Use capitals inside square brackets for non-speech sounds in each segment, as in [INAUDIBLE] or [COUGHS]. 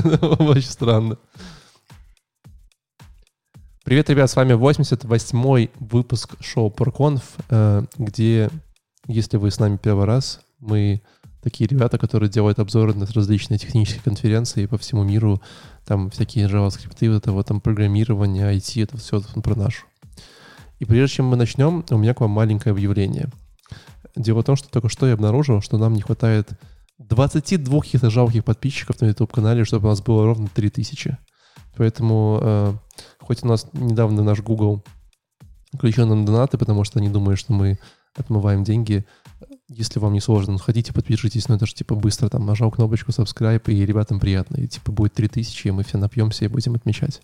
[LAUGHS] Очень странно. Привет, ребят, с вами 88-й выпуск шоу PorConf, э, где, если вы с нами первый раз, мы такие ребята, которые делают обзоры на различные технические конференции по всему миру, там всякие JavaScript, вот это вот там программирование, IT, это все про нашу. И прежде чем мы начнем, у меня к вам маленькое объявление. Дело в том, что только что я обнаружил, что нам не хватает 22 каких-то жалких подписчиков на YouTube-канале, чтобы у нас было ровно 3000. Поэтому, э, хоть у нас недавно наш Google включил нам донаты, потому что они думают, что мы отмываем деньги. Если вам не сложно, ну, хотите, подпишитесь, но это же типа быстро там нажал кнопочку subscribe, и ребятам приятно. И типа будет 3000, и мы все напьемся и будем отмечать.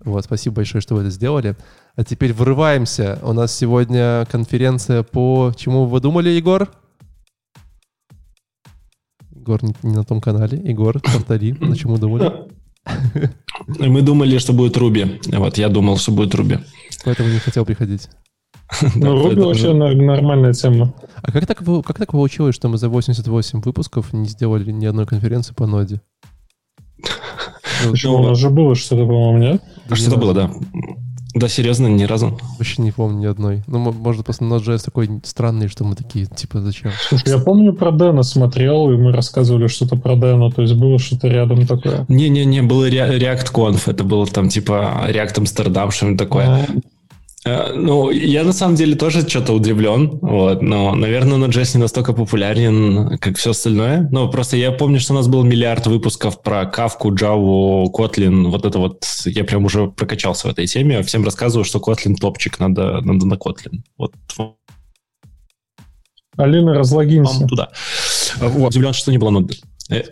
Вот, спасибо большое, что вы это сделали. А теперь врываемся. У нас сегодня конференция по... Чему вы думали, Егор? Егор не, не на том канале. Егор, повтори, [COUGHS] на чему думали? Мы думали, что будет Руби. Вот я думал, что будет Руби. Поэтому не хотел приходить. [LAUGHS] Ну, Руби вообще нормальная тема. А как так, как так получилось, что мы за 88 выпусков не сделали ни одной конференции по ноде? Почему? У нас же было что-то, по-моему, нет? Что-то было, да. Да, серьезно, ни разу. Вообще не помню ни одной. Ну, может, просто Node.js такой странный, что мы такие, типа, зачем? Слушай, я помню про Дэна смотрел, и мы рассказывали что-то про Дэна, то есть было что-то рядом такое. Не-не-не, было React Conf, это было там типа React Amsterdam, что-нибудь такое. А, ну, я на самом деле тоже что-то удивлен, вот, но, наверное, Node.js не настолько популярен, как все остальное. Но просто я помню, что у нас был миллиард выпусков про Kafka, Java, Kotlin, вот это вот, я прям уже прокачался в этой теме, всем рассказываю, что Kotlin топчик, надо, надо на Kotlin. Вот. Алина, разлогинься. Туда. Вот, удивлен, что не было ноды. Э,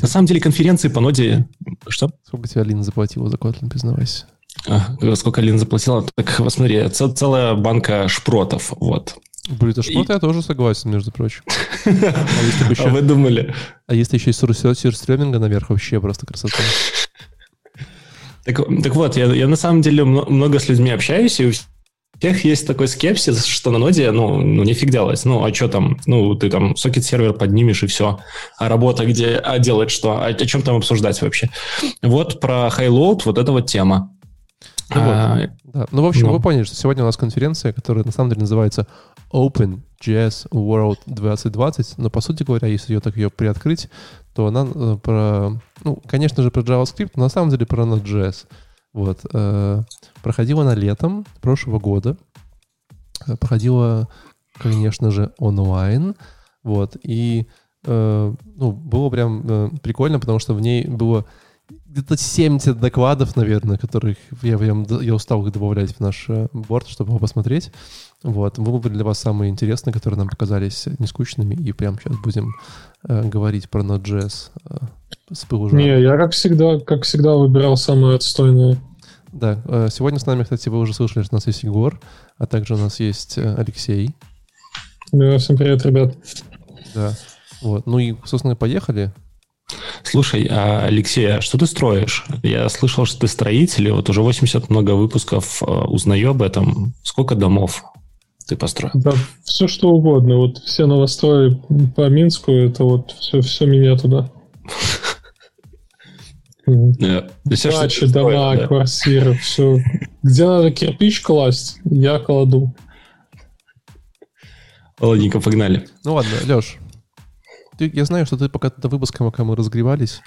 на самом деле конференции по ноде... Что? Сколько тебе Алина заплатила за Kotlin, признавайся? Сколько Алина заплатила? Так, посмотри, целая банка шпротов, вот. Блин, это шпроты и... я тоже согласен, между прочим. [LAUGHS] А, еще... а вы думали? А если еще и сирстреминга наверх, вообще просто красота. [LAUGHS] Так, так вот, я, я на самом деле много с людьми общаюсь, и у всех есть такой скепсис, что на ноде, ну, ну нифиг делать. Ну, а что там? Ну, ты там сокет-сервер поднимешь и все. А работа где? А делать что? А о чем там обсуждать вообще? Вот про high-load вот эта вот тема. Ну, а, вот, да. ну, в общем, ну. вы поняли, что сегодня у нас конференция, которая на самом деле называется Open JS World 2020, но, по сути говоря, если ее так ее приоткрыть, то она э, про, ну, конечно же, про JavaScript, но на самом деле про Node.js. Вот. Э, проходила она летом прошлого года. Э, проходила, конечно же, онлайн. Вот. И э, ну, было прям прикольно, потому что в ней было где-то 70 докладов, наверное, которых я, я, я устал их добавлять в наш э, борт, чтобы его посмотреть. Вот. Мы выбрали для вас самые интересные, которые нам показались нескучными, и прямо сейчас будем э, говорить про Node.js э, с пылу Не, я как всегда, как всегда выбирал самые отстойные. Да, э, сегодня с нами, кстати, вы уже слышали, что у нас есть Егор, а также у нас есть э, Алексей. Да, всем привет, ребят. Да. Вот. Ну и, собственно, поехали. Слушай, а, Алексей, а что ты строишь? Я слышал, что ты строитель, и вот уже 80 много выпусков а, узнаю об этом. Сколько домов ты построил? Да, все что угодно. Вот все новострои по Минску, это вот все, все меня туда. Дачи, дома, квартиры, все. Где надо кирпич класть, я кладу. Ладненько, погнали. Ну ладно, Леш, ты, я знаю, что ты пока до выпуска, пока мы разгревались,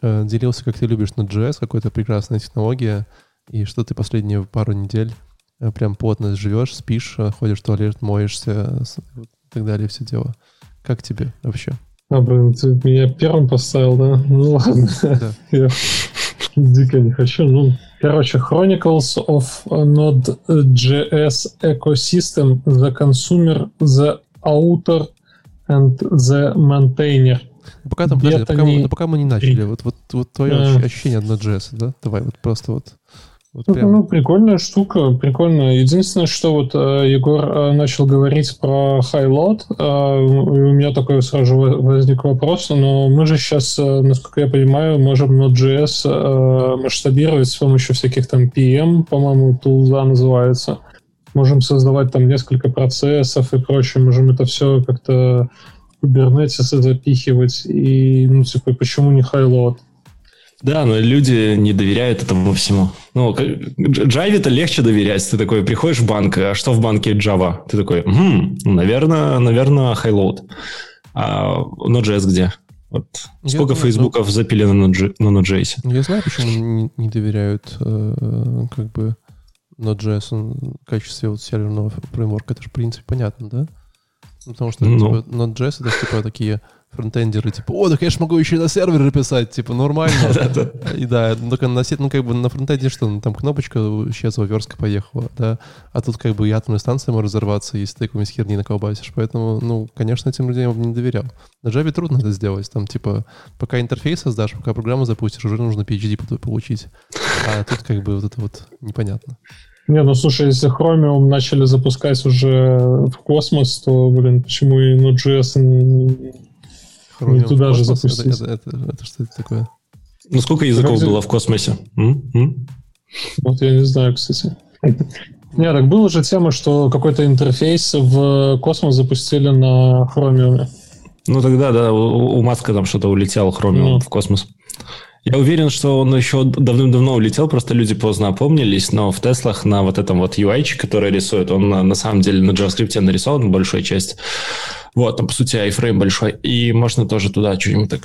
э, делился, как ты любишь на JS, какая-то прекрасная технология, и что ты последние пару недель э, прям плотно живешь, спишь, э, ходишь в туалет, моешься и так далее, все дело. Как тебе вообще? А, блин, ты меня первым поставил, да? Ну ладно. Да. [LAUGHS] Я дико не хочу. Ну, короче, Chronicles of Node.js Ecosystem, The Consumer, The Author and the maintainer. Пока, там, подожди, пока, мы, пока мы не начали, вот, вот, вот твое а. ощущение от Node.js, да? Давай, вот просто вот. Вот ну, прям. ну, прикольная штука, прикольная. Единственное, что вот э, Егор э, начал говорить про Highload, э, у меня такой сразу возник вопрос, но мы же сейчас, э, насколько я понимаю, можем Node.js э, масштабировать с помощью всяких там PM, по-моему, тулза называется можем создавать там несколько процессов и прочее, можем это все как-то в Kubernetes запихивать, и, ну, типа, почему не хайлот? Да, но люди не доверяют этому всему. Ну, Java-то легче доверять. Ты такой приходишь в банк, а что в банке Java? Ты такой, хм, наверное, наверное, Highload. А Node.js где? Вот. Сколько знаю, фейсбуков но... запилено на Node.js? Я знаю, почему не, не доверяют э, как бы Node.js в качестве вот серверного фреймворка. Это же, в принципе, понятно, да? Потому что ну. типа, Node.js это типа такие фронтендеры, типа, о, так я же могу еще и на сервере писать, типа, нормально. [LAUGHS] И да, только на ну, как бы на фронтенде что, ну, там кнопочка исчезла, верстка поехала, да, а тут как бы и атомная станция может взорваться, если ты какой-нибудь херни наколбасишь, поэтому, ну, конечно, этим людям я бы не доверял. На Java трудно это сделать, там, типа, пока интерфейс создашь, пока программу запустишь, уже нужно PhD получить, а тут как бы вот это вот непонятно. Не, ну слушай, если Chromium начали запускать уже в космос, то, блин, почему и Node.js не, не туда же запустить? Это, это, это, это что это такое? Ну сколько языков Разве... было в космосе? М? М? Вот я не знаю, кстати. Не, так была же тема, что какой-то интерфейс в космос запустили на Chromium. Ну тогда, да, у, у Маска там что-то улетел Chromium ну. в космос. Я уверен, что он еще давным-давно улетел, просто люди поздно опомнились, но в Теслах на вот этом вот UI, который рисует, он на, на самом деле на JavaScript нарисован, большая часть. Вот, там, по сути, iFrame большой. И можно тоже туда что-нибудь так...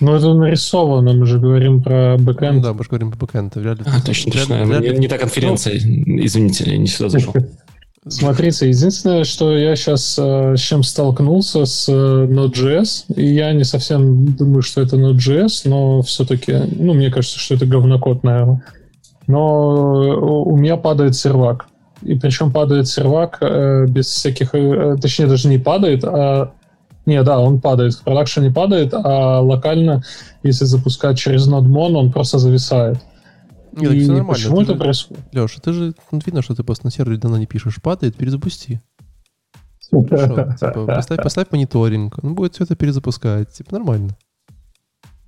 Ну, это нарисовано, мы же говорим про бэкэнд. Ну, да, мы же говорим про бэкэнд. Вряд ли, а, точно, точно. Вряд ли... Не, не та конференция, извините, я не сюда зашел. [LAUGHS] Смотрите, единственное, что я сейчас э, с чем столкнулся с э, Node.js, и я не совсем думаю, что это Node.js, но все-таки, ну, мне кажется, что это говнокод, наверное. Но у меня падает сервак. И причем падает сервак э, без всяких... Э, точнее, даже не падает, а... Не, да, он падает. В продакшене падает, а локально, если запускать через NodeMon, он просто зависает. Нет, и все нормально. Почему ты это происходит? Леша, ты же ну, видно, что ты просто на сервере давно не пишешь. Падает, перезапусти. [LAUGHS] Типа, поставь, поставь мониторинг, он будет все это перезапускать. Типа нормально.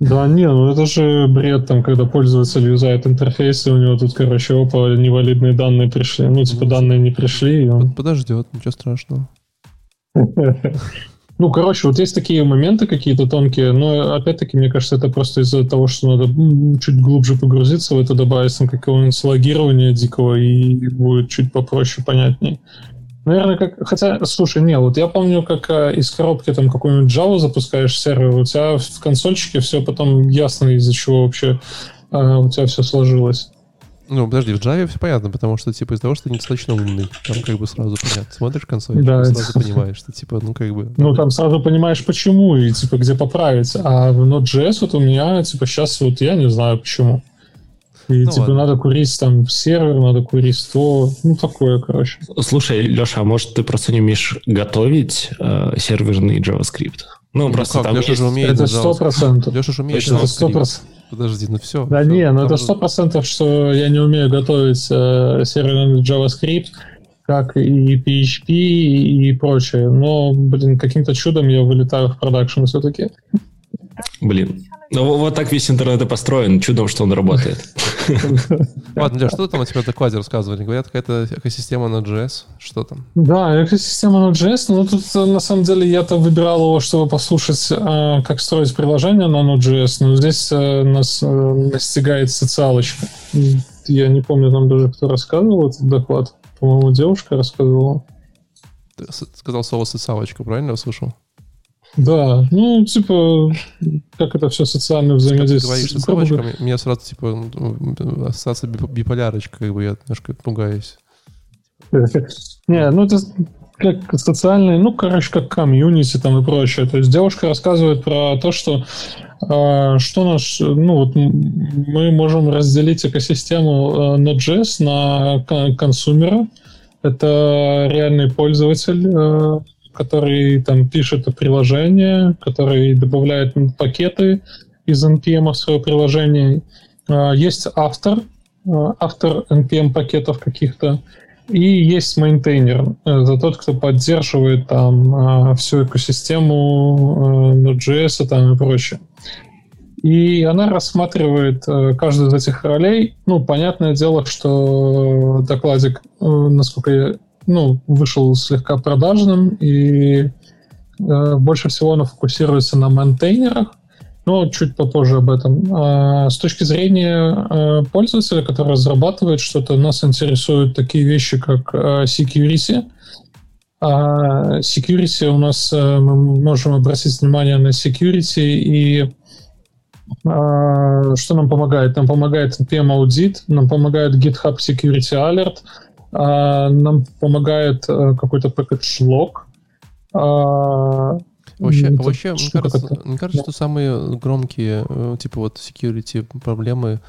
Да не, ну это же бред, там, когда пользователь юзает интерфейс, и у него тут, короче, опа, невалидные данные пришли. Ну, типа, ну, данные не пришли. И он... Подождет, ничего страшного. [LAUGHS] Ну, короче, вот есть такие моменты какие-то тонкие, но опять-таки, мне кажется, это просто из-за того, что надо чуть глубже погрузиться в это, добавить там какого-нибудь логирования дикого, и будет чуть попроще, понятнее. Наверное, как... Хотя, слушай, не, вот я помню, как э, из коробки там какую-нибудь Java запускаешь сервер, у тебя в консольчике все потом ясно, из-за чего вообще э, у тебя все сложилось. Ну, подожди, в Java все понятно, потому что, типа, из-за того, что ты недостаточно умный, там как бы сразу понятно. Смотришь консоль, да, сразу это... понимаешь, что, типа, ну, как бы... Ну, там сразу понимаешь, почему, и, типа, где поправить. А в Node.js вот у меня, типа, сейчас вот я не знаю, почему. И, ну, типа, ладно. надо курить там сервер, надо курить то, ну, такое, короче. Слушай, Леша, а может, ты просто не умеешь готовить э, серверный JavaScript? Ну, ну просто как? там Леша есть... же умеет Это сто процентов. Леша же умеет Это сто процентов. Подожди, ну все. Да все, не, ну это сто процентов, что я не умею готовить э, серверный JavaScript, как и PHP и, и прочее. Но, блин, каким-то чудом я вылетаю в продакшн все-таки. Блин, ну, вот так весь интернет и построен. Чудом, что он работает. [LAUGHS] Ладно, Леш, что там у тебя в докладе рассказывали? Говорят, какая-то экосистема на JS. Что там? Да, экосистема на JS. Ну, тут, на самом деле, я-то выбирал его, чтобы послушать, а, как строить приложение на Node.js, но здесь э, нас э, настигает социалочка. Я не помню, там даже кто рассказывал этот доклад. По-моему, девушка рассказывала. Ты сказал слово социалочка, правильно я услышал? Да, ну, типа, как это все социально взаимодействует. Ты говоришь с меня сразу, типа, ну, ассоциация биполярочка, как бы я немножко пугаюсь. [LAUGHS] Не, ну это как социальный, ну, короче, как комьюнити там и прочее. То есть девушка рассказывает про то, что э, что наш, ну, вот мы можем разделить экосистему э, Node.js на консумера. Это реальный пользователь, э, который там пишет приложение, который добавляет пакеты из NPM в свое приложение. А, есть автор, а, автор NPM пакетов каких-то, и есть мейнтейнер, это тот, кто поддерживает там а, всю экосистему Node.js там и прочее. И она рассматривает каждую из этих ролей. Ну, понятное дело, что докладик, насколько я ну, вышел слегка продажным, и э, больше всего он фокусируется на мейнтейнерах. Но чуть попозже об этом. А, с точки зрения пользователя, который разрабатывает что-то, нас интересуют такие вещи, как security. А security у нас мы можем обратить внимание на security и что нам помогает? Нам помогает NPM аудит, нам помогает GitHub Security Alert, нам помогает какой-то package log, Вообще, ну, вообще мне кажется, мне кажется, что самые громкие, э, типа вот security проблемы,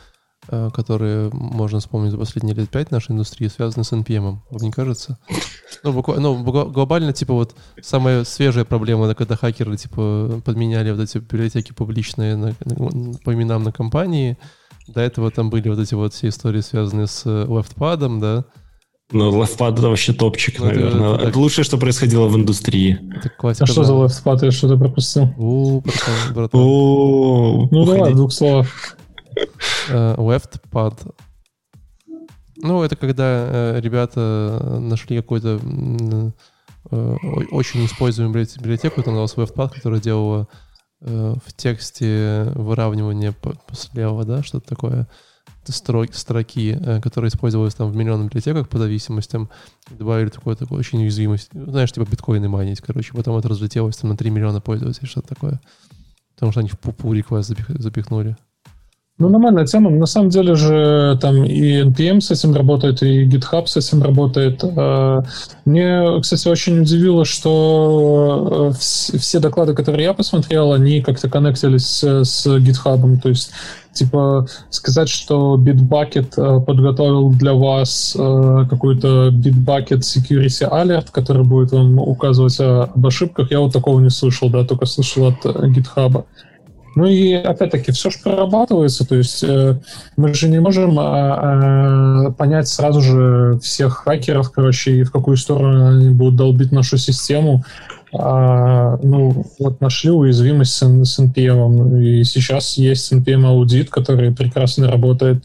э, которые можно вспомнить за последние лет пять нашей индустрии, связаны с NPM. Вам не кажется? Ну, буквально, ну, глобально, типа вот самая свежая проблема, это когда хакеры, типа, подменяли вот эти библиотеки публичные на, на, по именам на компании. До этого там были вот эти вот все истории, связанные с LeftPad, да, ну, LeftPad это вообще топчик, ну, наверное. Это, это, лучшее, что происходило в индустрии. Это классика, а что да. за LeftPad? Я что-то пропустил. О, братан, братан. О, ну давай, в двух словах. Uh, LeftPad. Ну, это когда uh, ребята нашли какой-то uh, очень используемую библиотеку, там называлась LeftPad, которая делала в тексте выравнивание слева, да, что-то такое строки, строки, э, которые использовались там в миллионных библиотеках по зависимостям, добавили такую, такую очень уязвимость. Знаешь, типа биткоины манить, короче. Потом это разлетелось там на 3 миллиона пользователей, что-то такое. Потому что они в pull request запихнули. Ну, нормальная тема. На самом деле же там и NPM с этим работает, и GitHub с этим работает. Э, мне, кстати, очень удивило, что э, все доклады, которые я посмотрел, они как-то коннектились с GitHub. То есть типа сказать, что Bitbucket э, подготовил для вас какой-то Bitbucket Security Alert, который будет вам указывать об ошибках, я вот такого не слышал, да, только слышал от GitHub. Ну и опять-таки все же прорабатывается, то есть э, мы же не можем э, понять сразу же всех хакеров, короче, и в какую сторону они будут долбить нашу систему. А, ну, вот нашли уязвимость с, с NPM, и сейчас есть NPM аудит, который прекрасно работает.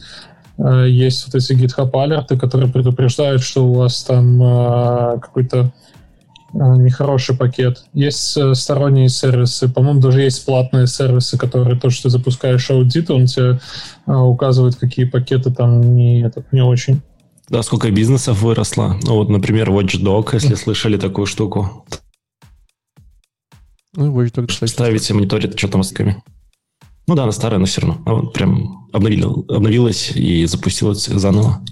А, есть вот эти GitHub алерты, которые предупреждают, что у вас там а, какой-то а, нехороший пакет. Есть э, сторонние сервисы, по-моему, даже есть платные сервисы, которые то, что ты запускаешь аудит, он тебе а, указывает, какие пакеты там не, этот, не очень. Да, сколько бизнесов выросло. Ну вот, например, Watchdog, если слышали такую штуку. Ну, Watchdog, кстати. Ставите, мониторит что-то мозгами. Ну да, она старая, но все равно. А вот прям обновил, обновилась и запустилась заново.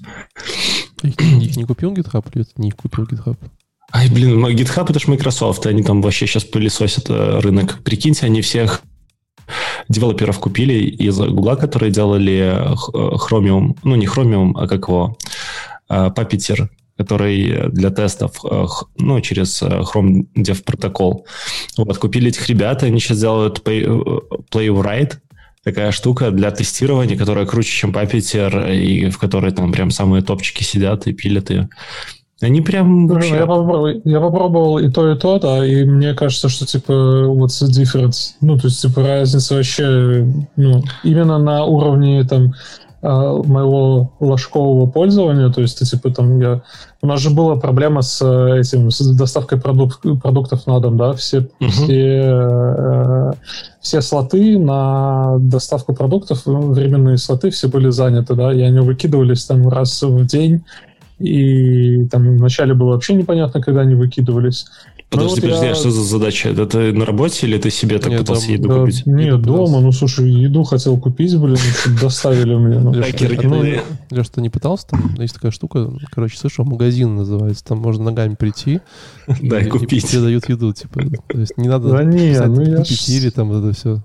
Их, их не купил GitHub или это не купил GitHub? Ай, блин, GitHub это же Microsoft, они там вообще сейчас пылесосят э, рынок. Прикиньте, они всех девелоперов купили из Google, которые делали э, Chromium, ну не Chromium, а как его, э, Puppeteer, который для тестов, ну, через Chrome Dev протокол. Вот, купили этих ребят, они сейчас делают Play, Playwright, такая штука для тестирования, которая круче, чем Puppeteer, и в которой там прям самые топчики сидят и пилят ее. Они прям вообще... Я попробовал, я попробовал и то, и то, да, и мне кажется, что, типа, what's the difference? Ну, то есть, типа, разница вообще, ну, именно на уровне, там, а, моего ложкового пользования, то есть, типа, там, я... У нас же была проблема с этим, с доставкой продук... продуктов на дом, да, все, uh-huh. все, э, все слоты на доставку продуктов, временные слоты, все были заняты, да, и они выкидывались там раз в день, и там вначале было вообще непонятно, когда они выкидывались. Подожди, ну, подожди, я... а что за задача? Это ты на работе или ты себе так нет, пытался там, еду да, купить? Нет, еду дома, пытался. ну слушай, еду хотел купить, блин, доставили мне. Ну, Леша, ну, ты не пытался? Там есть такая штука, короче, слышал, магазин называется, там можно ногами прийти. Да, и купить. Тебе дают еду, типа. То есть не надо да не, ну купить или там это все.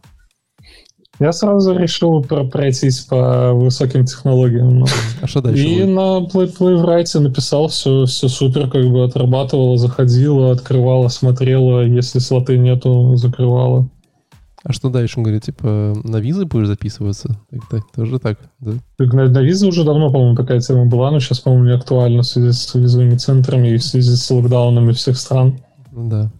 Я сразу решил пройтись по высоким технологиям. А что дальше? И на Play Playwright написал все, все супер, как бы отрабатывала, заходила, открывала, смотрела, если слоты нету, закрывала. А что дальше? Он говорит, типа, на визы будешь записываться? Так, так, тоже так, да? Так, на, на визы уже давно, по-моему, такая тема была, но сейчас, по-моему, не актуальна в связи с визовыми центрами и в связи с локдаунами всех стран. Да.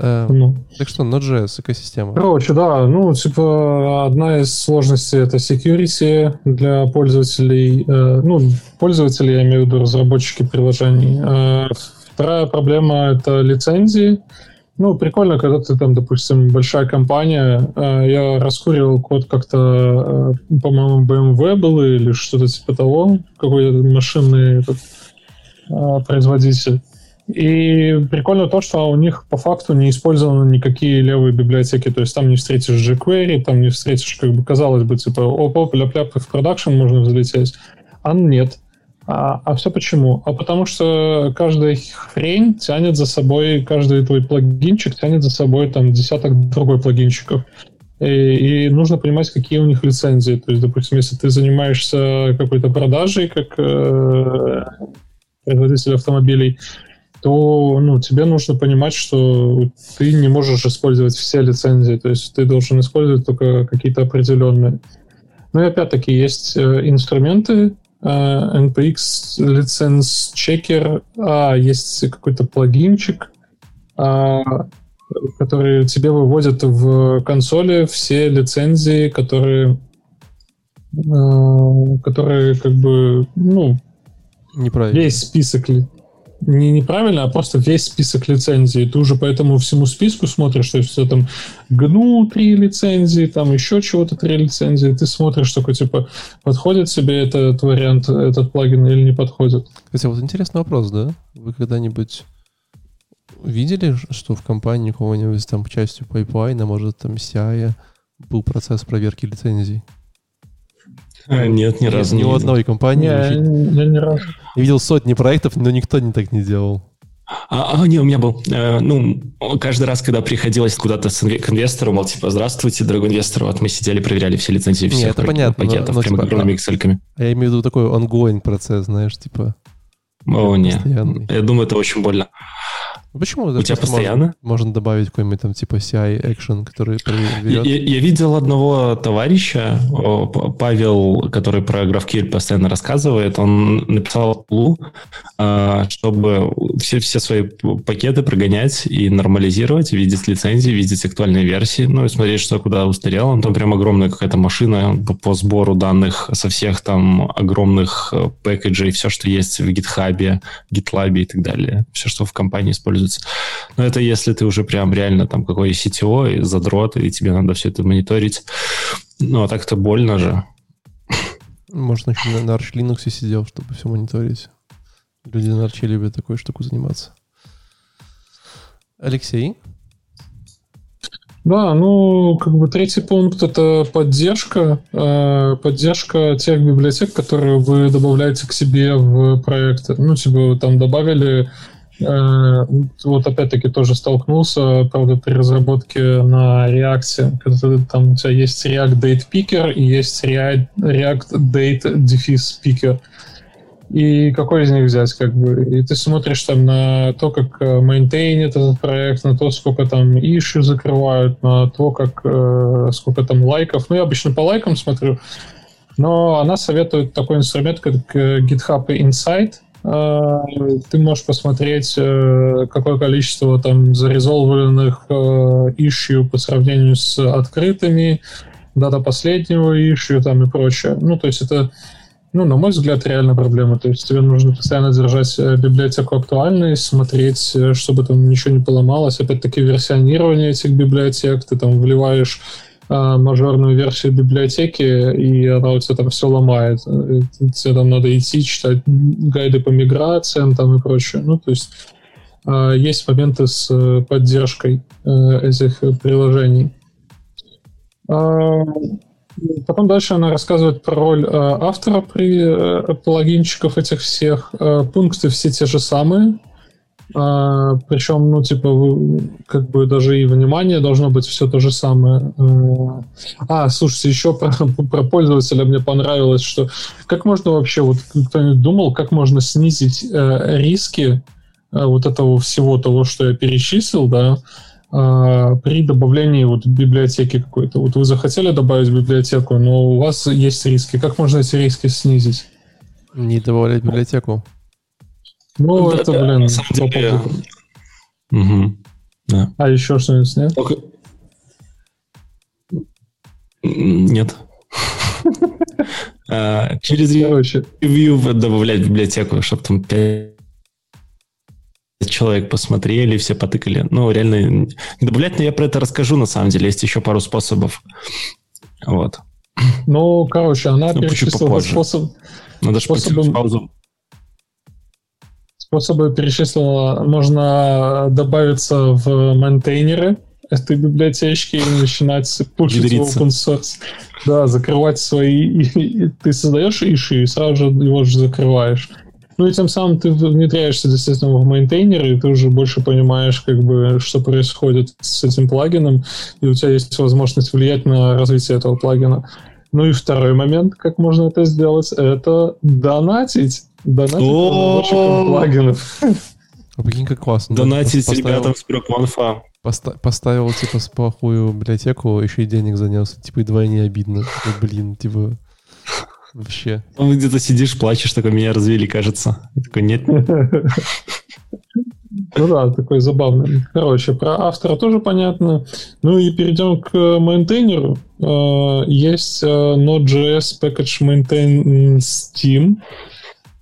Э, ну. Так что, Node.js экосистема. Короче, да, ну, типа, одна из сложностей это security для пользователей, э, ну, пользователей, я имею в виду разработчики приложений. Э, вторая проблема это лицензии. Ну, прикольно, когда ты там, допустим, большая компания. Э, я раскуривал код как-то, по-моему, BMW был или что-то типа того, какой-то машинный этот, производитель. И прикольно то, что у них по факту не использованы никакие левые библиотеки. То есть там не встретишь jQuery, там не встретишь, как бы, казалось бы, типа, оп-оп, ляп-ляп, в продакшн можно взлететь. А нет. А, а все почему? А потому что каждая хрень тянет за собой, каждый твой плагинчик тянет за собой там десяток другой плагинчиков. И, и нужно понимать, какие у них лицензии. То есть, допустим, если ты занимаешься какой-то продажей, как э, производитель автомобилей, то ну, тебе нужно понимать, что ты не можешь использовать все лицензии, то есть ты должен использовать только какие-то определенные. Ну и опять-таки есть э, инструменты, э, NPX лиценз чекер, а есть какой-то плагинчик, а, который тебе выводит в консоли все лицензии, которые, э, которые как бы, ну, Неправильно. весь список не неправильно, а просто весь список лицензий. Ты уже по этому всему списку смотришь, то есть все там GNU три лицензии, там еще чего-то три лицензии. Ты смотришь такой, типа, подходит себе этот вариант, этот плагин или не подходит. Кстати, вот интересный вопрос, да? Вы когда-нибудь видели, что в компании кого-нибудь там частью пайплайна, может, там CI был процесс проверки лицензий? А, [LAUGHS] нет, ни разу Ни у одной компании. Я ни разу. Я видел сотни проектов, но никто не так не делал. А, а, не, у меня был. Э, ну, каждый раз, когда приходилось куда-то с к инвестору, мол, типа, здравствуйте, дорогой инвестор, вот мы сидели, проверяли все лицензии Не, всех это пак- понятно, но- пакетов но, прям типа, огромными а- excel А я имею в виду такой ongoing процесс, знаешь, типа О, не. постоянный. Я думаю, это очень больно. Ну, Почему? У тебя постоянно? Можно, можно добавить какой-нибудь там типа CI action, который Я, проверяет. я видел одного товарища, Павел, который про GraphQL постоянно рассказывает, он написал плу, а, чтобы все, все свои пакеты прогонять и нормализировать, видеть лицензии, видеть актуальные версии, ну и смотреть, что куда устарело. Он там прям огромная какая-то машина по, по сбору данных со всех там огромных э, пэкэджей, все, что есть в GitHub, GitLab и так далее. Все, что в компании используется. Но это если ты уже прям реально там какой CTO и задрот, и тебе надо все это мониторить. Ну, а так-то больно же. Может, на, на Arch Linux сидел, чтобы все мониторить. Люди на Arch любят такой штуку заниматься. Алексей? Да, ну, как бы третий пункт это поддержка, э, поддержка тех библиотек, которые вы добавляете к себе в проекты. Ну, типа, вы там добавили, вот опять-таки тоже столкнулся, правда, при разработке на React, когда там у тебя есть React Date Picker и есть React, Date Defis Picker. И какой из них взять, как бы? И ты смотришь там на то, как э, мейнтейнит этот проект, на то, сколько там issue закрывают, на то, как э, сколько там лайков. Ну, я обычно по лайкам смотрю, но она советует такой инструмент, как э, GitHub Insight. Ты можешь посмотреть, э, какое количество там зарезолвленных э, issue по сравнению с открытыми, дата последнего issue там и прочее. Ну, то есть это ну, на мой взгляд, реально проблема. То есть тебе нужно постоянно держать э, библиотеку актуальной, смотреть, чтобы там ничего не поломалось. Опять-таки версионирование этих библиотек, ты там вливаешь мажорную версию библиотеки, и она у тебя там все ломает. Тебе там надо идти, читать гайды по миграциям там и прочее. Ну, то есть э, есть моменты с э, поддержкой э, этих приложений. А, Потом дальше она рассказывает про роль э, автора при плагинчиков этих всех. Пункты все те же самые. Э, причем, ну, типа, как бы даже и внимание должно быть все то же самое. Э, а, слушайте, еще про, [LAUGHS] про пользователя мне понравилось, что как можно вообще, вот кто-нибудь думал, как можно снизить э, риски э, вот этого всего того, что я перечислил, да, а, при добавлении вот библиотеки какой-то. Вот вы захотели добавить библиотеку, но у вас есть риски. Как можно эти риски снизить? Не добавлять библиотеку. Ну, Да, это, да, блин, на самом деле-. Мгм. Да. А еще что-нибудь нет? Только- Нет. А, Через ревью добавлять в библиотеку, чтобы там 5 человек посмотрели, все потыкали. Ну, реально не добавлять, но я про это расскажу, на самом деле. Есть еще пару способов. Вот. Ну, короче, она ну, перечислила способ... Надо способом... паузу. Способы перечислила. Можно добавиться в мейнтейнеры этой библиотечки и начинать пушить open source. Да, закрывать свои... Ты создаешь иши и сразу же его же закрываешь. Ну и тем самым ты внедряешься, естественно, в мейнтейнер, и ты уже больше понимаешь, как бы, что происходит с этим плагином, и у тебя есть возможность влиять на развитие этого плагина. Ну и второй момент, как можно это сделать, это донатить. Донатить разработчикам плагинов. А прикинь, как классно. Донатить поставил, ребятам с проконфа. Поста- поставил, типа, плохую библиотеку, еще и денег занес. Типа, и двойне обидно. Блин, типа... Вообще. Ну, где-то сидишь, плачешь, такой, меня развели, кажется. Я такой, нет. Ну да, такой забавный. Короче, про автора тоже понятно. Ну и перейдем к мейнтейнеру. Э, есть э, Node.js Package Maintenance Team,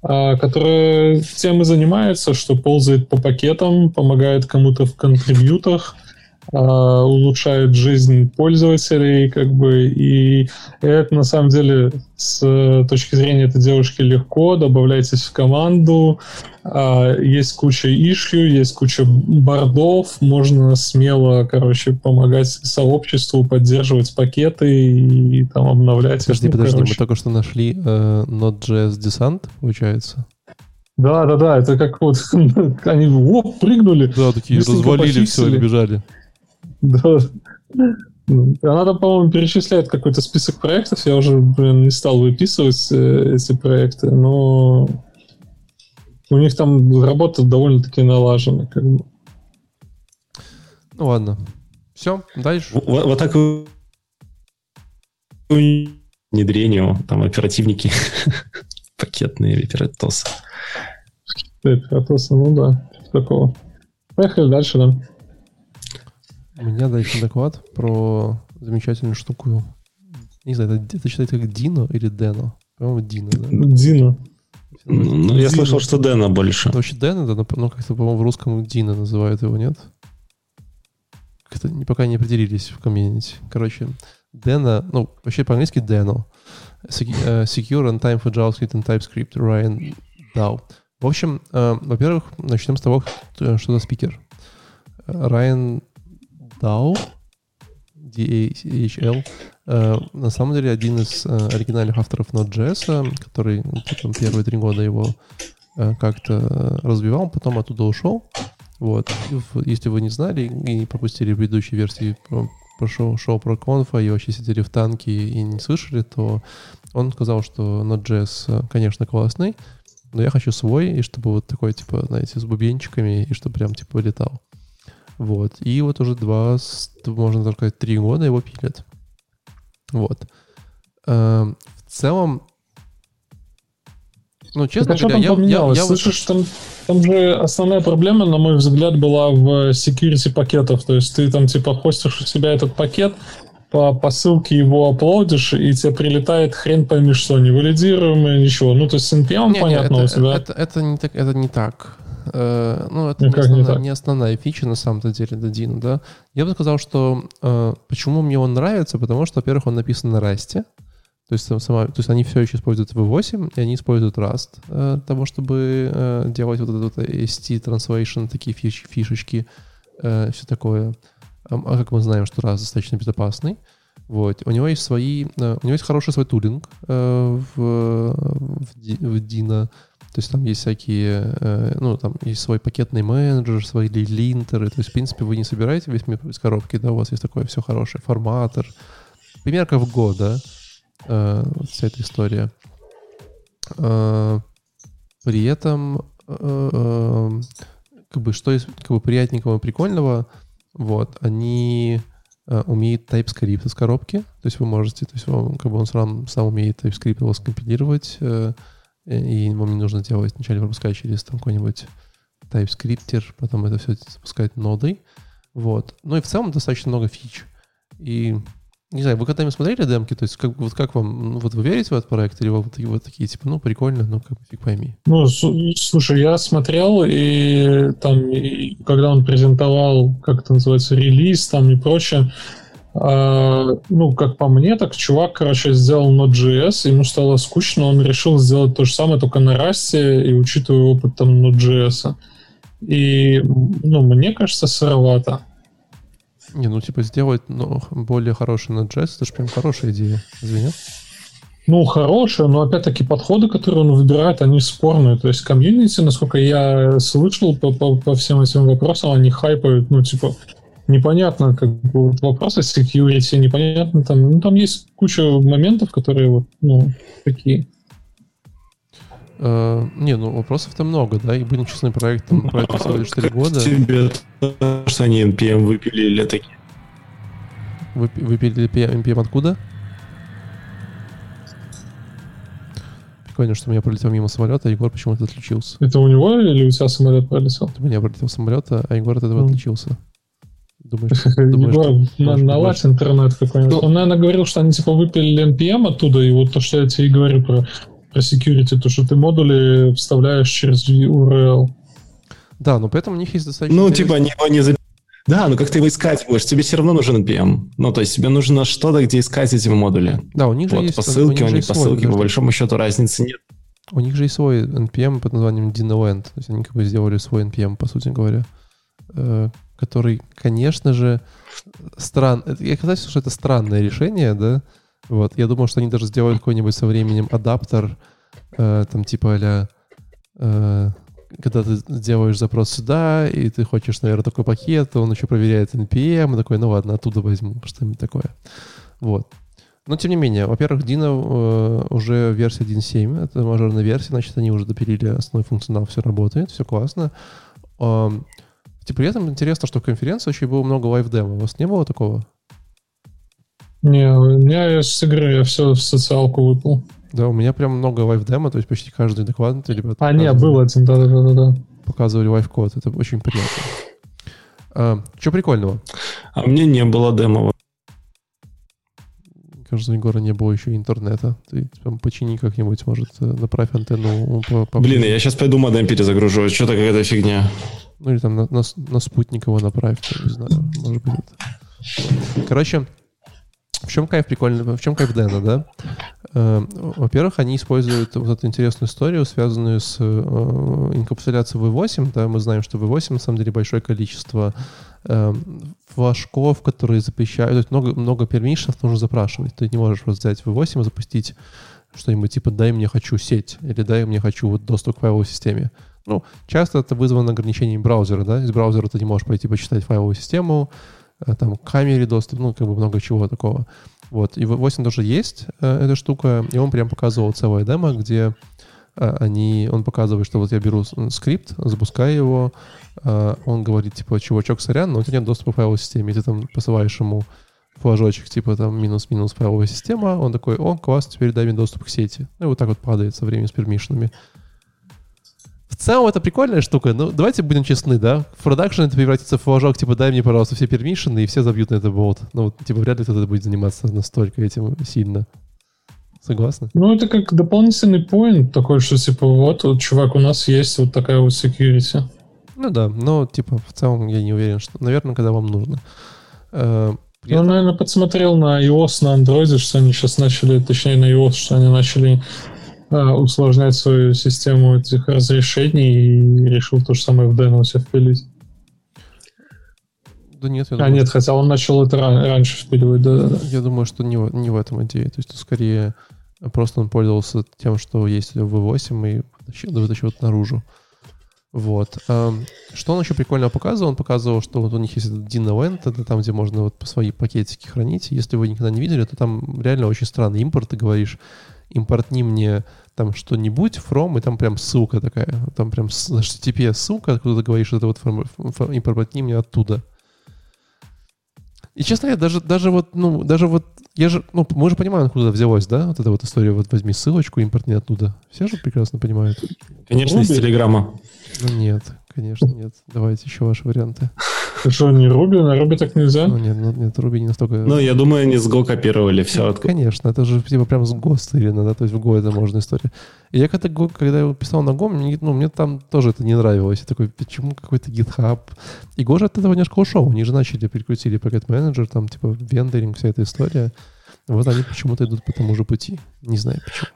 э, который тем и занимается, что ползает по пакетам, помогает кому-то в контрибьютах, а, улучшает жизнь пользователей, как бы, и это на самом деле с точки зрения этой девушки легко, добавляйтесь в команду, а, есть куча ишью, есть куча бордов, можно смело, короче, помогать сообществу, поддерживать пакеты и, и там обновлять. Подожди, подожди, короче. мы только что нашли э, Node.js Descent, получается? Да, да, да, это как вот [LAUGHS] они оп, прыгнули. Да, такие развалили все и бежали. Да. Она там, по-моему, перечисляет какой-то список проектов. Я уже, блин, не стал выписывать э, эти проекты, но у них там работа довольно-таки налажена. Как бы. Ну ладно. Все, дальше. Вот, вот так внедрению, там оперативники [LAUGHS] пакетные оператосы. Оператосы, ну да, такого. Поехали дальше, да. У меня дальше доклад про замечательную штуку. Не знаю, это, это считается как Дино или Дено? По-моему, Дино, да? Дино. Ну, я слышал, что Дэна больше. Ну, вообще Дэна, да, но, но как-то, по-моему, в русском Дина называют его, нет? Как-то пока не определились в комьюнити. Короче, Дэна, ну, вообще по-английски Deno. Э, Secure and Time for JavaScript and TypeScript, Ryan Dow. В общем, э, во-первых, начнем с того, что за спикер. Райан DAO, DHL, э, на самом деле один из э, оригинальных авторов Node.js, который ну, там, первые три года его э, как-то развивал, потом оттуда ушел. Вот. Если вы не знали и пропустили предыдущие версии про шоу, шоу про конфа и вообще сидели в танке и не слышали, то он сказал, что Node.js, конечно, классный, но я хочу свой, и чтобы вот такой, типа, знаете, с бубенчиками, и чтобы прям, типа, летал. Вот. И вот уже два, можно так сказать, три года его пилят. Вот. Эм, в целом, ну, честно так, а говоря, что там я, поменялось? я, я Слышишь, там, там же основная проблема, на мой взгляд, была в security пакетов. То есть ты там типа хостишь у себя этот пакет, по, по ссылке его аплодишь, и тебе прилетает хрен пойми что, не валидируемое, ничего. Ну, то есть с NPM не, понятно не, это, у тебя. Это, это, не так, это не так. Э, ну, это не, основная, не, не основная фича на самом-то деле Dino, да. Я бы сказал, что э, почему мне он нравится, потому что, во-первых, он написан на Rust, то есть, сама, то есть они все еще используют V8, и они используют Rust э, для того, чтобы э, делать вот этот вот ST Translation, такие фиш, фишечки, э, все такое. А, а как мы знаем, что Rust достаточно безопасный. Вот. У него есть свои, э, у него есть хороший свой тулинг э, в, в, в Dino. То есть там есть всякие, э, ну, там есть свой пакетный менеджер, свои линтеры. То есть, в принципе, вы не собираете весь мир из коробки, да, у вас есть такое все хорошее, форматор. Пример как в Go, да, э, вся эта история. Э, при этом, как бы, что есть как бы приятненького и прикольного, вот, они умеет TypeScript из коробки, то есть вы можете, то есть он, как бы он сам, сам умеет TypeScript его скомпилировать, и вам не нужно делать вначале пропускать через там какой-нибудь TypeScript, потом это все запускать нодой. Вот. Ну и в целом достаточно много фич. И Не знаю, вы когда-нибудь смотрели демки? То есть, как, вот как вам, ну, вот вы верите в этот проект, или вот, вот такие, типа, ну, прикольно, ну, как фиг пойми? Ну, слушай, я смотрел, и там, и, когда он презентовал, как это называется, релиз там и прочее, ну, как по мне, так чувак, короче, сделал Node.js, ему стало скучно, он решил сделать то же самое, только на Rust, и учитывая опыт там Node.js. И, ну, мне кажется, сыровато. Не, ну типа сделать ну, более хороший джаз, это же прям хорошая идея. Извини. Ну, хорошая, но опять-таки подходы, которые он выбирает, они спорные. То есть комьюнити, насколько я слышал по, по, по всем этим вопросам, они хайпают, ну, типа, непонятно, как бы вот вопросы security, непонятно там, ну, там есть куча моментов, которые вот, ну, такие. Uh, не, ну вопросов-то много, да, и будем честны, проект там проект всего лишь 4 года. Тебе что они NPM выпилили такие? Вы, выпилили NPM откуда? Прикольно, что у меня пролетел мимо самолета, а Егор почему-то отключился. Это у него или у тебя самолет пролетел? У меня пролетел самолет, а Егор от этого mm. отличился. [LAUGHS] Думаешь, на, наладь интернет какой-нибудь. Ну, Он, наверное, говорил, что они типа выпилили NPM оттуда, и вот то, что я тебе и говорю про про security, то, что ты модули вставляешь через URL. Да, но поэтому у них есть достаточно... Ну, типа, они его не за... Да, но как ты его искать будешь? Тебе все равно нужен NPM. Ну, то есть тебе нужно что-то, где искать эти модули. Да, у них же вот, есть... По ссылке, у, у них по ссылке, по большому счету, разницы нет. У них же есть свой NPM под названием DinoEnd. То есть они как бы сделали свой NPM, по сути говоря. Который, конечно же, стран... Я казалось, что это странное решение, да? Вот. Я думал, что они даже сделают какой-нибудь со временем адаптер, э, там типа а э, когда ты делаешь запрос сюда, и ты хочешь, наверное, такой пакет, он еще проверяет NPM, и такой, ну ладно, оттуда возьму, что-нибудь такое. Вот. Но, тем не менее, во-первых, Deno э, уже версия 1.7, это мажорная версия, значит, они уже допилили основной функционал, все работает, все классно. Э, при этом интересно, что в конференции еще было много live-демо. У вас не было такого? Не, у меня с игры я все в социалку выпал. Да, у меня прям много live-демо, то есть почти каждый доклад ребята... А, нет, был один, да-да-да. Показывали live-код, это очень приятно. А, что прикольного? А мне не было демо. Кажется, у Егора не было еще интернета. Ты прям почини как-нибудь, может, э, направь антенну. По, по... Блин, я сейчас пойду модем перезагружу. Что-то какая-то фигня. Ну или там на, на, на спутник его направь, не знаю, может быть. Это. Короче, в чем кайф прикольно, в чем кайф Дэна, да? Э, во-первых, они используют вот эту интересную историю, связанную с э, инкапсуляцией V8. Да, мы знаем, что V8 на самом деле большое количество э, флажков, которые запрещают. То есть много, много пермишенов нужно запрашивать. Ты не можешь просто взять V8 и запустить что-нибудь типа «дай мне хочу сеть» или «дай мне хочу вот доступ к файловой системе». Ну, часто это вызвано ограничением браузера, да? Из браузера ты не можешь пойти почитать файловую систему, Э, там к камере доступ, ну, как бы много чего такого. Вот. И в 8 тоже есть э, эта штука, и он прям показывал целое демо, где э, они, он показывает, что вот я беру скрипт, запускаю его, э, он говорит, типа, чувачок, сорян, но у тебя нет доступа к файловой системе, и ты там посылаешь ему флажочек, типа там минус-минус файловая система, он такой, о, класс, теперь дай мне доступ к сети. Ну и вот так вот падает со временем с пермишинами. В целом это прикольная штука, но давайте будем честны, да? В продакшн это превратится в флажок, типа, дай мне, пожалуйста, все пермишины, и все забьют на это болт. Ну, типа, вряд ли кто-то будет заниматься настолько этим сильно. Согласны? Ну, это как дополнительный поинт такой, что, типа, вот, вот, чувак, у нас есть вот такая вот security. Ну да, но, типа, в целом я не уверен, что, наверное, когда вам нужно. Э, ну, наверное, подсмотрел на iOS, на Android, что они сейчас начали, точнее, на iOS, что они начали усложнять свою систему этих разрешений и решил то же самое в себе впилить. Да нет, я а, думаю, нет, хотя он начал это ран- раньше впиливать, да, да, Я думаю, что не, в, не в этом идея. То есть, скорее, просто он пользовался тем, что есть в V8 и вытащил, вытащил это наружу. Вот. Что он еще прикольно показывал? Он показывал, что вот у них есть этот DinoEnt, это там, где можно вот свои пакетики хранить. Если вы никогда не видели, то там реально очень странный импорт. Ты говоришь, импортни мне там что-нибудь from, и там прям ссылка такая. Там прям HTTP ссылка, откуда ты говоришь, что это вот импортни мне оттуда. И честно говоря, даже, даже вот, ну, даже вот, я же, ну, мы же понимаем, откуда взялось, да, вот эта вот история, вот возьми ссылочку, импортни оттуда. Все же прекрасно понимают. Конечно, из Телеграма. Ну нет, конечно, нет. Давайте еще ваши варианты. Что, не Руби? На Руби так нельзя? Ну, нет, ну, нет, Руби не настолько... Ну, я думаю, они с Go копировали все. От... Конечно, это же типа прям с Go стырено, да, то есть в Go это можно история. И я когда, когда я писал на Go, мне, ну, мне там тоже это не нравилось. Я такой, почему какой-то GitHub? И Go же от этого немножко ушел. Они же начали, Packet Manager, там типа вендоринг, вся эта история. Вот они почему-то идут по тому же пути. Не знаю почему.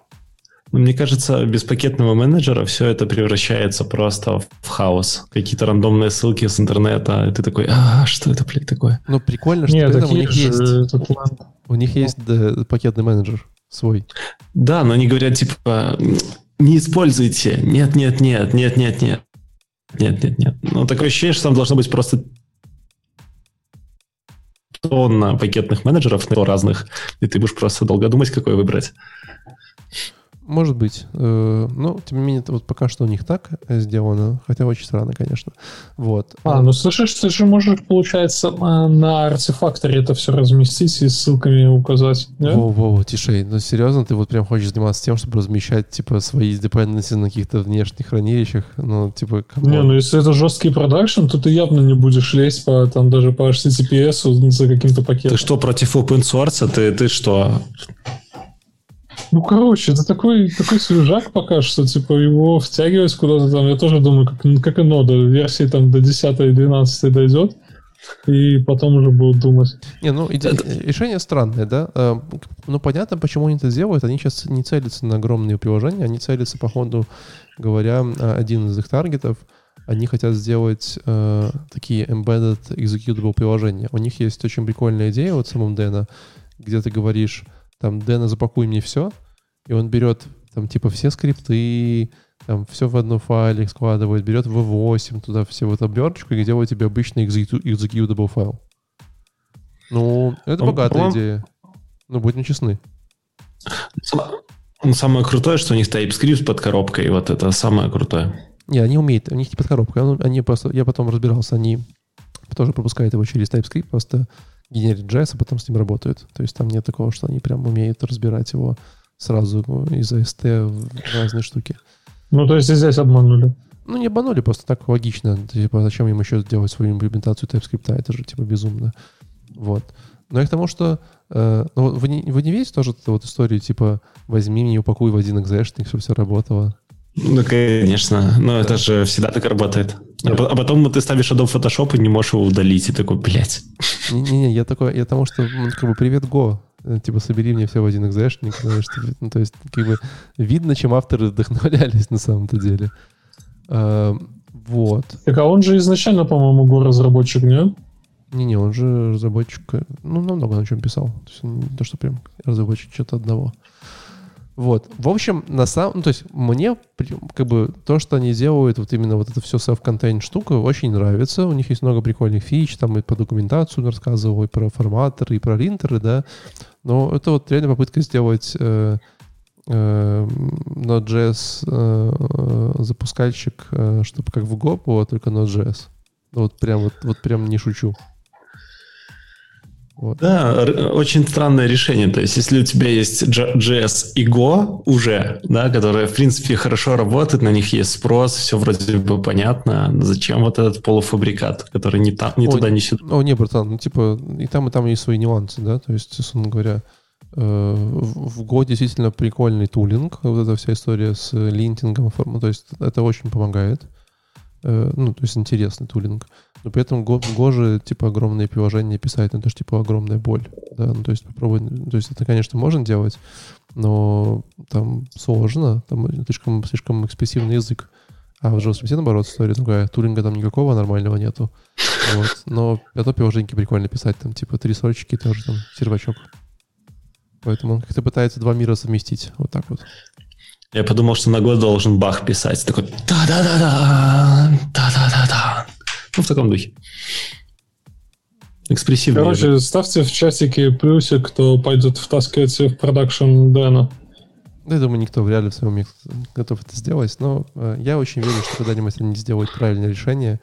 Ну, мне кажется, без пакетного менеджера все это превращается просто в хаос. Какие-то рандомные ссылки с интернета, и ты такой, а, что это, блядь, такое? Ну, прикольно, что Нет, у них же есть, у них есть да, пакетный менеджер свой. Да, но они говорят, типа, не используйте. Нет, нет, нет, нет, нет, нет. Нет, нет, нет. Ну, такое ощущение, что там должно быть просто тонна пакетных менеджеров разных, и ты будешь просто долго думать, какой выбрать. Может быть. Э, Но, тем не менее, это вот пока что у них так сделано. Хотя очень странно, конечно. Вот. А, ну слышишь, ты же можешь, получается, на Artifactory это все разместить и ссылками указать. да? Воу-воу, тише. Ну, серьезно, ты вот прям хочешь заниматься тем, чтобы размещать, типа, свои dependency на каких-то внешних хранилищах? Ну, типа, come on. Не, ну если это жесткий продакшн, то ты явно не будешь лезть по, там, даже по HTTPS за каким-то пакетом. Ты что, против open source? Ты, ты что? Ну, короче, это такой, такой свежак пока что, типа, его втягивать куда-то там, я тоже думаю, как, как и нода, версии там до 10 и 12 дойдет, и потом уже будут думать. Не, ну, иде- решение странное, да? Э, Ну, понятно, почему они это делают. Они сейчас не целятся на огромные приложения, они целятся, по ходу говоря, один из их таргетов. Они хотят сделать э, такие embedded executable приложения. У них есть очень прикольная идея вот в самом Дэна, где ты говоришь, там, Дэна, запакуй мне все, и он берет там типа все скрипты, там все в одну файлик складывает, берет V8 туда все вот оберточку и делает тебе обычный execu- executable файл. Ну, это богатая идея. Ну, будем честны. Ну, Самое крутое, что у них TypeScript под коробкой, вот это самое крутое. Не, они умеют, у них типа коробка. Он- Они просто, я потом разбирался, они тоже пропускают его через TypeScript, просто генерят JS, а потом с ним работают. То есть там нет такого, что они прям умеют разбирать его сразу ну, из AST в разные штуки. Ну, то есть и здесь обманули. Ну, не обманули, просто так логично. Типа, зачем им еще делать свою имплементацию TypeScript? Это же, типа, безумно. Вот. Но я к тому, что... э, ну, вы, не, вы не видите тоже вот историю, типа, возьми мне, упакуй в один экзешник, чтобы все работало? Ну, конечно. Но это же всегда так работает. А а потом ты ставишь Adobe Photoshop и не можешь его удалить. И такой, блядь. Не-не-не, я такой, я тому, что, ну, как бы, привет, Го. Э, Типа, собери мне все в один экзешник. ну, то есть, как бы, видно, чем авторы вдохновлялись на самом-то деле. А, вот. Так а он же изначально, по-моему, го-разработчик, не? Не-не, он же разработчик, э, ну, намного на чем писал. То есть, он не то, что прям разработчик что-то одного. Вот. В общем, на самом... Ну, то есть, мне как бы то, что они делают, вот именно вот это все self-contained штука, очень нравится. У них есть много прикольных фич, там и по документацию рассказывал, и про форматоры, и про линтеры, да. Но это вот реально попытка сделать э, э, Node.js э, э, запускальщик, э, чтобы как в Go было, только Node.js. Вот прям, вот, вот прям не шучу. Вот. Да, очень странное решение. То есть, если у тебя есть JS и Go уже, да, которые, в принципе, хорошо работают, на них есть спрос, все вроде бы понятно, зачем вот этот полуфабрикат, который не, там, не туда, не сюда? О, не, братан, ну типа и там, и там есть свои нюансы, да, то есть, условно говоря, э, в Go действительно прикольный тулинг, вот эта вся история с линтингом, то есть это очень помогает, Э, ну, то есть интересный тулинг, но при этом Go, Go же, типа, огромные приложения писать, ну, это же, типа, огромная боль, да, ну, то есть попробуй, то есть это, конечно, можно делать, но там сложно, там слишком, слишком экспрессивный язык, а в JavaScript, наоборот, история другая. Тулинга там никакого нормального нету. Вот. Но зато приложеньки прикольно писать. Там типа три строчки тоже там сервачок. Поэтому он как-то пытается два мира совместить. Вот так вот. Я подумал, что на год должен Бах писать. Такой да-да-да-да, да-да-да-да. Ну, в таком духе. Экспрессивный. язык. Короче, ставьте в чатике плюсик, кто пойдет втаскивать в продакшн Дэна. Да, я думаю, никто вряд ли в своем уме готов это сделать. Но э, я очень верю, что когда-нибудь они сделают правильное решение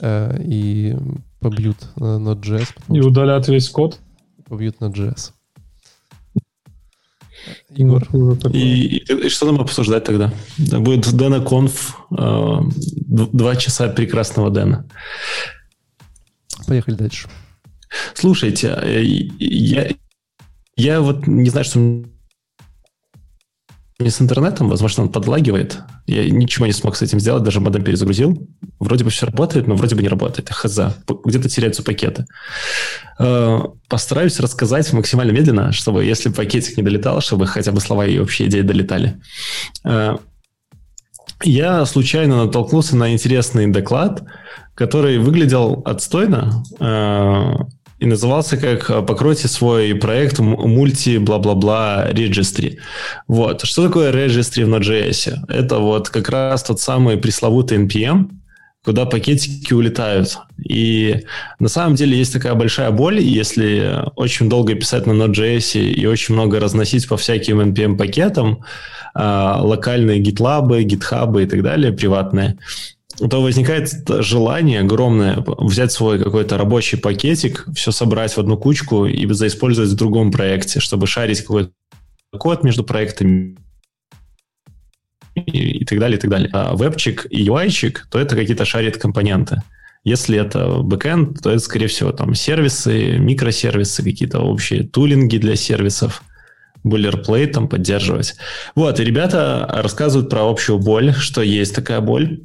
э, и побьют э, Node.js, И что удалят весь код. побьют Node.js. Егор, Ну. И, и- и что нам обсуждать тогда? Да, Будет Дэна Конф, э, два часа прекрасного Дэна. Поехали дальше. Слушайте, э, я, я вот не знаю, что не с интернетом, возможно, он подлагивает. Я ничего не смог с этим сделать, даже модем перезагрузил. Вроде бы все работает, но вроде бы не работает. Хз. Где-то теряются пакеты. Э, постараюсь рассказать максимально медленно, чтобы, если пакетик не долетал, чтобы хотя бы слова и общие идеи долетали. Э, я случайно натолкнулся на интересный доклад, который выглядел отстойно, э, и назывался как «Покройте свой проект мульти бла-бла-бла registry». Вот. Что такое registry в Node.js? Это вот как раз тот самый пресловутый NPM, куда пакетики улетают. И на самом деле есть такая большая боль, если очень долго писать на Node.js и очень много разносить по всяким NPM-пакетам, э, локальные GitLab, GitHub и так далее, приватные, то возникает желание огромное взять свой какой-то рабочий пакетик, все собрать в одну кучку и заиспользовать в другом проекте, чтобы шарить какой-то код между проектами и, и так далее, и так далее. А вебчик и UI-чик, то это какие-то шарит компоненты. Если это бэкэнд, то это, скорее всего, там сервисы, микросервисы, какие-то общие тулинги для сервисов, boilerplate там поддерживать. Вот, и ребята рассказывают про общую боль, что есть такая боль.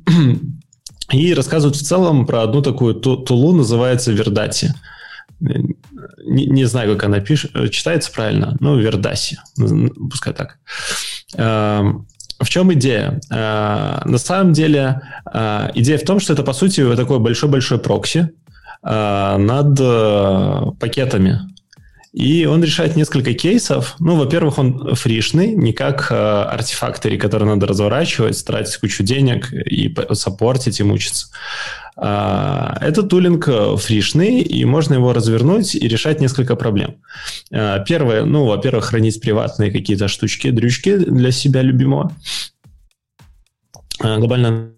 И рассказывают в целом про одну такую тулу, называется Вердати. Не, не знаю, как она пишет, читается правильно, но Вердаси, пускай так. Эм, в чем идея? Э, на самом деле э, идея в том, что это, по сути, такой большой-большой прокси э, над пакетами. И он решает несколько кейсов. Ну, во-первых, он фришный, не как э, артефактори, которые надо разворачивать, тратить кучу денег и саппортить и мучиться. Uh, это тулинг э, фришный, и можно его развернуть и решать несколько проблем. Uh, первое, ну, во-первых, хранить приватные какие-то штучки, дрючки для себя любимого. Uh, глобально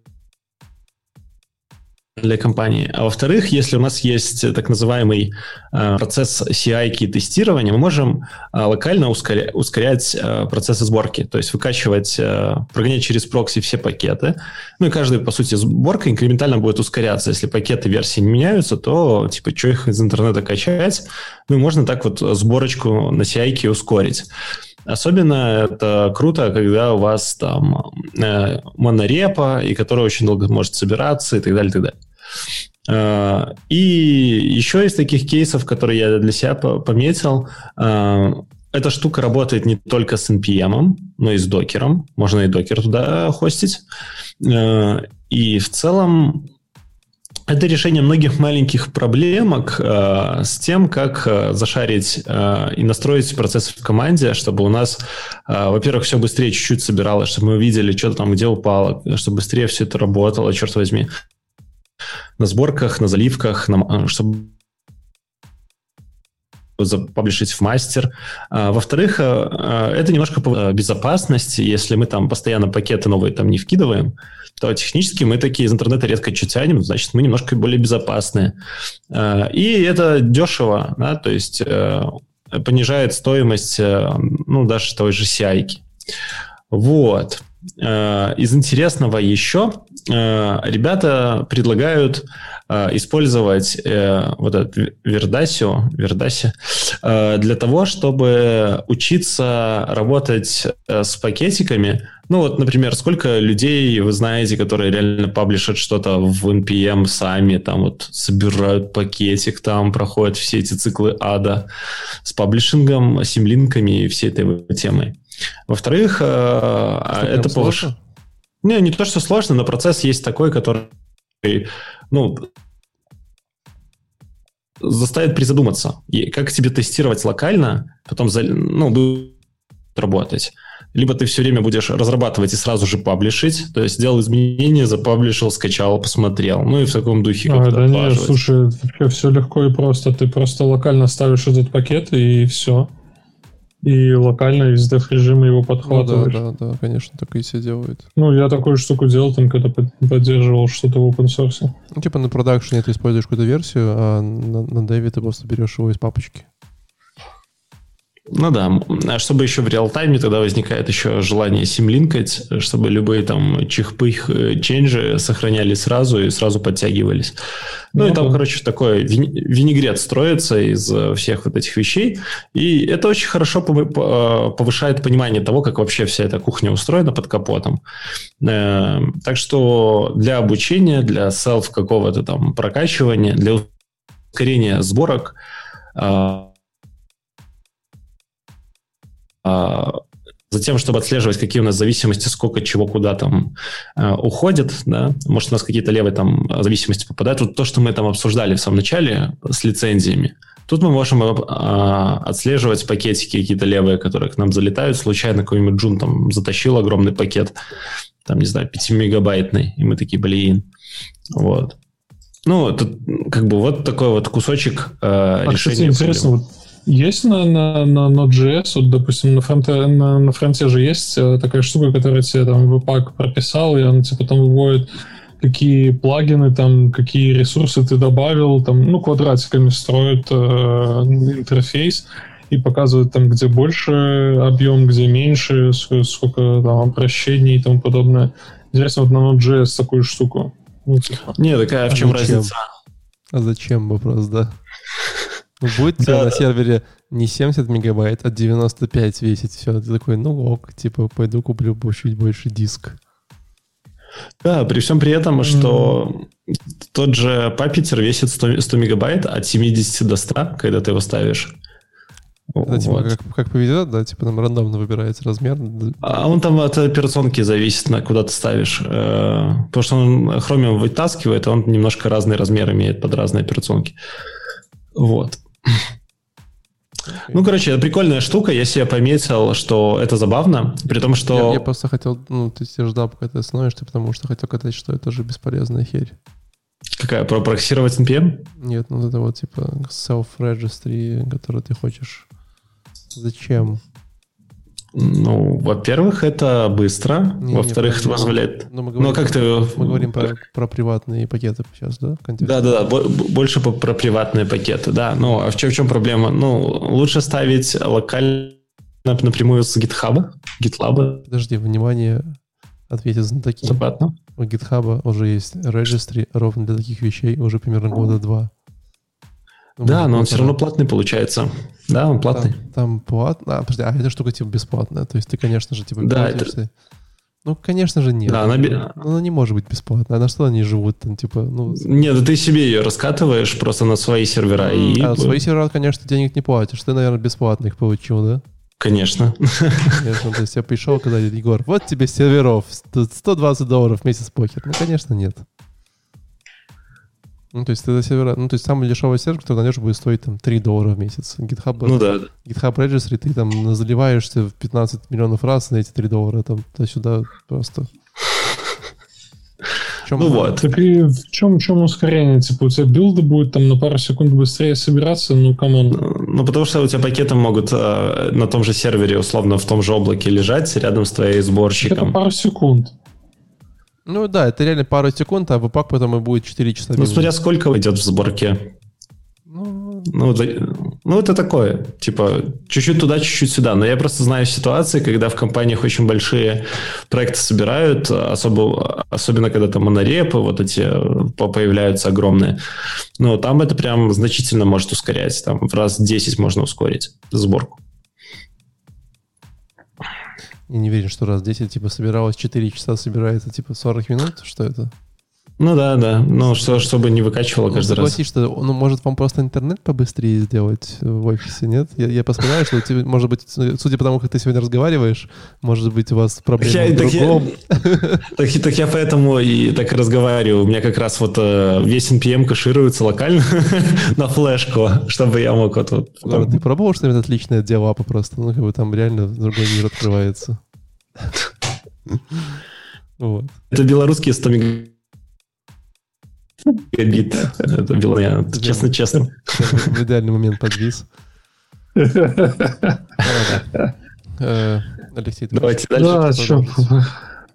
для компании. А во-вторых, если у нас есть так называемый э, процесс CI тестирования, мы можем э, локально ускоря- ускорять э, процессы сборки, то есть выкачивать, э, прогонять через прокси все пакеты. Ну и каждая, по сути, сборка инкрементально будет ускоряться. Если пакеты версии не меняются, то типа что их из интернета качать? Ну и можно так вот сборочку на CI ускорить. Особенно это круто, когда у вас там э, монорепа, и которая очень долго может собираться и так далее, и так далее. Э, и еще из таких кейсов, которые я для себя пометил, э, эта штука работает не только с NPM, но и с докером. Можно и докер туда хостить. Э, и в целом это решение многих маленьких проблемок с тем, как зашарить и настроить процесс в команде, чтобы у нас, во-первых, все быстрее чуть-чуть собиралось, чтобы мы увидели, что там где упало, чтобы быстрее все это работало, черт возьми на сборках, на заливках, на, чтобы запаблишить в мастер. А, во-вторых, а, а, это немножко безопасность. Если мы там постоянно пакеты новые там не вкидываем, то технически мы такие из интернета редко что тянем, значит, мы немножко более безопасные. И это дешево, да, то есть э, понижает стоимость, э, ну, даже той же CI. Вот. Э, из интересного еще э, ребята предлагают э, использовать вот этот Вердасио, Вердаси для того, чтобы учиться работать с пакетиками. Ну вот, например, сколько людей вы знаете, которые реально паблишат что-то в NPM сами, там вот собирают пакетик, там проходят все эти циклы ада с паблишингом, симлинками и всей этой темой. Во-вторых, э, это повышает... Не, не то, что сложно, но процесс есть такой, который, ну, заставит призадуматься. И как тебе тестировать локально, потом, ну, будет работать. Либо ты все время будешь разрабатывать и сразу же паблишить, то есть сделал изменения, запаблишил, скачал, посмотрел. Ну и в таком духе а, Да нет, слушай, все легко и просто. Ты просто локально ставишь этот пакет и все и локально из dev режима его подхватываешь. Ну, да, да, да, конечно, так и все делают. Ну, я такую штуку делал, там, когда поддерживал что-то в open source. Ну, типа на продакшене ты используешь какую-то версию, а на, на деве ты просто берешь его из папочки. Ну да, а чтобы еще в реал-тайме тогда возникает еще желание симлинкать, чтобы любые там чихпых э, ченджи сохранялись сразу и сразу подтягивались. Ну, ну и там, да. короче, такой винегрет строится из э, всех вот этих вещей, и это очень хорошо э, повышает понимание того, как вообще вся эта кухня устроена под капотом. Так что для обучения, для селф какого-то там прокачивания, для ускорения сборок затем, чтобы отслеживать, какие у нас зависимости, сколько чего куда там э, уходит, да, может, у нас какие-то левые там зависимости попадают. Вот то, что мы там обсуждали в самом начале с лицензиями, тут мы можем э, отслеживать пакетики какие-то левые, которые к нам залетают. Случайно какой-нибудь джун там затащил огромный пакет, там, не знаю, 5-мегабайтный, и мы такие, блин, вот. Ну, тут как бы вот такой вот кусочек э, а, решения. Кстати, интересно, вот есть на, на, на Node.js, вот, допустим, на фронте, на, на фронте же есть э, такая штука, которая тебе там веб прописал, и он тебе потом выводит, какие плагины, там, какие ресурсы ты добавил, там, ну, квадратиками строит э, интерфейс и показывает там, где больше объем, где меньше, сколько там обращений и тому подобное. Интересно, вот на Node.js такую штуку. Ну, типа. Не, такая а в чем зачем? разница? А зачем вопрос, да? [LAUGHS] Будет да, на сервере не 70 мегабайт, а 95 весить все. Ты такой, ну ок, типа пойду куплю чуть больше диск. Да, при всем при этом, что mm. тот же Puppeteer весит 100, 100 мегабайт от 70 до 100, когда ты его ставишь. Это типа вот. как, как повезет, да, типа там рандомно выбирается размер. А он там от операционки зависит, на куда ты ставишь. Э, потому что он Chromium вытаскивает, и он немножко разный размер имеет под разные операционки. Вот. Ну, короче, это прикольная штука. Я себе пометил, что это забавно, при том, что... Я, я просто хотел, ну, ты ждал, пока ты остановишься, потому что хотел сказать, что это же бесполезная херь. Какая? Про проксировать NPM? Нет, ну это вот типа self-registry, который ты хочешь. Зачем? Ну, во-первых, это быстро. Во-вторых, это позволяет... Но мы говорим, ну, как ты... Мы говорим про, про приватные пакеты сейчас, да? Да-да-да, больше про приватные пакеты, да. Ну, а в чем, в чем проблема? Ну, лучше ставить локально напрямую с GitHub, GitLab. Подожди, внимание, ответит знатоки. Западно. У GitHub уже есть registry ровно для таких вещей уже примерно года два. Да, но он все равно платный получается. Да, он платный. Там, там платно. А, подожди, а эта штука типа бесплатная. То есть ты, конечно же, типа да, это... Ну, конечно же, нет. Да, она... она не может быть бесплатной. А на что они живут там, типа, ну... Нет, да ты себе ее раскатываешь просто на свои сервера. И... А свои сервера, конечно, денег не платишь. Ты, наверное, бесплатно их получил, да? Конечно. Конечно, то есть я пришел, когда Егор, вот тебе серверов, 120 долларов в месяц покер. Ну, конечно, нет. Ну, то есть ты за сервера, ну, то есть самый дешевый сервер, который найдешь, будет стоить там 3 доллара в месяц. GitHub, ну, да. GitHub Registry, ты там заливаешься в 15 миллионов раз на эти 3 доллара, там, туда-сюда просто. чем, ну вот. Так и в чем, в чем ускорение? Типа у тебя билды будет там на пару секунд быстрее собираться, ну, come on. Ну, ну, потому что у тебя пакеты могут э, на том же сервере, условно, в том же облаке лежать рядом с твоей сборщиком. Это пару секунд. Ну да, это реально пару секунд, а веб-пак потом и будет 4 часа. Ну, смотря сколько идет в сборке. Ну, ну, ну, это такое, типа, чуть-чуть туда, чуть-чуть сюда. Но я просто знаю ситуации, когда в компаниях очень большие проекты собирают, особо, особенно когда там монорепы вот эти появляются огромные. Ну, там это прям значительно может ускорять. Там в раз 10 можно ускорить сборку. Я не верю, что раз 10, типа, собиралось 4 часа, собирается, типа, 40 минут. Что это? Ну да, да. Ну, что, чтобы не выкачивало ну, каждый раз. что, ну, может, вам просто интернет побыстрее сделать в офисе, нет? Я, я посмотрю, что, тебе, может быть, судя по тому, как ты сегодня разговариваешь, может быть, у вас проблемы я, в другом. Так я, [LAUGHS] так, так я поэтому и так разговариваю. У меня как раз вот э, весь NPM кэшируется локально [LAUGHS] на флешку, чтобы я мог вот... вот потом... Ты пробовал что-нибудь отличное делапа просто? Ну, как бы там реально другой мир открывается. [LAUGHS] Вот. Это белорусские 100 Габит. Это было я, честно-честно. В идеальный момент подвис. Э, Алексей, Давайте дальше.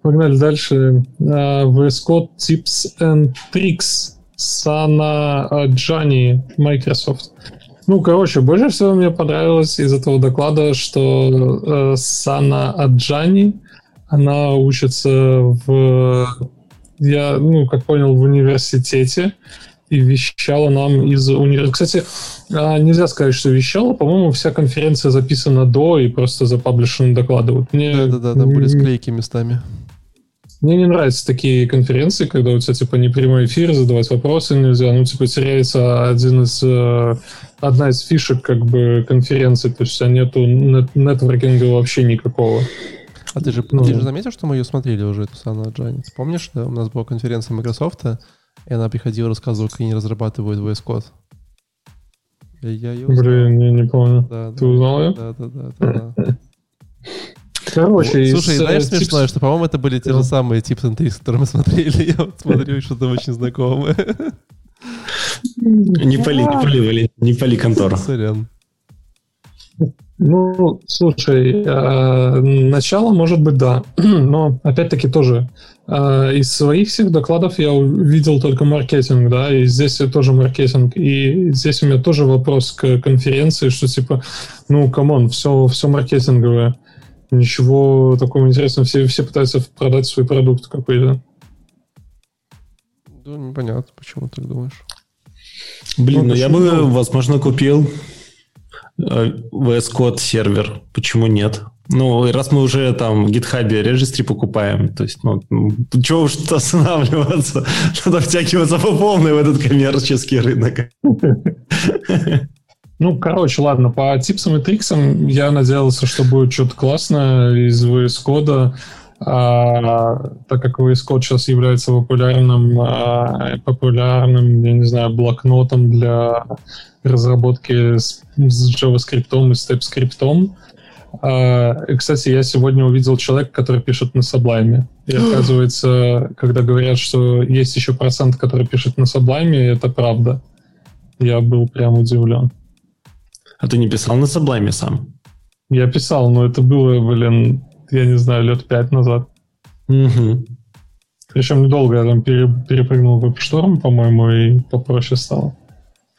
Погнали дальше. VS Code Tips and Tricks Сана Джани Microsoft. Ну, короче, больше всего мне понравилось из этого доклада, что э, Сана Аджани, она учится в, я, ну, как понял, в университете и вещала нам из университета. Кстати, а, нельзя сказать, что вещала. По-моему, вся конференция записана до и просто запаблишены доклады. Вот мне... Да-да-да, там были склейки местами. Мне не нравятся такие конференции, когда у тебя, типа, не прямой эфир, задавать вопросы нельзя. Ну, типа, теряется один из, э, одна из фишек, как бы, конференции. То есть, у тебя нету нет нетворкинга вообще никакого. А ты же, ну, ты же заметил, что мы ее смотрели уже, эту Сану Джани? Помнишь, да, у нас была конференция Microsoft, и она приходила, рассказывала, как они разрабатывают VS Code. Я ее Блин, я не помню. Да, Ты да, узнал ее? Да, да, да. да, да. [LAUGHS] Короче, Слушай, знаешь типс... смешное, что, по-моему, это были те же самые Tips and Tricks, которые мы смотрели. [LAUGHS] Я вот смотрю, что-то очень знакомое. Не пали, не пали, не пали контору. Сорян. Ну, слушай, э, начало может быть да, [CLEARS THROAT] но опять-таки тоже э, из своих всех докладов я увидел только маркетинг, да, и здесь тоже маркетинг, и здесь у меня тоже вопрос к конференции, что типа, ну, come on, все, все маркетинговое, ничего такого интересного, все, все пытаются продать свой продукт какой-то. Да, непонятно, почему ты думаешь. Блин, ну, ну я бы, возможно, купил VS Code сервер. Почему нет? Ну, раз мы уже там в GitHub регистри покупаем, то есть, ну, чего уж останавливаться? [LAUGHS] Надо втягиваться по полной в этот коммерческий рынок. [LAUGHS] Ну, короче, ладно, по типсам и триксам я надеялся, что будет что-то классное из VS Code, а, так как VS Code сейчас является популярным, а, популярным, я не знаю, блокнотом для разработки с, с JavaScript и с TypeScript. А, кстати, я сегодня увидел человека, который пишет на Sublime. И [GASPS] оказывается, когда говорят, что есть еще процент, который пишет на Sublime, это правда. Я был прям удивлен. А ты не писал на Sublime сам? Я писал, но это было, блин, я не знаю, лет пять назад. Угу. Причем недолго я там перепрыгнул в WebStorm, по-моему, и попроще стало.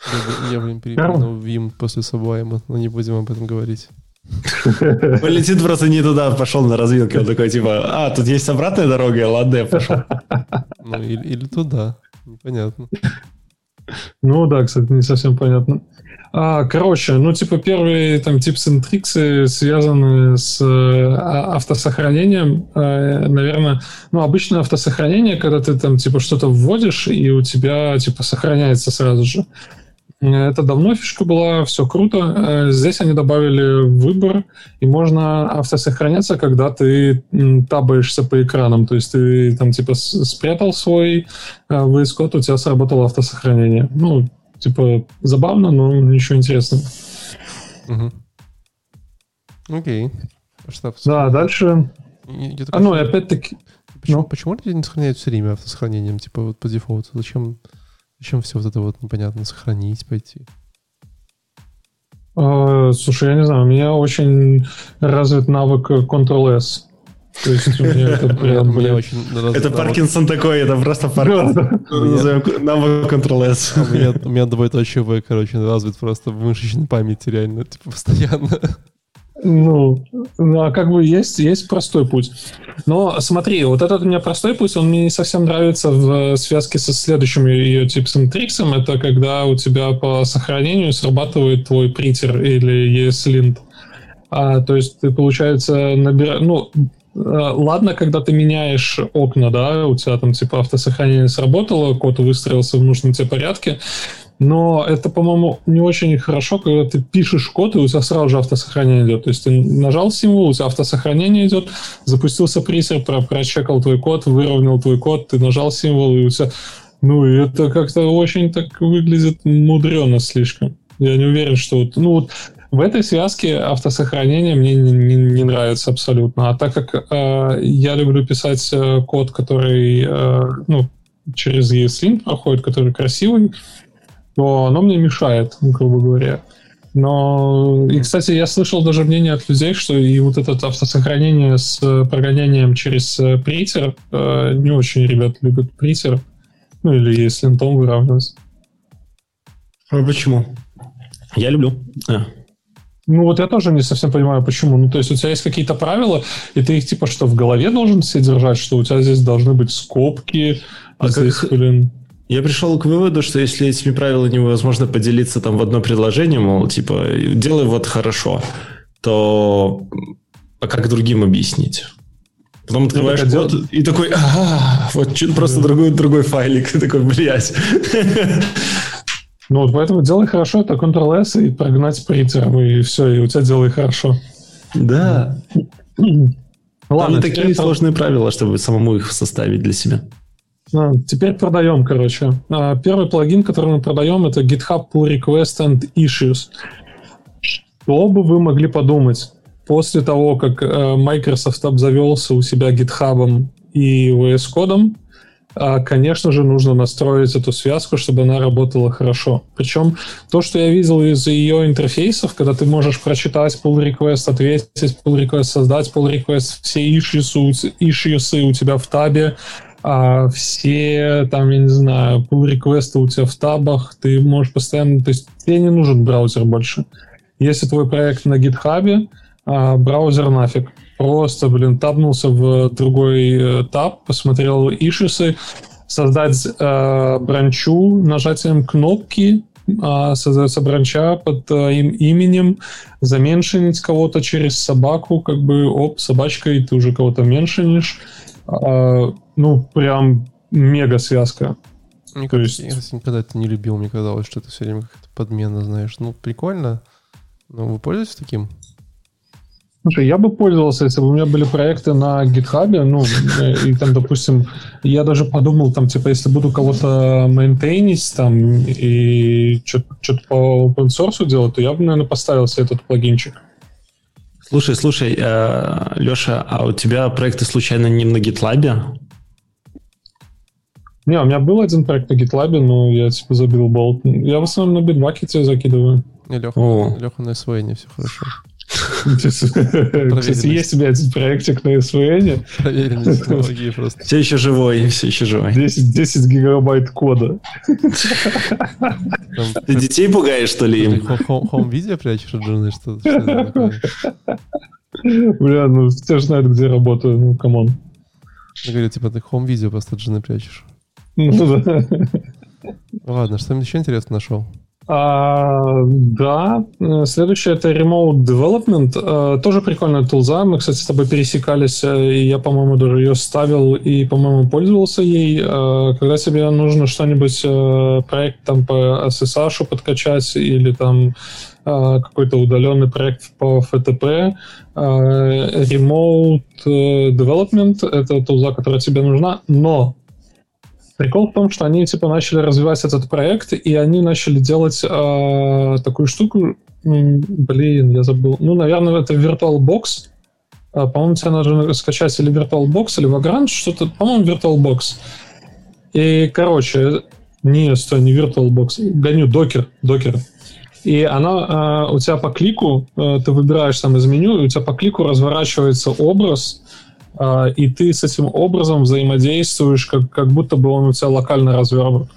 Я, я блин, перепрыгнул в Vim после Sublime, но не будем об этом говорить. [LAUGHS] Полетит просто не туда, пошел на развилке. Он такой, типа, а, тут есть обратная дорога, ладно, я пошел. Ну, или, или туда. Непонятно. Ну да, кстати, не совсем понятно. А, короче, ну, типа, первые там типсы и триксы связаны с э, автосохранением. Э, наверное, ну, обычное автосохранение, когда ты там, типа, что-то вводишь, и у тебя, типа, сохраняется сразу же. Это давно фишка была, все круто. Э, здесь они добавили выбор, и можно автосохраняться, когда ты табаешься по экранам. То есть ты там типа спрятал свой VS Code, у тебя сработало автосохранение. Ну, типа забавно, но ничего интересного. Угу. Окей. Что, да, дальше... а, ну, и опять-таки... Почему, ну? почему люди не сохраняют все время автосохранением, типа вот по дефолту? Зачем, зачем все вот это вот непонятно сохранить, пойти? А, слушай, я не знаю, у меня очень развит навык Ctrl-S. То есть у меня [LAUGHS] это прям... Это Паркинсон такой, это просто Паркинсон. [LAUGHS] Навык Ctrl-S. У меня двоеточие V, короче, развит просто в мышечной памяти реально, типа, постоянно. Ну, ну, а как бы есть, есть простой путь. Но смотри, вот этот у меня простой путь, он мне не совсем нравится в связке со следующим ее типсом триксом. Это когда у тебя по сохранению срабатывает твой притер или ESLint. А, то есть ты, получается, набираешь... Ну, Э, ладно, когда ты меняешь окна, да, у тебя там типа автосохранение сработало, код выстроился в нужном тебе порядке, но это, по-моему, не очень хорошо, когда ты пишешь код, и у тебя сразу же автосохранение идет. То есть ты нажал символ, у тебя автосохранение идет, запустился пресер, про прочекал твой код, выровнял твой код, ты нажал символ, и у тебя... Ну, и это как-то очень так выглядит мудрено слишком. Я не уверен, что... Вот, ну, вот в этой связке автосохранение мне не, не, не нравится абсолютно. А так как э, я люблю писать э, код, который э, ну, через ESLint проходит, который красивый, то оно мне мешает, грубо говоря. Но, и, кстати, я слышал даже мнение от людей, что и вот это автосохранение с прогонянием через э, притер, э, не очень ребята любят притер, ну или если линтом выравнивать. А почему? Я люблю. А. Ну вот я тоже не совсем понимаю, почему. Ну то есть у тебя есть какие-то правила, и ты их типа что, в голове должен себе держать, что у тебя здесь должны быть скобки, а, а здесь, как... блин... Я пришел к выводу, что если этими правилами невозможно поделиться там в одно предложение, мол, типа, делай вот хорошо, то а как другим объяснить? Потом ну, открываешь ну, код и такой, ага, вот просто другой, другой файлик. [LAUGHS] И такой, блядь. Ну вот поэтому делай хорошо, это Ctrl-S и прогнать принтером, и все, и у тебя делай хорошо. Да. Ладно, Там не такие сложные правила, чтобы самому их составить для себя. А, теперь продаем, короче. А, первый плагин, который мы продаем, это GitHub Pull Request and Issues. Что бы вы могли подумать? После того, как э, Microsoft обзавелся у себя GitHub и VS кодом, а, конечно же, нужно настроить эту связку, чтобы она работала хорошо. Причем то, что я видел из ее интерфейсов, когда ты можешь прочитать pull request, ответить pull request, создать pull request, все issues, issues у тебя в табе, а все там, я не знаю, pull реквесты у тебя в табах, ты можешь постоянно, то есть тебе не нужен браузер больше. Если твой проект на гитхабе, а, браузер нафиг. Просто, блин, табнулся в другой э, таб, посмотрел ишисы, создать э, бранчу нажатием кнопки, э, создается бранча под э, им, именем, заменшинить кого-то через собаку, как бы, оп, собачкой ты уже кого-то меншинишь. Э, ну, прям мега связка. Мне То есть... Я никогда это не любил, мне казалось, что это все время как-то подмена, знаешь. Ну, прикольно. Но вы пользуетесь таким? Слушай, я бы пользовался, если бы у меня были проекты на GitHub, ну, и там, допустим, я даже подумал, там, типа, если буду кого-то мейнтейнить, там, и что-то по open source делать, то я бы, наверное, поставил себе этот плагинчик. Слушай, слушай, э, Леша, а у тебя проекты случайно не на GitLab? Не, у меня был один проект на GitLab, но я типа забил болт. Я в основном на Bitbucket закидываю. Не, Леха, Леха на SVN, все хорошо. Кстати, есть у меня один проектик на SVN. Проверенные технологии просто. Все еще живой, все еще живой. 10, 10 гигабайт кода. Ты детей пугаешь, что ли, им? Home-видео прячешь от жены? Что Бля, ну все же знают, где работаю, ну, come on. Я говорю, типа, ты home-видео просто от жены прячешь. Ну. Ладно, что-нибудь еще интересно нашел? А, да, следующее это Remote Development. А, тоже прикольная тулза. Мы, кстати, с тобой пересекались, э, и я, по-моему, даже ее ставил и, по-моему, пользовался ей. А, когда тебе нужно что-нибудь, э, проект там по SSH подкачать или там какой-то удаленный проект по FTP, Remote Development — это тулза, которая тебе нужна, но Прикол в том, что они типа начали развивать этот проект, и они начали делать э, такую штуку. Блин, я забыл. Ну, наверное, это VirtualBox. А, по-моему, тебе нужно скачать или VirtualBox, или Vagrant, что-то. По-моему, VirtualBox. И, короче, не, стой, не VirtualBox, гоню докер, докер. И она э, у тебя по клику, э, ты выбираешь там из меню, и у тебя по клику разворачивается образ, и ты с этим образом взаимодействуешь, как, как будто бы он у тебя локально развернут.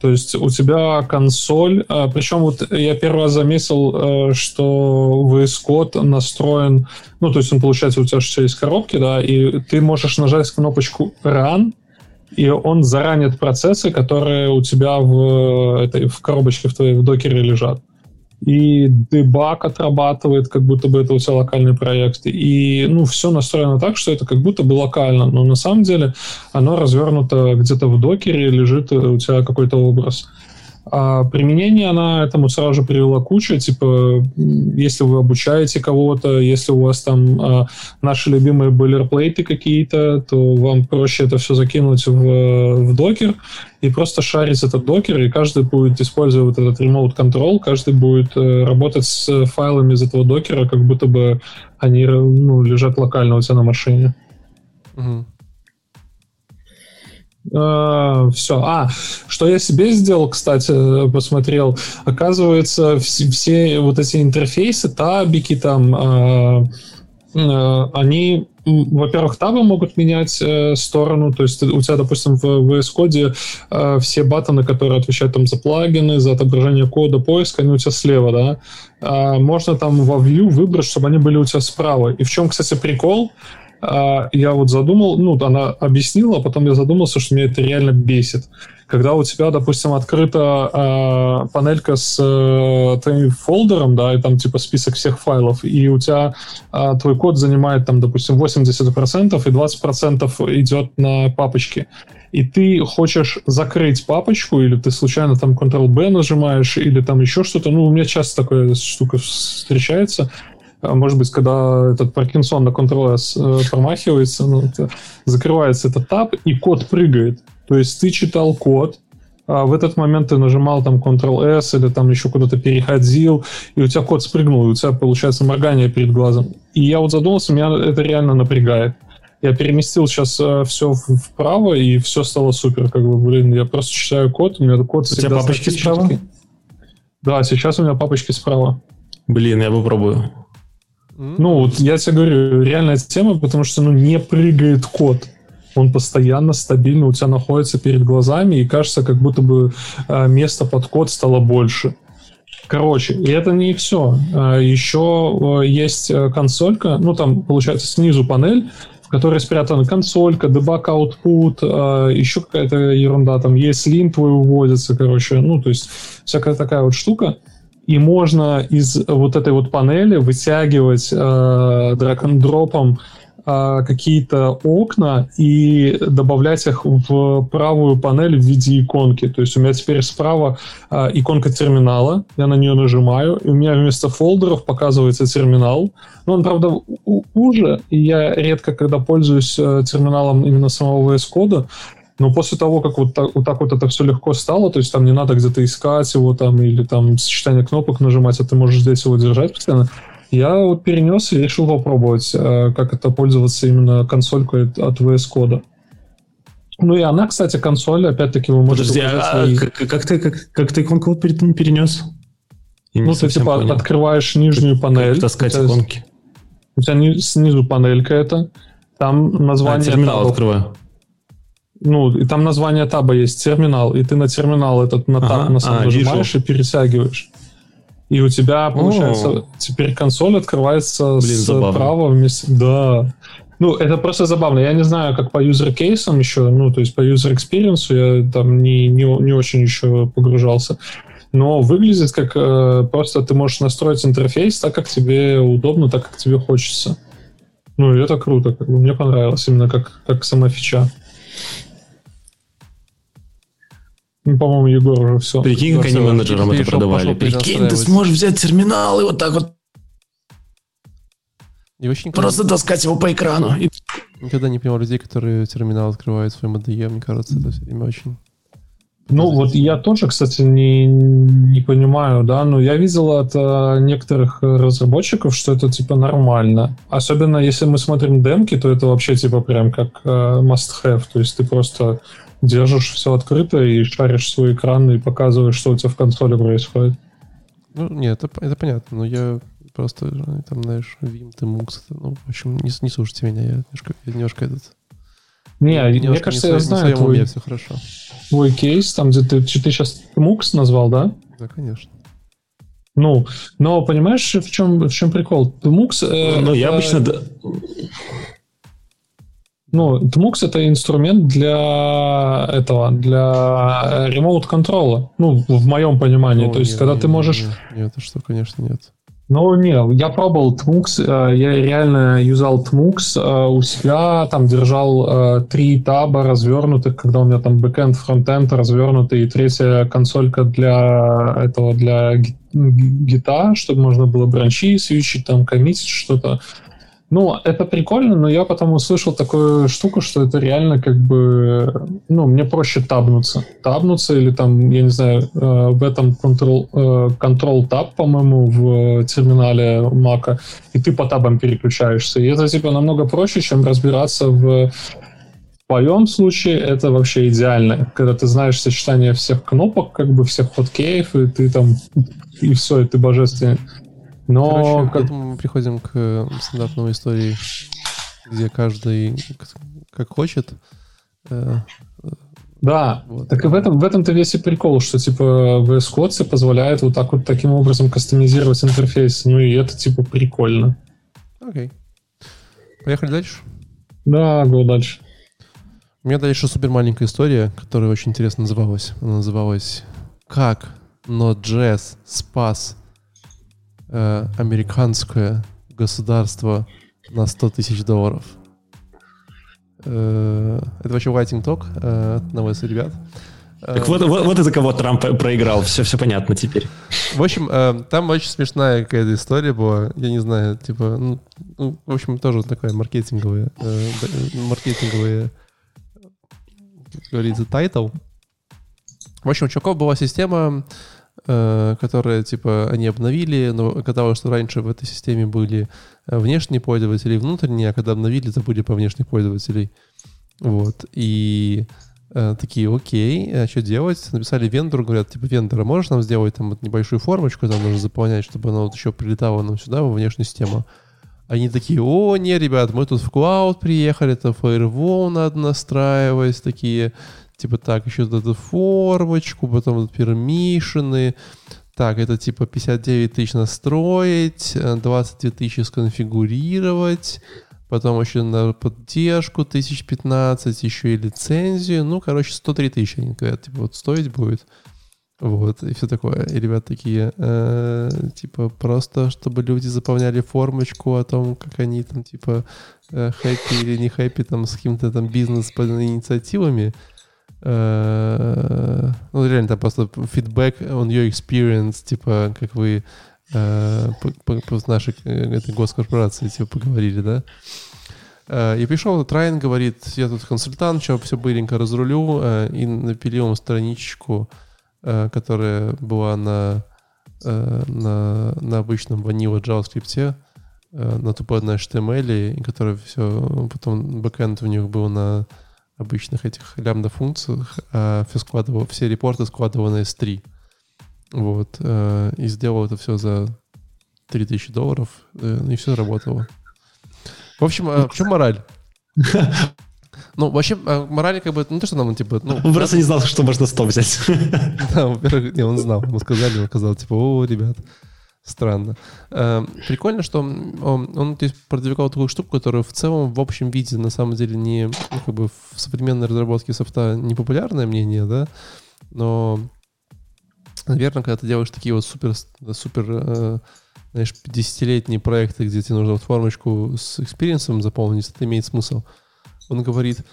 То есть у тебя консоль, а, причем вот я первый раз заметил, э, что VS Code настроен, ну, то есть он, получается, у тебя все из коробки, да, и ты можешь нажать кнопочку Run, и он заранит процессы, которые у тебя в, этой, в коробочке в твоей в докере лежат и дебаг отрабатывает, как будто бы это у тебя локальный проект, и, ну, все настроено так, что это как будто бы локально, но на самом деле оно развернуто где-то в докере, лежит у тебя какой-то образ. А применение она этому сразу же привела кучу, типа, если вы обучаете кого-то, если у вас там а, наши любимые бойлерплейты какие-то, то вам проще это все закинуть в, в докер и просто шарить этот докер, и каждый будет использовать этот remote control, каждый будет э, работать с файлами из этого докера, как будто бы они ну, лежат локально у тебя на машине. Угу. Uh, все. А, что я себе сделал, кстати, посмотрел. Оказывается, все, все вот эти интерфейсы, табики там, uh, uh, они во-первых, табы могут менять э, сторону, то есть у тебя, допустим, в VS Code э, все баттоны, которые отвечают там за плагины, за отображение кода, поиск, они у тебя слева, да. А можно там во View выбрать, чтобы они были у тебя справа. И в чем, кстати, прикол? А, я вот задумал, ну, она объяснила, а потом я задумался, что меня это реально бесит. Когда у тебя, допустим, открыта э, панелька с э, твоим фолдером, да, и там типа список всех файлов, и у тебя э, твой код занимает там, допустим, 80%, и 20% идет на папочки, и ты хочешь закрыть папочку, или ты случайно там Ctrl-B нажимаешь, или там еще что-то, ну, у меня часто такая штука встречается, может быть, когда этот Паркинсон на Ctrl-S э, промахивается, ну, это, закрывается этот таб, и код прыгает. То есть ты читал код, а в этот момент ты нажимал там Ctrl-S или там еще куда-то переходил, и у тебя код спрыгнул, и у тебя получается моргание перед глазом. И я вот задумался, меня это реально напрягает. Я переместил сейчас э, все вправо, и все стало супер. Как бы, блин, я просто читаю код, у меня код у тебя папочки справа? Да, сейчас у меня папочки справа. Блин, я попробую. Ну, вот я тебе говорю, реальная тема, потому что ну, не прыгает код. Он постоянно, стабильно у тебя находится перед глазами, и кажется, как будто бы э, место под код стало больше. Короче, и это не все. Э, еще э, есть консолька, ну там получается снизу панель, в которой спрятана консолька, debug output, еще какая-то ерунда, там есть lint твой выводится, короче, ну то есть всякая такая вот штука и можно из вот этой вот панели вытягивать э, драг-н-дропом э, какие-то окна и добавлять их в правую панель в виде иконки. То есть у меня теперь справа э, иконка терминала, я на нее нажимаю, и у меня вместо фолдеров показывается терминал. Но он, правда, уже, и я редко, когда пользуюсь э, терминалом именно самого VS Code, но после того, как вот так, вот так вот это все легко стало, то есть там не надо где-то искать его там или там сочетание кнопок нажимать, а ты можешь здесь его держать постоянно, я вот перенес и решил попробовать, э, как это пользоваться именно консолькой от VS Code. Ну и она, кстати, консоль, опять-таки, вы можете... Подожди, а, свои... как, как, ты, как, как ты иконку перенес? Я ну, ты типа понял. открываешь нижнюю панель. Как таскать у тебя, иконки? У тебя снизу панелька это, там название... А, терминал табов. открываю. Ну, и там название таба есть терминал, и ты на терминал этот на таб ага, на самом а, нажимаешь вижу. и перетягиваешь. И у тебя, получается, О. теперь консоль открывается Блин, справа вместе. Да. Ну, это просто забавно. Я не знаю, как по user кейсам еще, ну, то есть по experience я там не, не, не очень еще погружался. Но выглядит как э, просто ты можешь настроить интерфейс так, как тебе удобно, так, как тебе хочется. Ну, и это круто. Как бы, мне понравилось именно как, как сама фича. Ну, по-моему, Егор уже все. Прикинь, как они менеджерам это продавали. Прикинь, ты сможешь взять терминал и вот так вот и очень Просто таскать его по экрану. Никогда не понимал людей, которые терминал открывают в своем. Мне кажется, это все время очень... Ну, вот я тоже, кстати, не, не понимаю, да, но я видел от э, некоторых разработчиков, что это, типа, нормально. Особенно, если мы смотрим демки, то это вообще, типа, прям как э, must-have. То есть ты просто держишь все открыто и шаришь свой экран и показываешь, что у тебя в консоли происходит. Ну, нет, это, это понятно, но я просто, там, знаешь, Vim, ты Mux, ну, в общем, не, не слушайте меня, я немножко, я немножко этот... Не, немножко мне кажется, не я знаю твой, уме, все хорошо. твой кейс, там, где ты, ты сейчас Mux назвал, да? Да, конечно. Ну, но понимаешь, в чем, в чем прикол? Mux... Э, ну, я обычно... Ну, Tmux это инструмент для этого, для ремоут-контрола. Ну, в моем понимании. О, То есть, нет, когда нет, ты можешь... Нет, нет, это что, конечно, нет. Ну, не, я пробовал Tmux, э, я реально юзал Tmux э, у себя, там держал э, три таба развернутых, когда у меня там бэкэнд, фронтенд развернутый, и третья консолька для этого, для гита, чтобы можно было бранчи свечить, там, коммитить что-то. Ну, это прикольно, но я потом услышал такую штуку, что это реально как бы, ну, мне проще табнуться. Табнуться или там, я не знаю, э, в этом control, э, control tab, по-моему, в терминале Mac, и ты по табам переключаешься. И это, типа, намного проще, чем разбираться в в твоем случае это вообще идеально, когда ты знаешь сочетание всех кнопок, как бы всех хоткеев, и ты там, и все, и ты божественный. Но Короче, как... мы приходим к стандартной истории где каждый как хочет. Э, да, вот. так и в этом в этом-то весь и прикол, что типа VS Code позволяет вот так вот таким образом кастомизировать интерфейс, ну и это типа прикольно. Окей. Поехали дальше? Да, go дальше. У меня дальше супер маленькая история, которая очень интересно называлась. Она называлась «Как Node.js спас э, американское государство на 100 тысяч долларов». Э, это вообще Writing Talk э, одного из ребят. Так вот, вот, вот из-за кого Трамп проиграл, все, все понятно теперь. В общем, э, там очень смешная какая-то история была, я не знаю, типа, ну, ну в общем, тоже такая маркетинговая, маркетинговая, как говорится, title. В общем, у чуваков была система, которая, типа, они обновили, но оказалось, что раньше в этой системе были внешние пользователи и внутренние, а когда обновили, забыли по внешних пользователей. Вот. И э, такие, окей, а что делать? Написали вендору, говорят, типа, вендора, можешь нам сделать там вот небольшую формочку, там нужно заполнять, чтобы она вот еще прилетала нам сюда, во внешнюю систему. Они такие, о, не, ребят, мы тут в cloud приехали, это фаервол надо настраивать, такие, типа, так, еще вот эту формочку, потом вот пермишины, так, это типа 59 тысяч настроить, 22 э, тысячи сконфигурировать, потом еще на поддержку 1015, еще и лицензию. Ну, короче, 103 тысячи, они говорят, типа, вот стоить будет. Вот, и все такое. И ребят такие, э, типа, просто чтобы люди заполняли формочку о том, как они там, типа, э, хэппи или не хэппи там с каким-то там бизнес-инициативами. Э, ну, реально, там просто фидбэк on your experience, типа, как вы э, по, по, нашей э, этой госкорпорации, типа, поговорили, да? И пришел этот Райан, говорит, я тут консультант, что все быренько разрулю, и напилил страничку, которая была на, на, на обычном ванила JavaScript, на тупой на HTML, и которая все, потом бэкэнд у них был на обычных этих лямбда-функциях, а все, складывал, все репорты складывал на S3. Вот. Э, и сделал это все за 3000 долларов, э, и все работало. В общем, а в чем мораль? Ну, вообще, а, мораль как бы, ну, то, что нам, типа... Ну, он просто не знал, что можно 100 взять. [LAUGHS] Да, во-первых, не, он знал. Мы сказали, он сказал, типа, о, ребят, странно. Э, прикольно, что он, он то есть, продвигал такую штуку, которая в целом в общем виде на самом деле не ну, как бы в современной разработке софта не популярное мнение, да, но наверное, когда ты делаешь такие вот супер, супер э, знаешь, десятилетние проекты, где тебе нужно вот формочку с experience ом заполнить, это имеет смысл. Он говорит,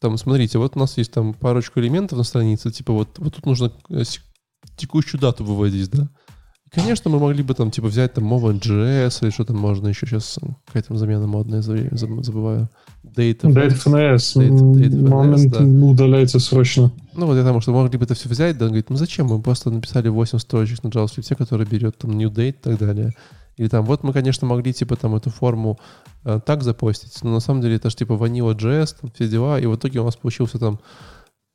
там, смотрите, вот у нас есть там парочку элементов на странице, типа вот, вот тут нужно э, текущую дату выводить, да, Конечно, мы могли бы там, типа, взять там Moment.js или что там можно еще сейчас, какая там замена модная, забываю. Data, Data FNS. Moment да. удаляется срочно. Ну вот я потому что могли бы это все взять, да, он говорит, ну зачем, мы просто написали 8 строчек на JavaScript, который берет там new date и так далее. Или там, вот мы, конечно, могли, типа, там эту форму э, так запостить, но на самом деле это же, типа, Vanilla.js, там все дела, и в итоге у нас получился там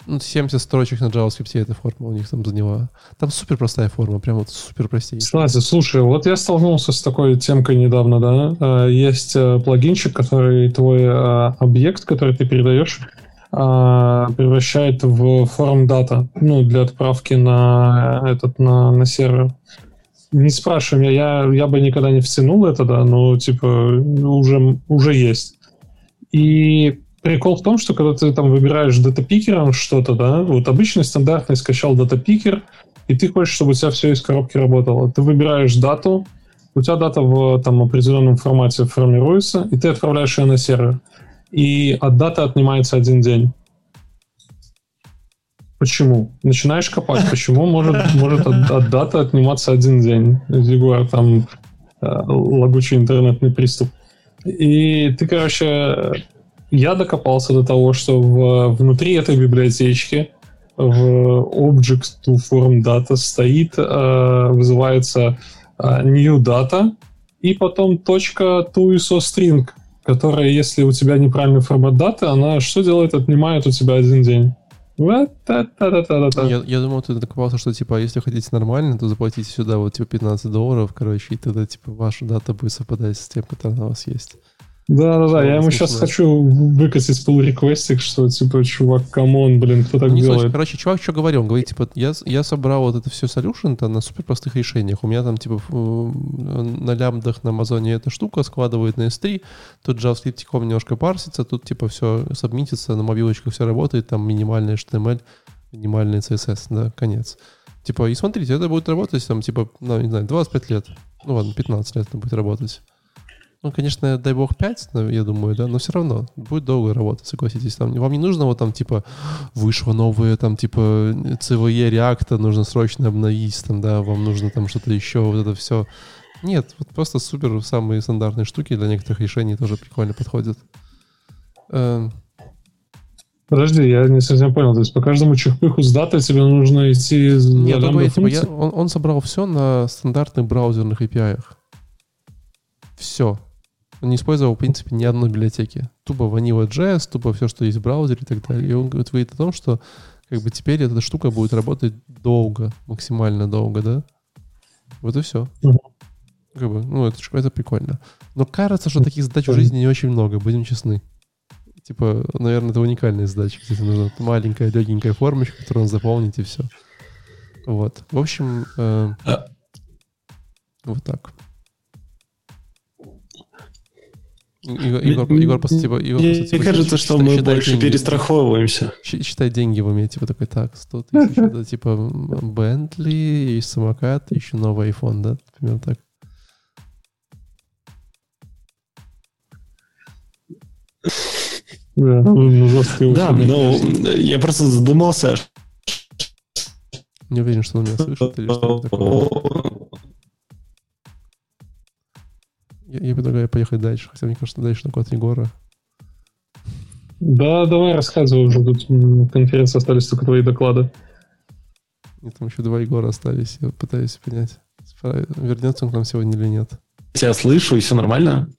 70 строчек на JavaScript эта форма у них там заняла. Там супер простая форма, прям вот супер простейшая. Слушай, слушай, вот я столкнулся с такой темкой недавно, да. А, есть э, плагинчик, который твой а, объект, который ты передаешь, превращает в форм дата, ну, для отправки на этот, на, на сервер. Не спрашивай меня, я, я бы никогда не втянул это, да, но, типа, уже, уже есть. И прикол в том, что когда ты там выбираешь датапикером что-то, да, вот обычный стандартный скачал датапикер, и ты хочешь, чтобы у тебя все из коробки работало. Ты выбираешь дату, у тебя дата в там, определенном формате формируется, и ты отправляешь ее на сервер. И от даты отнимается один день. Почему? Начинаешь копать, [LAUGHS] почему может, может от, от даты отниматься один день? Егор, там э, лагучий интернетный приступ. И ты, короче, я докопался до того, что в, внутри этой библиотечки в object to form data стоит, э, вызывается э, new data, и потом точка to ISO string, которая, если у тебя неправильный формат даты, она что делает? Отнимает у тебя один день. Я, я думал, ты докопался, что, типа, если хотите нормально, то заплатите сюда вот, типа, 15 долларов, короче, и тогда, типа, ваша дата будет совпадать с тем, которая у вас есть. Да-да-да, я ему сейчас хочу выкосить pull request ик, что типа, чувак, come on, блин, кто так не делает? суть. Короче, чувак что говорил? Он говорит, типа, я, я собрал вот это все solution на супер простых решениях. У меня там, типа, на лямбдах на Амазоне эта штука складывает на S3, тут JavaScript немножко парсится, тут, типа, все сабмитится, на мобилочках все работает, там минимальный HTML, минимальный CSS, да, конец. Типа, и смотрите, это будет работать, там, типа, ну, не знаю, 25 лет. Ну, ладно, 15 лет это будет работать. Ну, конечно, дай бог 5, ну, я думаю, да, но все равно будет долго работать, согласитесь. Там, вам не нужно вот там, типа, вышло новое, там, типа, CVE реакта нужно срочно обновить, там, да, вам нужно там что-то еще, вот это все. Нет, вот просто супер самые стандартные штуки для некоторых решений тоже прикольно подходят. Эм, Подожди, я не совсем понял. То есть по каждому чихпыху с датой тебе нужно идти Нет, другое, типа, я- он, он собрал все на стандартных браузерных API. Все. Он не использовал, в принципе, ни одной библиотеки. Тупо Vanilla.js, тупо все, что есть в браузере и так далее. И он говорит, говорит о том, что как бы теперь эта штука будет работать долго, максимально долго, да? Вот и все. Как бы, ну, это, это прикольно. Но кажется, что таких задач в жизни не очень много, будем честны. Типа, наверное, это уникальная задача, тебе нужна маленькая, легенькая формочка, которую он заполнить, и все. Вот. В общем, э, А. вот так. Егор, Егор, Егор типа... Егор, Мне просто, типа, кажется, считает- что мы считает больше деньги. перестраховываемся. Считай деньги в уме, типа такой, так, 100 тысяч, [LAUGHS] это типа Бентли, есть самокат, еще новый iPhone, да? Примерно так. Да, ну, жесткое Да, условие. ну, я просто задумался, Не уверен, что он меня слышит или что такое. Я, я предлагаю поехать дальше, хотя мне кажется, дальше на код Егора. Да, давай рассказывай уже. Тут конференции остались только твои доклады. Нет, там еще два Егора остались, я пытаюсь понять, вернется он к нам сегодня или нет. тебя слышу, и все нормально.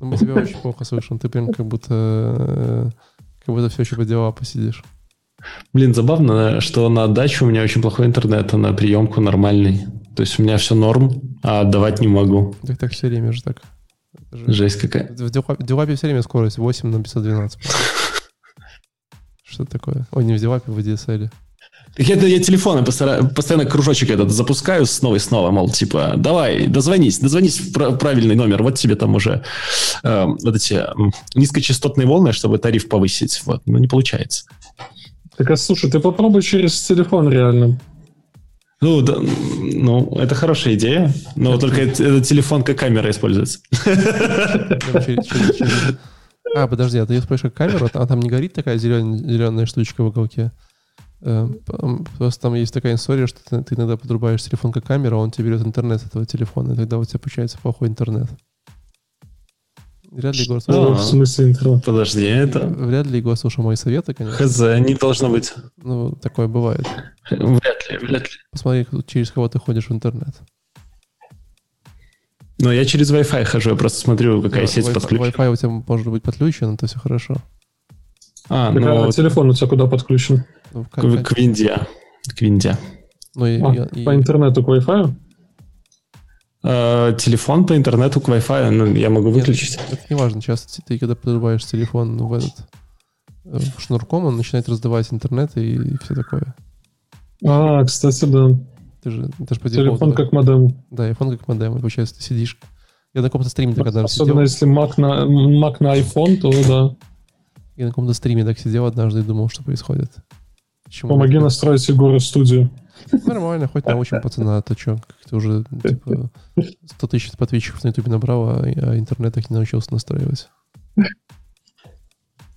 Но мы тебя очень плохо слышим, ты прям как будто, э, как будто все еще по дела посидишь. Блин, забавно, что на даче у меня очень плохой интернет, а на приемку нормальный. То есть у меня все норм, а отдавать не могу. Так так все время же так. Это же- Жесть какая. В Дилапе все время скорость 8 на 512. Что такое? Ой, не в Дилапе, в DSL. Так это я телефоны постоянно кружочек этот запускаю снова и снова, мол, типа, давай, дозвонись, дозвонись в пра- правильный номер, вот тебе там уже э, вот эти низкочастотные волны, чтобы тариф повысить, вот, но не получается. Так, а слушай, ты попробуй через телефон реально. Ну, да, ну, это хорошая идея, но только это- этот телефон как камера используется. А, подожди, а ты спрашиваешь как камеру, а там не горит такая зеленая, зеленая штучка в уголке? Э, п- Просто там есть такая история, что ты, иногда подрубаешь телефон как камеру, он тебе берет интернет с этого телефона, и тогда у тебя получается плохой интернет. Вряд ли Егор Ну, слушал, в смысле интернет. Подожди, это... вряд ли Егор слушал мои советы, конечно. Хз, не должно быть. Ну, такое бывает. Вряд ли, вряд ли. Посмотри, через кого ты ходишь в интернет. Но я через Wi-Fi хожу, я просто смотрю, какая Да, сеть Wi-Fi- подключена. Wi-Fi у тебя может быть подключен, то все хорошо. А, Так, а ну, телефон у тебя куда подключен? Ну, к, к винде. К винде. ну, и- А, и- и- По интернету к Wi-Fi? Э, телефон по интернету к Wi-Fi, ну, я могу Нет, выключить. Это не важно. Часто ты, когда подрубаешь телефон в этот э, в шнурком, он начинает раздавать интернет и, и все такое. А, кстати, да. Ты же, ты же по Телефон как модем. Да, iPhone как модем. И получается, ты сидишь... Я на каком-то стриме так однажды Особенно сидел. если Mac на, Mac на iPhone, то да. Я на каком-то стриме так сидел однажды и думал, что происходит. Почему? Помоги настроить Егору студию. Нормально, хоть научим пацана, а то что, как ты уже типа 100 тысяч подписчиков на ютубе набрал, а, а интернет так не научился настраивать.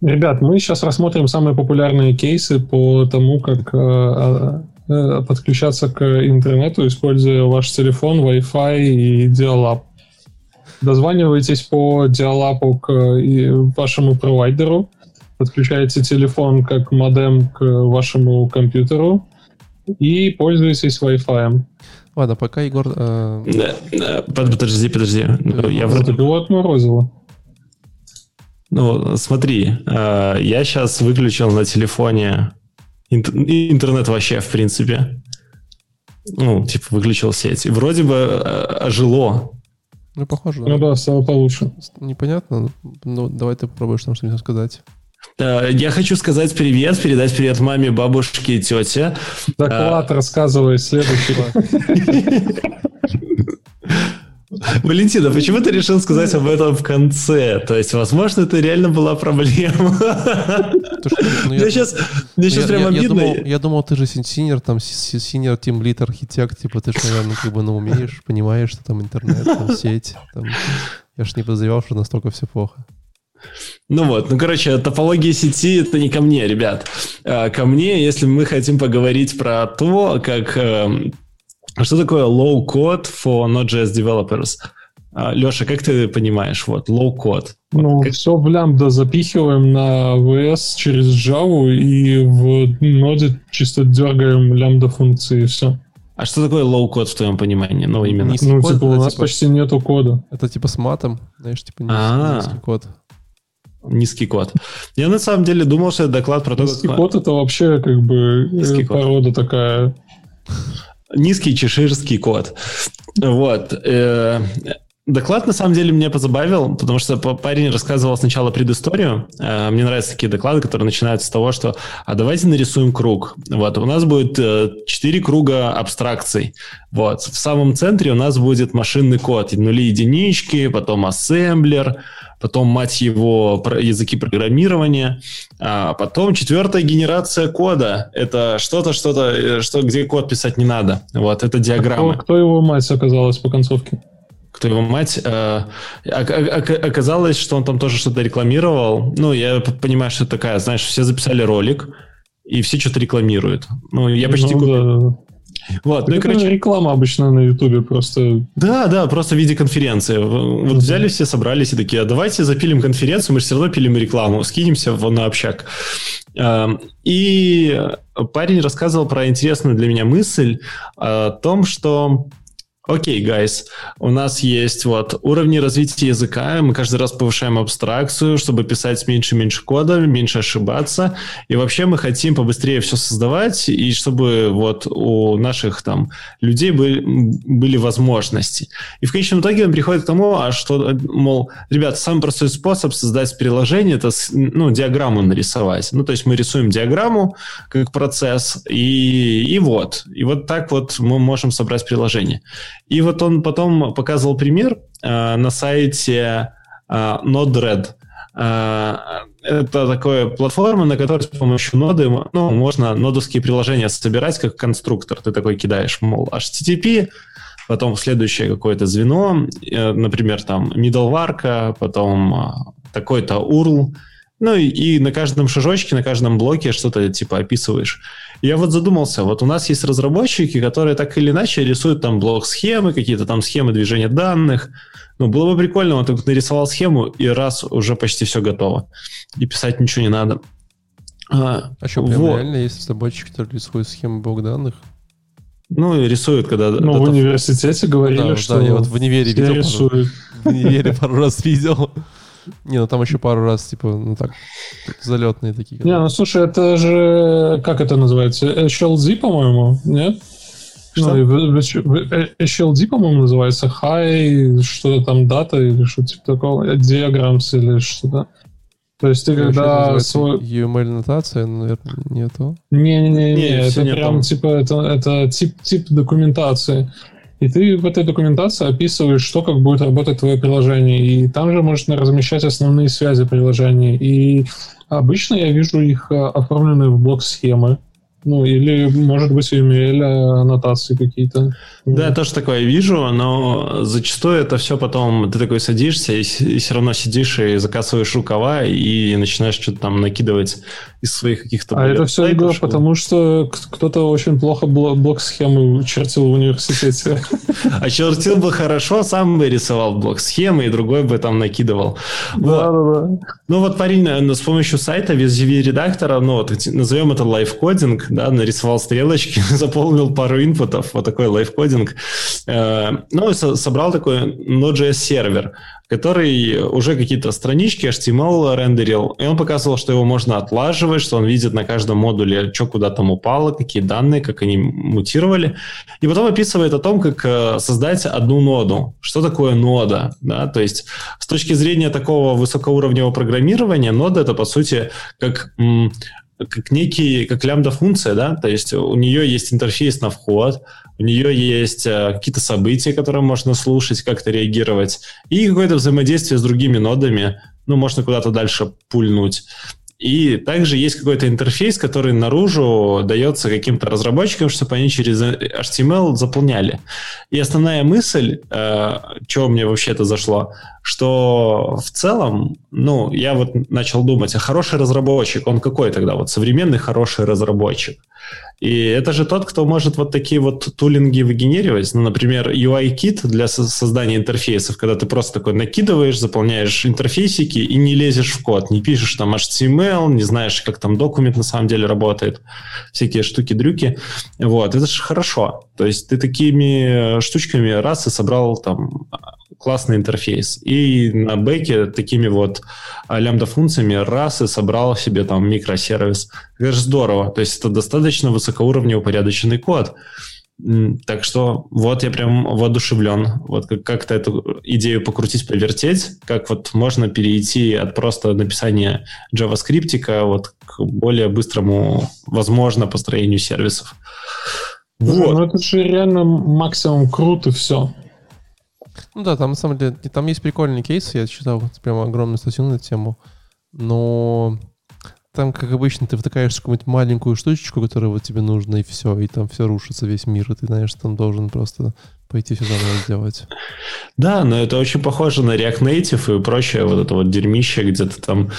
Ребят, мы сейчас рассмотрим самые популярные кейсы по тому, как э, э, э, подключаться к интернету, используя ваш телефон, Wi-Fi и Dial-Up. Дозванивайтесь по Dial-Up к вашему провайдеру, подключаете телефон как модем к вашему компьютеру и пользуйтесь Wi-Fi. Ладно, пока Егор... э, Да, да, под- подожди, подожди. Ну, Я Вот вроде... его отморозило. Ну, смотри, э, я сейчас выключил на телефоне интер- интернет вообще, в принципе. Ну, типа, выключил сеть. И вроде бы э, ожило. Ну, похоже, Ну да, стало получше. Непонятно, ну давай ты попробуешь там что-нибудь сказать. Да, я хочу сказать привет, передать привет маме, бабушке и тете. Доклад а... рассказывай следующий. [LAUGHS] Валентина, почему ты решил сказать об этом в конце? То есть, возможно, это реально была проблема. Ну, я сейчас, мне сейчас прям обидно. Я думал, ты же senior, там, senior, team lead, architect, типа, ты же, наверное, как бы, ну, умеешь, понимаешь, что там интернет, там, сеть. Я же не подозревал, что настолько все плохо. Ну вот, ну короче, топология сети это не ко мне, ребят. А, ко мне, если мы хотим поговорить про то, как эм, что такое low code for Node.js developers? А, Леша, как ты понимаешь, вот, low code? Ну, как... все в лямбда запихиваем на VS через Java и в ноде чисто дергаем лямбда функции и все. А что такое low code в твоем понимании? Ну, именно. Низкий ну, код, типа, у нас типа... почти нету кода. Это типа с матом, знаешь, типа низкий, А-а-а. низкий код. Низкий код. Я на самом деле думал, что это доклад про то, низкий как... Код это вообще как бы низкий порода код. такая низкий чеширский кот. Вот. Э, доклад, на самом деле, меня позабавил, потому что парень рассказывал сначала предысторию. Э, мне нравятся такие доклады, которые начинаются с того, что «а давайте нарисуем круг». Вот, у нас будет э, четыре круга абстракций. Вот, в самом центре у нас будет машинный код, нули единички, потом ассемблер, потом, мать его, языки программирования, а потом четвертая генерация кода. Это что-то, что-то, э, что, где код писать не надо. Вот, это диаграмма. Кто, кто его мать оказалась по концовке? кто его мать, э, оказалось, что он там тоже что-то рекламировал. Ну, я понимаю, что это такая, знаешь, все записали ролик, и все что-то рекламируют. Ну, я почти... Ну, да, да. Вот, ну и, короче... реклама обычно на Ютубе просто... Да, да, просто в виде конференции. Вот взяли все, собрались и такие, а давайте запилим конференцию, мы же все равно пилим рекламу, скинемся на общак. И парень рассказывал про интересную для меня мысль о том, что Окей, okay, guys, у нас есть вот уровни развития языка, мы каждый раз повышаем абстракцию, чтобы писать меньше и меньше кода, меньше ошибаться, и вообще мы хотим побыстрее все создавать, и чтобы вот у наших там людей были, были возможности. И в конечном итоге он приходит к тому, а что, мол, ребят, самый простой способ создать приложение, это ну, диаграмму нарисовать. Ну, то есть мы рисуем диаграмму как процесс, и, и вот. И вот так вот мы можем собрать приложение. И вот он потом показывал пример э, на сайте э, Node-RED. Э, это такая платформа, на которой с помощью ноды ну, можно нодовские приложения собирать как конструктор. Ты такой кидаешь, мол, HTTP, потом следующее какое-то звено, э, например, там middleware, потом э, такой-то URL, ну и, и на каждом шажочке, на каждом блоке что-то типа описываешь. Я вот задумался, вот у нас есть разработчики, которые так или иначе рисуют там блок-схемы, какие-то там схемы движения данных. Ну, было бы прикольно, он только нарисовал схему, и раз уже почти все готово. И писать ничего не надо. А, а что, прям вот. реально есть разработчики, которые рисуют схемы блок данных? Ну, и рисуют, когда... Ну, в университете говорили, да, что... Да, я вот в универе видел. Рисуют. В универе пару раз видел. Не, ну там еще пару раз, типа, ну так, залетные такие. Не, ну слушай, это же, как это называется? HLD, по-моему, нет? Что? Ну, HLD, по-моему, называется. High, что-то там, дата или что-то типа такого. Diagrams или что-то. То есть ты когда свой... UML-нотация, наверное, не то? Не-не-не, не, это прям там. типа, это, это тип, тип документации. И ты в этой документации описываешь, что как будет работать твое приложение. И там же можно размещать основные связи приложения. И обычно я вижу их а, оформленные в блок-схемы. Ну, или, может быть, UML аннотации какие-то. Да, я тоже такое вижу, но зачастую это все потом, ты такой садишься и, и все равно сидишь и закасываешь рукава и начинаешь что-то там накидывать из своих каких-то... А это все, Егор, потому что кто-то очень плохо блок-схемы чертил в университете. [LAUGHS] А чертил бы хорошо, сам бы рисовал блок-схемы, и другой бы там накидывал. Да, да, да. Ну вот парень с помощью сайта, без редактора ну вот назовем это лайфкодинг, да, нарисовал стрелочки, [LAUGHS] заполнил пару инпутов, вот такой лайфкодинг. Э, ну, и собрал такой Node.js сервер, который уже какие-то странички HTML рендерил, и он показывал, что его можно отлаживать, что он видит на каждом модуле, что куда там упало, какие данные, как они мутировали. И потом описывает о том, как э, создать одну ноду. Что такое нода? Да? То есть с точки зрения такого высокоуровневого программирования, нода — это, по сути, как как некий, как лямбда-функция, да, то есть у нее есть интерфейс на вход, у нее есть э, какие-то события, которые можно слушать, как-то реагировать, и какое-то взаимодействие с другими нодами, ну, можно куда-то дальше пульнуть. И также есть какой-то интерфейс, который наружу дается каким-то разработчикам, чтобы они через HTML заполняли. И основная мысль, э, чего мне вообще это зашло, что в целом, ну, я вот начал думать, а хороший разработчик, он какой тогда? Вот современный хороший разработчик. И это же тот, кто может вот такие вот тулинги выгенеривать. Ну, например, UI-кит для создания интерфейсов, когда ты просто такой накидываешь, заполняешь интерфейсики и не лезешь в код, не пишешь там HTML, не знаешь, как там документ на самом деле работает, всякие штуки-дрюки. Вот, это же хорошо. То есть ты такими штучками раз и собрал там классный интерфейс. И на бэке такими вот а, лямбда-функциями раз и собрал себе там микросервис. Это же здорово. То есть это достаточно высокоуровневый упорядоченный код. Так что вот я прям воодушевлен. Вот как- как-то эту идею покрутить, повертеть, как вот можно перейти от просто написания JavaScript вот к более быстрому, возможно, построению сервисов. Вот. Ну это же реально максимум круто все. Ну да, там на самом деле, там есть прикольные кейсы, я читал прям огромную статью на эту тему, но там, как обычно, ты втыкаешь какую-нибудь маленькую штучечку, которая вот тебе нужна, и все, и там все рушится, весь мир, и ты, знаешь, там должен просто пойти все сделать. Да, но это очень похоже на React Native и прочее вот это вот дерьмище, где ты там...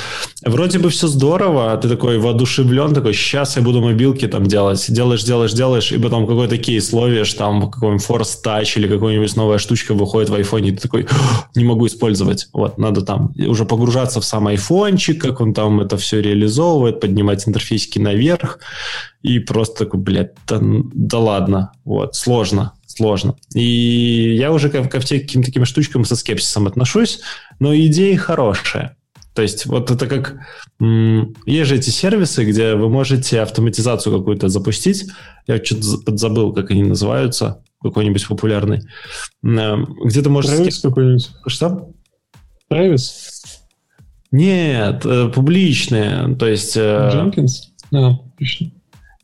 Вроде бы все здорово, а ты такой воодушевлен, такой, сейчас я буду мобилки там делать. Делаешь, делаешь, делаешь, и потом какой-то кейс ловишь, там какой-нибудь Force Touch или какая-нибудь новая штучка выходит в айфоне, и ты такой, не могу использовать. Вот, надо там уже погружаться в сам айфончик, как он там это все реализовывает, поднимать интерфейсики наверх, и просто такой, блядь, да, да ладно, вот, сложно сложно. И я уже ко, ко всяким таким штучкам со скепсисом отношусь, но идея хорошая. То есть вот это как... Есть же эти сервисы, где вы можете автоматизацию какую-то запустить. Я что-то подзабыл, как они называются. Какой-нибудь популярный. Э, где ты можешь... Travis какой-нибудь? Что? Travis? Нет, э, публичные. То есть... Э, Jenkins? Да, отлично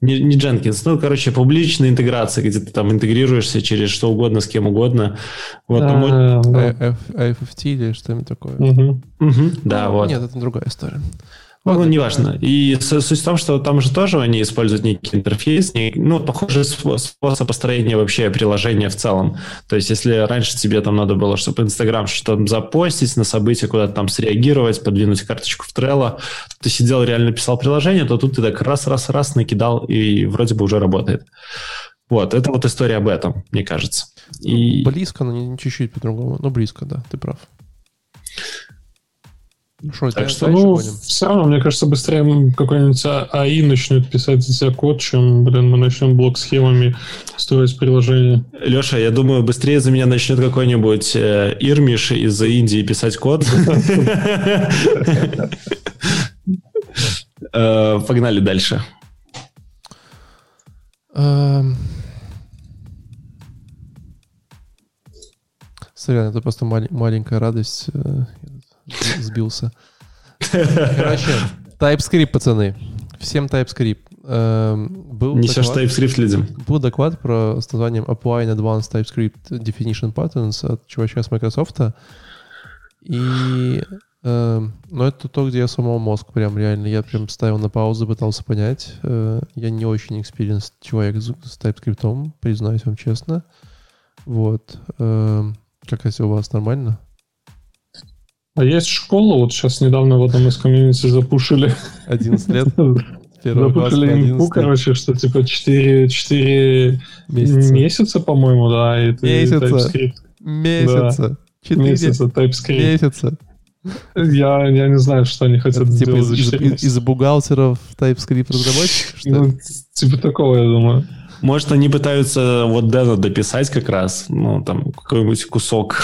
не, не Jenkins, ну, короче, публичная интеграция, где ты там интегрируешься через что угодно, с кем угодно. Вот, а, ну, да. AFFT или что-нибудь такое. Угу. Угу, да, ну, вот. Нет, это другая история. Ну, вот, неважно. И суть в том, что там же тоже они используют некий интерфейс, ну, похожий способ построения вообще приложения в целом. То есть, если раньше тебе там надо было, чтобы Инстаграм что-то запостить на события, куда-то там среагировать, подвинуть карточку в Trello, ты сидел, реально писал приложение, то тут ты так раз-раз-раз накидал, и вроде бы уже работает. Вот, это вот история об этом, мне кажется. И... Близко, но не чуть-чуть по-другому. Ну, близко, да, ты прав. Шо, так что, ну, будем? все равно, мне кажется, быстрее какой-нибудь АИ начнет писать за тебя код, чем, блин, мы начнем блок-схемами строить приложение. Леша, я думаю, быстрее за меня начнет какой-нибудь э, Ирмиш из Индии писать код. Э, погнали дальше. Эм. Сорян, это просто маленькая радость. Сбился. [LAUGHS] Короче, TypeScript, пацаны. Всем TypeScript. Эм, был Несешь доклад, TypeScript людям. Был доклад про с названием Apply in Advanced TypeScript Definition Patterns от чувачка с Microsoft. И э, ну, это то, где я сломал мозг прям реально. Я прям ставил на паузу, пытался понять. Э, я не очень experience человек с, с TypeScript, признаюсь вам честно. Вот. Э, как если у вас нормально? А есть школа, вот сейчас недавно в одном из комьюнити запушили. 11 лет? [LAUGHS] Запушили инфу, короче, что типа 4, 4 месяца, месяца по-моему, да. И месяца. TypeScript. Месяца. Да. 4 месяца TypeScript. Месяца. Я, я не знаю, что они хотят типа сделать. из, из, из бухгалтеров TypeScript разработчиков? Ну, типа такого, я думаю. Может, они пытаются вот Дэна дописать как раз, ну, там, какой-нибудь кусок.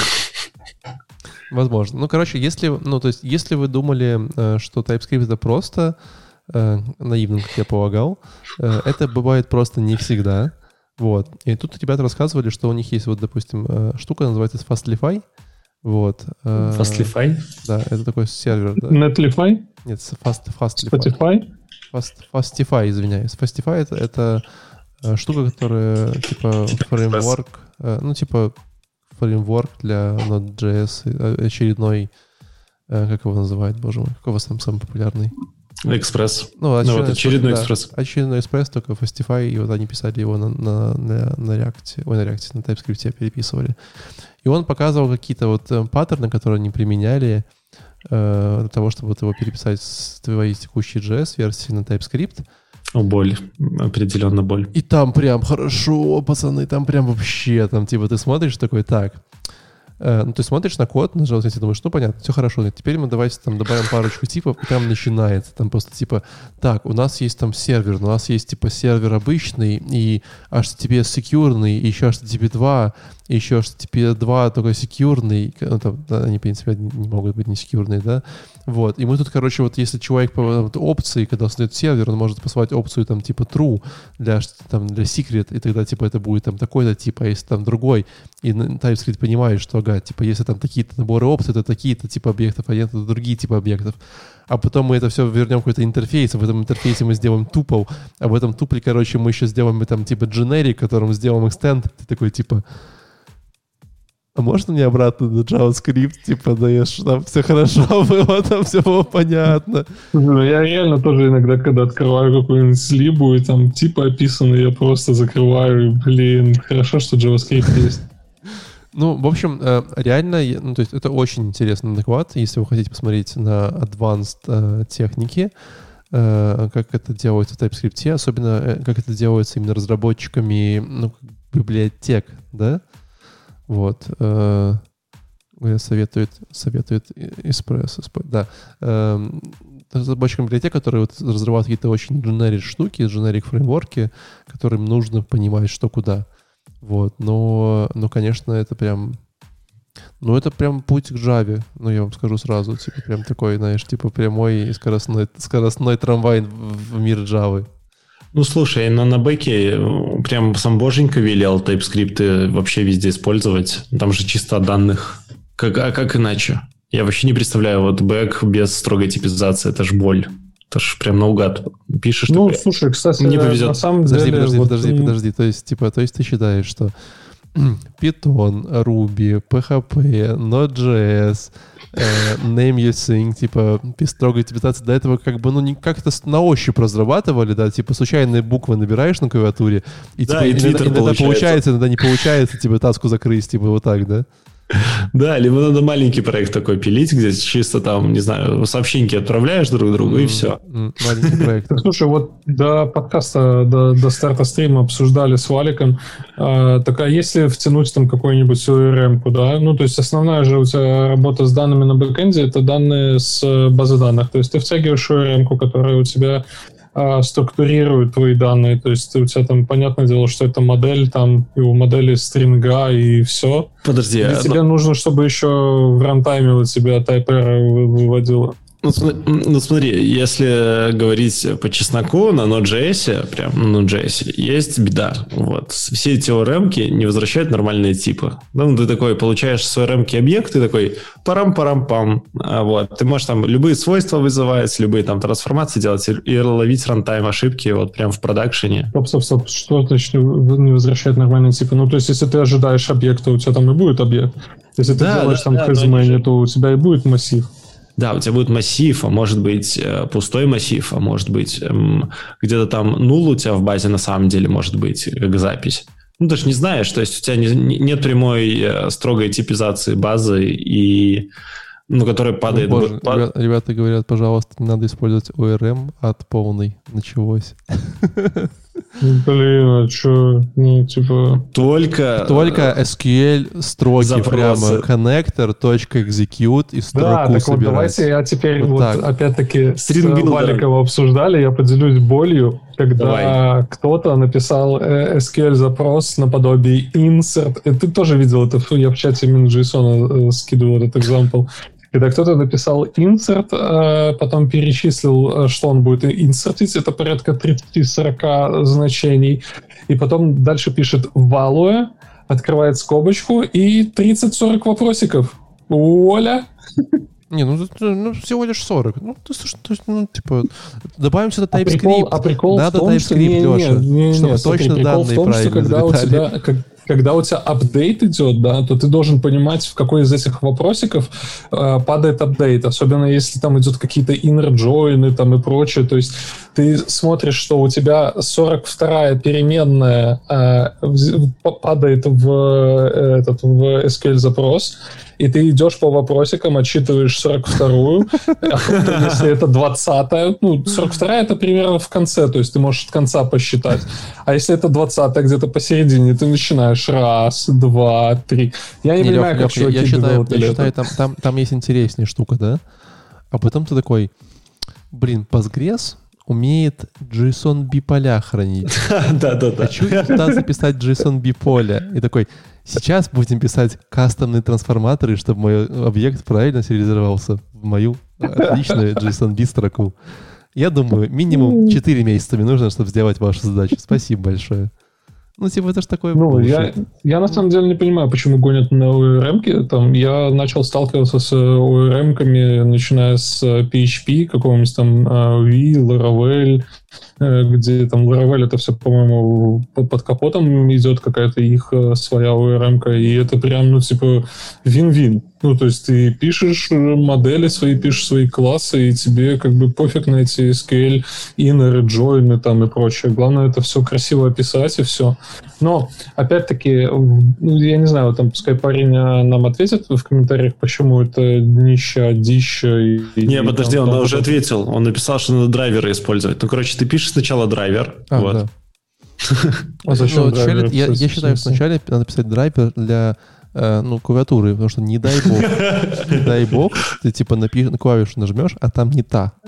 Возможно. Ну, короче, если, ну, то есть, если вы думали, э, что TypeScript это просто, э, наивным, как я полагал, э, это бывает просто не всегда. Вот. И тут ребята рассказывали, что у них есть вот, допустим, э, штука, называется Fastlify. Вот. Э, Fastlify? Да, это такой сервер. Да. Netlify? Нет, Fast, Fastlify. Spotify? Fast, Fastify, извиняюсь. Fastify это, это э, штука, которая типа фреймворк, э, ну типа фреймворк для Node.js, э, очередной, э, как его называют, боже мой, какой у вас там самый популярный? Экспресс. Ну, ну вот очередной да, экспресс. Очередной экспресс, только Fastify, и вот они писали его на, на, на, на React, ой, на React, на TypeScript переписывали. И он показывал какие-то вот э, паттерны, которые они применяли э, для того, чтобы вот его переписать с твоей текущей JS-версии на TypeScript. О, боль. Определенно боль. И там прям хорошо, пацаны, там прям вообще, там типа ты смотришь такой, так, Э, ну, ты смотришь на код, нажал и думаешь, ну, понятно, все хорошо. Теперь мы давайте там добавим парочку типов, и там начинается. Там просто типа, так, у нас есть там сервер, у нас есть типа сервер обычный, и HTTP секьюрный, и еще HTTP 2, и еще HTTP 2 только секьюрный. Ну, там, они, в принципе, не могут быть не секьюрные, да. Вот. И мы тут, короче, вот если человек вот, опции, когда создает сервер, он может посылать опцию там типа true для, там, для secret, и тогда типа это будет там такой-то тип, а если там другой, и TypeScript понимает, что, ага, типа, если там такие-то наборы опций, то такие-то типа объектов, а это другие типы объектов. А потом мы это все вернем в какой-то интерфейс, а в этом интерфейсе мы сделаем тупол, а в этом тупле, короче, мы еще сделаем там типа generic, которым сделаем extend, ты такой типа, а можно мне обратно на JavaScript, типа, даешь, там все хорошо [LAUGHS] было, там все было понятно. Ну, я реально тоже иногда, когда открываю какую-нибудь слибу, и там типа описаны, я просто закрываю, и, блин, хорошо, что JavaScript есть. [LAUGHS] Ну, в общем, э, реально, ну, то есть это очень интересный доклад, если вы хотите посмотреть на advanced э, техники, э, как это делается в TypeScript, особенно как это делается именно разработчиками ну, библиотек, да, вот. Э, советует, советует Espresso. Да. Э, разработчикам библиотек, которые вот разрабатывают какие-то очень generic штуки, generic фреймворки, которым нужно понимать, что куда. Вот. Но, но, конечно, это прям... Ну, это прям путь к Java, ну, я вам скажу сразу, типа, прям такой, знаешь, типа, прямой скоростной, скоростной трамвай в мир Java. Ну, слушай, но на бэке э, прям сам боженька велел TypeScript вообще везде использовать. Там же чисто данных. Как, а как иначе? Я вообще не представляю, вот бэк без строгой типизации, это ж боль. Это ж прям наугад пишешь. Ну, ты, слушай, кстати, мне повезет. на самом подожди, деле... Подожди, вот... подожди, подожди. То есть, типа, то есть ты считаешь, что [CLEARS THROAT] Python, Ruby, PHP, Node.js, э, name using, типа, без строгой типизации, до этого как бы, ну, не как-то на ощупь разрабатывали, да, типа, случайные буквы набираешь на клавиатуре, и, да, типа, и иногда, иногда получается. получается, иногда не получается, типа, таску закрыть, типа, вот так, да? Да, либо надо маленький проект такой пилить, где чисто там, не знаю, сообщеньки отправляешь друг другу, и все. Маленький проект. [LAUGHS] Слушай, вот до подкаста, до, до старта стрима обсуждали с Валиком, э, так а если втянуть там какую-нибудь ORM, да, ну, то есть основная же у тебя работа с данными на бэкэнде, это данные с базы данных, то есть ты втягиваешь ORM, которая у тебя а, структурирует твои данные. То есть у тебя там, понятное дело, что это модель, там и у модели стринга и все. Подожди. И а, тебе но... нужно, чтобы еще в рантайме у тебя type выводило. Ну, ну смотри, если говорить по чесноку, на Node.js, прям на Node.js, есть беда. Вот. Все эти ORM не возвращают нормальные типы. Ну, ты такой получаешь с ORM объект, ты такой парам-парам-пам. А вот. Ты можешь там любые свойства вызывать, любые там трансформации делать и ловить рантайм ошибки вот прям в продакшене. Стоп, стоп, стоп. Что значит не возвращает нормальные типы? Ну, то есть, если ты ожидаешь объекта, у тебя там и будет объект. Если ты да, делаешь да, там да, хазмэне, то у тебя и будет массив. Да, у тебя будет массив, а может быть э, пустой массив, а может быть эм, где-то там нул у тебя в базе на самом деле может быть как запись. Ну, ты же не знаешь, то есть у тебя не, нет прямой э, строгой типизации базы, и, ну, которая падает... Ну, боже, пад... ребята, ребята говорят, пожалуйста, не надо использовать ORM от полной. Началось. [LAUGHS] Блин, а что, ну, типа... Только... Только SQL строки Запросы. прямо connector, execute и строку Да, так вот собирать. давайте я теперь Вот вот, так. опять-таки с String builder. Валиком обсуждали, я поделюсь болью, когда Давай. кто-то написал э, SQL запрос наподобие insert. И ты тоже видел это, я в чате э, скидывал этот экзампл. Когда кто-то написал insert, э, потом перечислил, э, что он будет инсертить, это порядка 30-40 значений, и потом дальше пишет value, открывает скобочку и 30-40 вопросиков. Оля, Не, ну, это, ну, всего лишь 40. Ну, ты слушай, ну, типа, добавим сюда А TypeScript. прикол, а прикол Надо в том, что... TypeScript, Не, не, Леша, не, не, чтобы не, смотри, точно прикол в данные том, что когда у тебя... как- когда у тебя апдейт идет, да, то ты должен понимать, в какой из этих вопросиков э, падает апдейт. Особенно если там идут какие-то inner join там и прочее. То есть ты смотришь, что у тебя 42-я переменная э, падает в, э, этот, в SQL запрос, и ты идешь по вопросикам, отчитываешь 42-ю, а потом, если это 20-я, ну, 42-я это примерно в конце, то есть ты можешь от конца посчитать. А если это 20-я где-то посередине, ты начинаешь раз, два, три. Я не, Не, понимаю, Лёх, как Лёх, чуваки я считаю, я считаю там, там, там есть интереснее штука, да? А потом ты такой, блин, Postgres умеет JSON биполя хранить. [LAUGHS] Да-да-да. Хочу туда записать JSON биполя. И такой, сейчас будем писать кастомные трансформаторы, чтобы мой объект правильно сериализовался в мою отличную JSON B строку. Я думаю, минимум 4 месяца мне нужно, чтобы сделать вашу задачу. Спасибо большое. Ну, типа, это ж такое Ну, я, я на самом деле не понимаю, почему гонят на ORM. Там, я начал сталкиваться с ORM-ками, начиная с э, PHP, какого-нибудь там э, V, Laravel, э, где там Laravel это все, по-моему, по- под капотом идет какая-то их э, своя ORM, и это прям, ну, типа, вин-вин. Ну, то есть ты пишешь э, модели свои, пишешь свои классы, и тебе как бы пофиг на эти SQL, inner, join там и прочее. Главное это все красиво описать, и все. Но, опять-таки, ну, я не знаю, там, пускай парень нам ответит в комментариях, почему это днище, дище. И, Не, и подожди, там- он там уже ответил. Он написал, что надо драйверы использовать. Ну, короче, ты пишешь сначала драйвер. А, вот. да. [LAUGHS] А зачем Ну, челлендж- я, я считаю, сначала надо писать драйвер для э, ну, клавиатуры, потому что не дай бог, [LAUGHS] не дай бог, ты типа напи- на клавишу нажмешь, а там не та. [LAUGHS]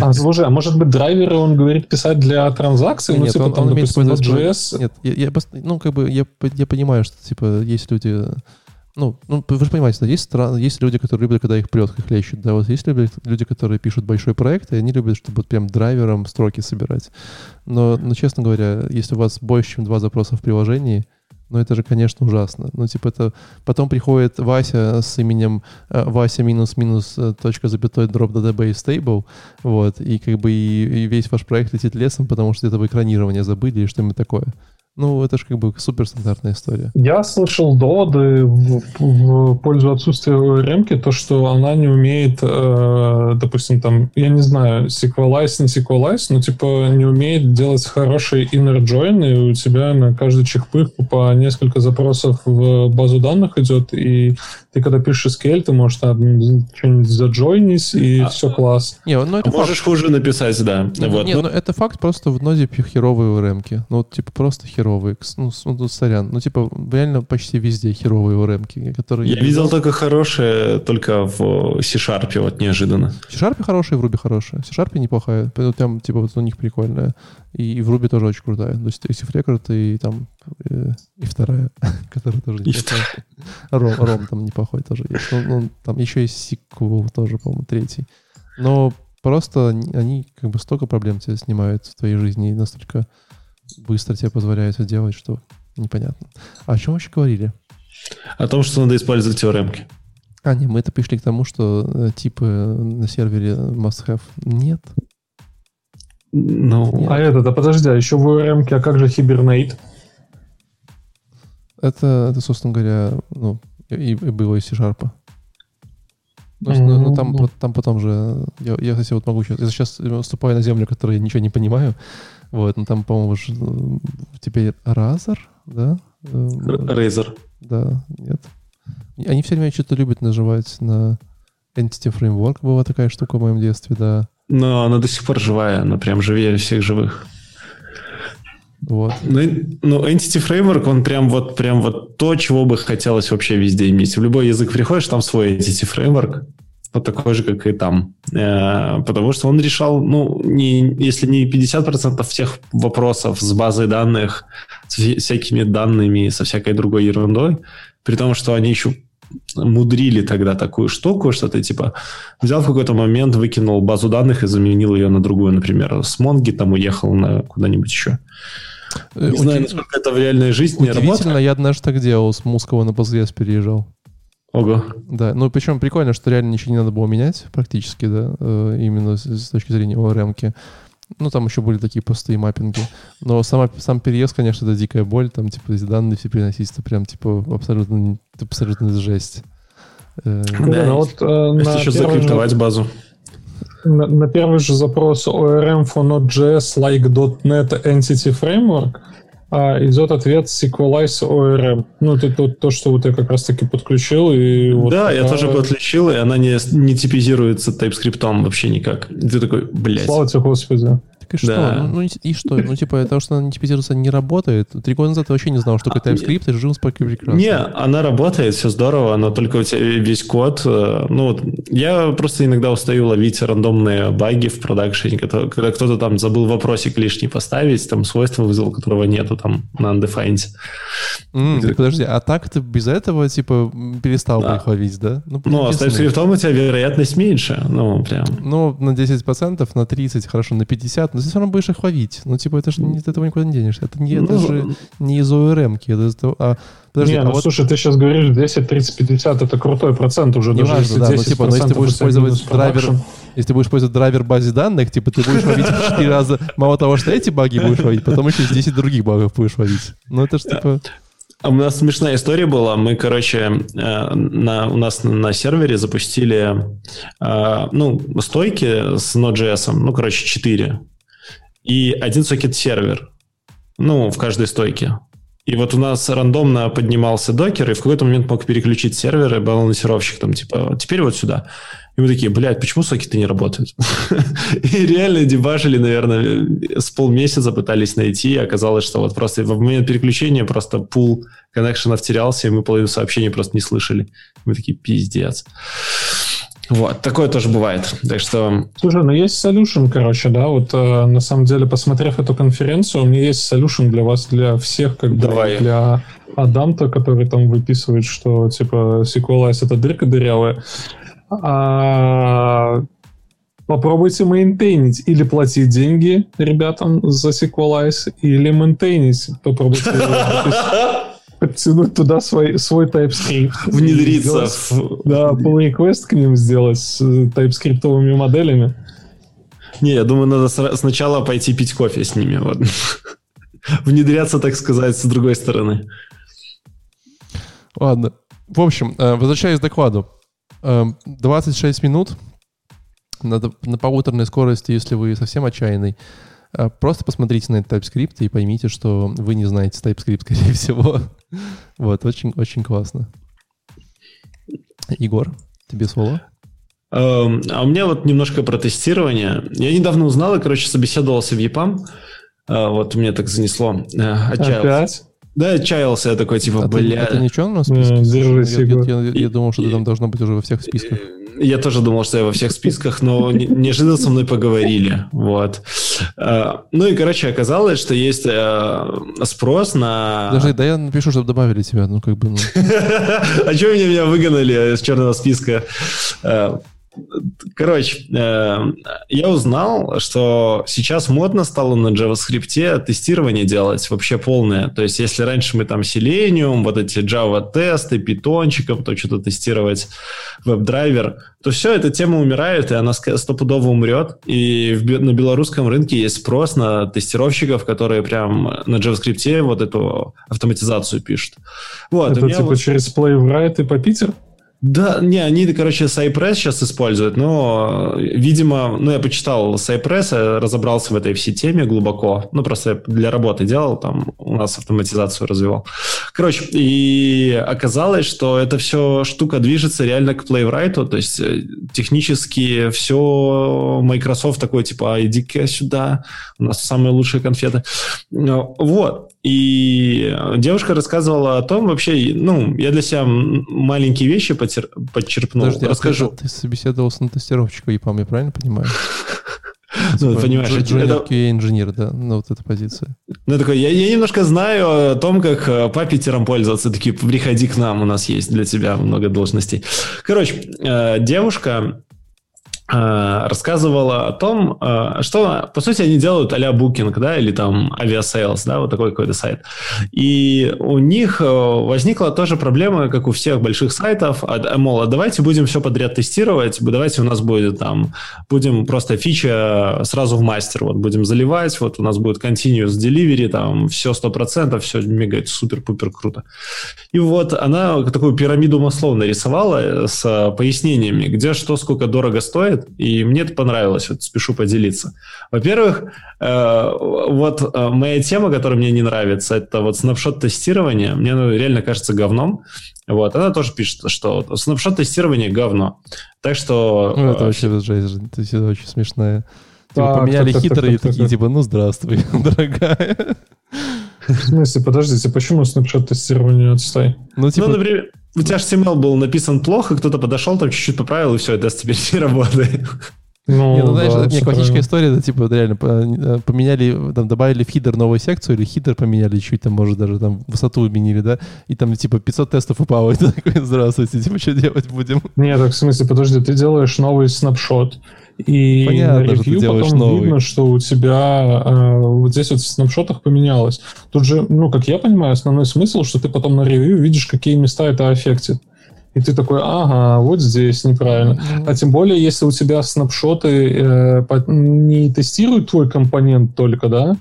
А, слушай, а может быть драйверы, он говорит, писать для транзакций? ну, Нет, типа, он, там, он имеет в допустим, виду, Node.js. что- Нет, я, я ну, как бы, я, я понимаю, что, типа, есть люди... Ну, ну, вы же понимаете, да, есть, стран, есть люди, которые любят, когда их прет, их лещут, да, вот есть люди, которые пишут большой проект, и они любят, чтобы прям драйвером строки собирать. Но, но, честно говоря, если у вас больше, чем два запроса в приложении, ну, это же, конечно, ужасно. Ну, типа, это... Потом приходит Вася с именем э, Вася минус минус э, точка запятой drop database table, вот, и как бы и, и весь ваш проект летит лесом, потому что это вы экранирование забыли или что-нибудь такое. Ну, это же как бы суперстандартная история. Я слышал доводы в, в пользу отсутствия ремки, то, что она не умеет, э, допустим, там, я не знаю, sequelize, не sequelize, но, типа, не умеет делать хорошие inner join, и у тебя на каждый чекпых по несколько запросов в базу данных идет, и ты, когда пишешь SQL, ты можешь там что-нибудь заджойнить, и А- все класс. Не, ну это факт. Можешь хуже написать, да. Ну, Вот. не, Ну, ну это факт, просто в ноде херовые ремки. Ну, вот, типа, просто херовые. Ну, ну, тут сорян. Ну, типа, реально почти везде херовые ремки, которые... Я видел только хорошее, только в C-Sharp, вот неожиданно. В C-Sharp хорошая, в Ruby хорошая. В C-Sharp неплохая. Ну, Там, типа, вот у них прикольная. И в Ruby тоже очень крутая. То есть Active Record и там... э, и вторая, [LAUGHS] которая тоже неплохая. Ром, Ром там неплохой тоже есть. Ну, ну, там еще есть SQL тоже, по-моему, третий. Но просто они, как бы столько проблем тебе снимают в твоей жизни и настолько быстро тебе позволяют это делать, что непонятно. А о чем вообще говорили? О том, что надо использовать теоремки. А, не, мы это пришли к тому, что э, типы на сервере must have. Нет. Ну, А это, да подожди, а еще в ORM, а как же Hibernate? Это, это собственно говоря, ну, и, и было из C-Sharp. Ну, с- ну, ну, там, вот, там потом же... Я, я, кстати, вот могу сейчас... Я сейчас ступаю на землю, которой я ничего не понимаю. Вот, но там, по-моему, уже, э, теперь Razor, да? Э, Razer. Да, нет. Они все время что-то любят наживать на Entity Framework. Была такая штука в моем детстве, да. Но она до сих пор живая, она прям живее всех живых. Вот. Ну, ну, Entity Framework, он прям вот, прям вот то, чего бы хотелось вообще везде иметь. В любой язык приходишь, там свой Entity Framework, вот такой же, как и там. Э, потому что он решал, ну, не, если не 50% всех вопросов с базой данных, с всякими данными, со всякой другой ерундой, при том, что они еще мудрили тогда такую штуку, что ты типа взял в какой-то момент, выкинул базу данных и заменил ее на другую, например, с Монги там уехал на куда-нибудь еще. Э, не знаю, насколько это в реальной жизни Удивительно, я однажды так делал, с Мускова на Postgres переезжал. Ого. Да, ну причем прикольно, что реально ничего не надо было менять практически, да, э, именно с, точки зрения ORM. -ки. Ну, там еще были такие пустые маппинги. Но сама, сам переезд, конечно, это дикая боль. Там, типа, эти данные все переносить, это прям, типа, абсолютно, абсолютно жесть. Э, да, ну, вот, э, на еще закриптовать же, базу. На, на первый же запрос ORM for Node.js like .NET Entity Framework а, идет ответ SQLize ORM. Ну, это то, то, что вот я как раз-таки подключил. И вот да, я тоже подключил, и она не, не типизируется TypeScript вообще никак. Ты такой, блядь. Слава тебе, Господи. Так и да. что? Ну, ну, и что? Ну, типа, это что она не типизируется, не работает. Три года назад ты вообще не знал, что такое а, TypeScript, и жил спокойно прекрасно. Не, она работает, все здорово, но только у тебя весь код... Э, ну, я просто иногда устаю ловить рандомные баги в продакшене, когда кто-то там забыл вопросик лишний поставить, там свойства вызвал, которого нету там на undefined. Mm. Подожди, а так ты без этого, типа, перестал да. бы их ловить, да? Ну, ну а с TypeScript у тебя вероятность меньше, ну, прям. Ну, на 10%, на 30%, хорошо, на 50%, но ты все равно будешь их ловить. Ну, типа, это же от этого никуда не денешься. Это, не, ну, это же не из ORM. Это а, подожди, не, а ну, вот... слушай, ты сейчас говоришь 10, 30, 50, это крутой процент уже. Не даже важно, да, но, типа, но если ты будешь использовать драйвер, если ты будешь использовать драйвер базе данных, типа, ты будешь ловить в 4 раза. Мало того, что эти баги будешь ловить, потом еще 10 других багов будешь ловить. Ну, это же, типа... А у нас смешная история была. Мы, короче, э, на, у нас на сервере запустили э, ну, стойки с Node.js, ну, короче, 4 и один сокет-сервер, ну, в каждой стойке. И вот у нас рандомно поднимался докер, и в какой-то момент мог переключить сервер, и балансировщик там, типа, теперь вот сюда. И мы такие, блядь, почему сокеты не работают? [LAUGHS] и реально дебажили, наверное, с полмесяца пытались найти, и оказалось, что вот просто в момент переключения просто пул коннекшенов терялся, и мы половину сообщений просто не слышали. Мы такие, пиздец. Вот, такое тоже бывает. Так что... Слушай, ну есть solution, короче, да, вот э, на самом деле, посмотрев эту конференцию, у меня есть solution для вас, для всех, как Давай. для Адамта, который там выписывает, что, типа, SQLize — это дырка дырявая. А, попробуйте мейнтейнить или платить деньги ребятам за SQLize, или мейнтейнить. Попробуйте [LAUGHS] подтянуть туда свой, свой TypeScript. Внедриться. Сделать, да, pull request к ним сделать с TypeScript моделями. Не, я думаю, надо сначала пойти пить кофе с ними. Вот. Внедряться, так сказать, с другой стороны. Ладно. В общем, э, возвращаясь к докладу. 26 э, минут на, на полуторной скорости, если вы совсем отчаянный. Э, просто посмотрите на этот TypeScript и поймите, что вы не знаете TypeScript, [LAUGHS] скорее всего. Вот, очень-очень классно. Егор, тебе слово. Эм, а у меня вот немножко про тестирование. Я недавно узнал и, короче, собеседовался в EPAM. Э, вот мне так занесло. Э, отчаялся. Опять? Да, отчаялся я такой, типа, а бля. Это ничего у нас в списке? Я, я, я, я думал, что ты там должно быть уже во всех списках. Я тоже думал, что я во всех списках, но неожиданно со мной поговорили. Вот. Э, ну и, короче, оказалось, что есть э, спрос на... Даже да я напишу, чтобы добавили тебя, ну как бы... Ну. [LAUGHS] А что меня, выгнали из черного списка? Короче, э, я узнал, что сейчас модно стало на JavaScript тестирование делать вообще полное. То есть, если раньше мы там Selenium, вот эти Java-тесты, питончиком, то что-то тестировать веб-драйвер, то все, эта тема умирает, и она стопудово умрет. И на белорусском рынке есть спрос на тестировщиков, которые прям на JavaScript вот эту автоматизацию пишут. Вот, Это типа вот... через Playwright и по Питер? Да, не, они, короче, Cypress сейчас используют, но, видимо, ну, я почитал Cypress, разобрался в этой всей теме глубоко, ну, просто для работы делал, там, у нас автоматизацию развивал. Короче, и оказалось, что это все штука движется реально к Playwright, то есть э, технически все Microsoft такой, типа, а иди-ка сюда, у нас самые лучшие конфеты. Вот. И девушка рассказывала о том вообще, ну, я для себя маленькие вещи потер, подчерпнул. Подожди, Расскажу. А ты, ты собеседовал с тестировщиком ЕПАМ, я правильно понимаю? [LAUGHS] Ну, типа, понимаешь, QA инженер, да, ну вот эта позиция. Ну, такой, я, я немножко знаю о том, как э, Puppeteer ом пользоваться. Такие, приходи к нам, у нас есть для тебя много должностей. Короче, э, девушка Э, рассказывала о том, э, что, по сути, они делают а-ля Booking, да, или там Aviasales, да, вот такой какой-то сайт. И у них э, возникла тоже проблема, как у всех больших сайтов, а, мол, а давайте будем все подряд тестировать, давайте у нас будет там, будем просто фича сразу в мастер, вот будем заливать, вот у нас будет continuous delivery, там все 100%, все мегает супер-пупер круто. И вот она такую пирамиду маслов нарисовала с пояснениями, где что, сколько дорого стоит, делает, и мне это понравилось, вот спешу поделиться. Во-первых, э, вот э, моя тема, которая мне не нравится, это вот снапшот-тестирование, мне ну, реально кажется говном. Вот, она тоже пишет, что снапшот-тестирование говно. Так что... Ну, это э, вообще жесть, это очень смешная. Типа, поменяли хитрые так, так, такие, так. типа, ну, здравствуй, [LAUGHS] дорогая. В смысле, подождите, почему снапшот-тестирование отстой? Ну, типа... Ну, например, у тебя HTML был написан плохо, кто-то подошел, там чуть-чуть поправил, и все, это теперь [LAUGHS] не работает. Ну, не, ну, знаешь, да, это не классическая история, это типа реально э, поменяли, там, добавили в хидер новую секцию, или хидер поменяли чуть, там, может, даже там высоту изменили, да, и там, типа, 500 тестов упало, [LAUGHS] и ты такой, здравствуйте, типа, что делать будем? Не, так в смысле, подожди, ты делаешь новый снапшот, и Понятно, на ревью потом новый. видно, что у тебя э, вот здесь вот в снапшотах поменялось. Тут же, ну, как я понимаю, основной смысл, что ты потом на ревью видишь, какие места это аффектит. И ты такой, ага, вот здесь неправильно. А тем более, если у тебя снапшоты э, не тестируют твой компонент только, да,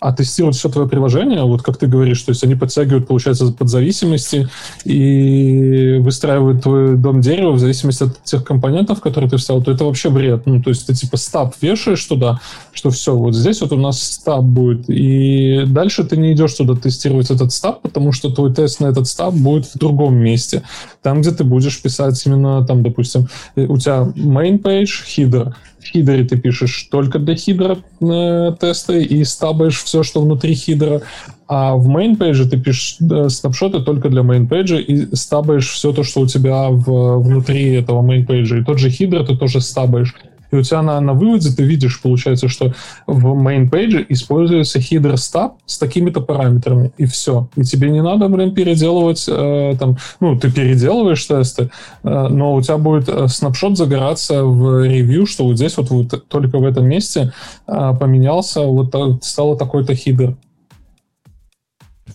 а тестируют все твое приложение, вот как ты говоришь, то есть они подтягивают, получается, под зависимости и выстраивают твой дом дерева в зависимости от тех компонентов, которые ты вставил, то это вообще бред. Ну, то есть ты типа стаб вешаешь туда, что все, вот здесь вот у нас стаб будет, и дальше ты не идешь туда тестировать этот стаб, потому что твой тест на этот стаб будет в другом месте, там, где ты будешь писать именно, там, допустим, у тебя main page, header, в хидере ты пишешь только для хидера э, тесты и стабаешь все, что внутри хидера, а в page ты пишешь э, снапшоты только для page и стабаешь все то, что у тебя в, внутри этого page. И тот же хидер ты тоже стабаешь и у тебя на, на выводе ты видишь, получается, что в main page используется header stub с такими-то параметрами, и все. И тебе не надо, блин, переделывать, э, там, ну, ты переделываешь тесты, э, но у тебя будет э, снапшот загораться в ревью, что вот здесь вот, вот только в этом месте э, поменялся, вот стало такой-то хидер.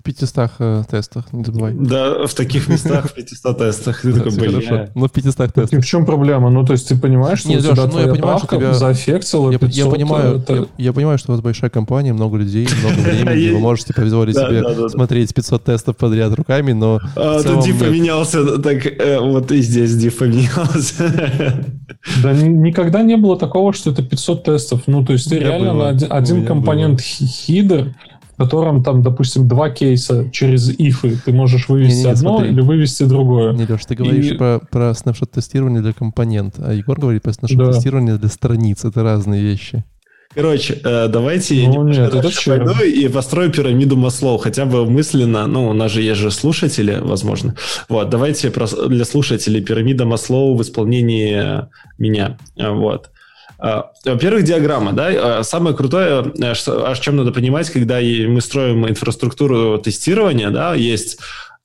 В 500 э, тестах, не забывай. Да, в таких местах, в 500 тестах. Ты такой, блин. Ну, в 500 тестах. И в чем проблема? Ну, то есть ты понимаешь, что у тебя ну, я понимаю, что тебя зафиксила я, я понимаю, я, я понимаю, что у вас большая компания, много людей, много [LAUGHS] времени, вы можете позволить себе смотреть 500 тестов подряд руками, но... А, тут div поменялся, так э, вот и здесь div поменялся. Да никогда не было такого, что это 500 тестов. Ну, то есть ты реально на один компонент хидер в котором там, допустим, два кейса через ифы ты можешь вывести не, не, не, одно смотри. или вывести другое. Не, Леш, ты говоришь и... про, про снапшот-тестирование для компонента, а Егор говорит про снапшот-тестирование да. для страниц. Это разные вещи. Короче, э, давайте ну, я нет, это пойду и построю пирамиду Маслоу, хотя бы мысленно, ну, у нас же есть же слушатели, возможно. Вот, давайте для слушателей пирамида Маслоу в исполнении меня. Вот. А, во-первых, диаграмма, да, а, самое крутое, э, о чем надо понимать, когда мы строим инфраструктуру тестирования, да, есть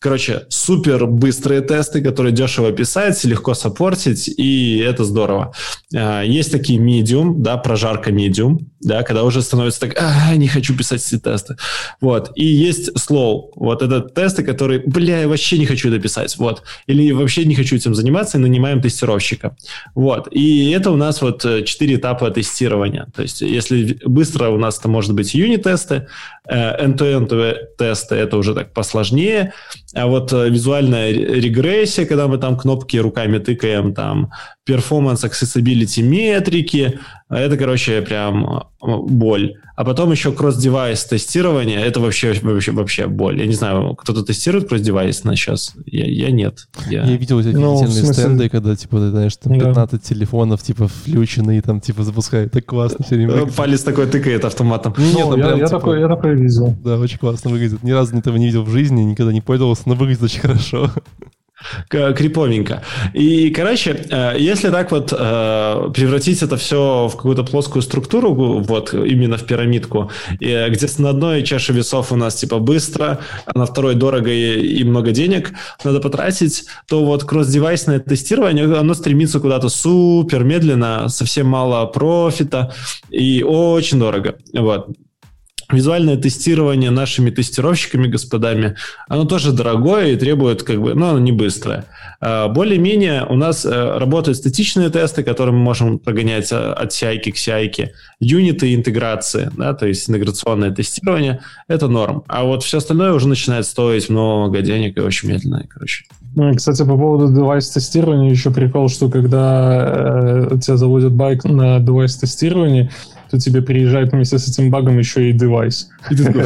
Короче, супер быстрые тесты, которые дешево писать, легко саппортить, и это здорово. А, есть такие medium, да, прожарка medium, да, когда уже становится так, а, не хочу писать эти тесты. Вот. И есть slow. Вот это тесты, которые, бля, я вообще не хочу это писать. Вот. Или вообще не хочу этим заниматься, и нанимаем тестировщика. Вот. И это у нас вот э, четыре этапа тестирования. То есть, если быстро у нас это может быть юнит-тесты, э, end-to-end тесты, это уже так посложнее. А вот э, визуальная регрессия, когда мы там кнопки руками тыкаем, там performance accessibility метрики, это, короче, прям боль. А потом еще кросс-девайс тестирование, это вообще, вообще, вообще боль. Я не знаю, кто-то тестирует кросс-девайс на сейчас? Я, я нет. Я, я видел эти ну, офигительные стенды, когда, типа, ты знаешь, там 15 да. телефонов, типа, включены и там, типа, запускают. Так классно все время выглядит. Палец такой тыкает автоматом. Ну, нет, ну, я, прям, я, типа, такой, я такой видел. Да, очень классно выглядит. Ни разу этого не видел в жизни, никогда не пользовался, но выглядит очень хорошо [LAUGHS] криповенько. И, короче, э, если так вот э, превратить это все в какую-то плоскую структуру, вот именно в пирамидку, где на одной чаше весов у нас типа быстро, а на второй дорого и, и много денег надо потратить, то вот кросс-девайсное тестирование, оно стремится куда-то супер медленно, совсем мало профита и очень дорого. Вот визуальное тестирование нашими тестировщиками, господами, оно тоже дорогое и требует, как бы, ну, оно не быстрое. А, более-менее у нас э, работают статичные тесты, которые мы можем прогонять э, от CI к CI, юниты интеграции, да, то есть интеграционное тестирование, это норм. А вот все остальное уже начинает стоить много денег и очень медленно, короче. Ну, кстати, по поводу девайс-тестирования еще прикол, что когда э, тебя заводят байк на девайс-тестирование, то тебе приезжает вместе с этим багом еще и девайс. И ты такой...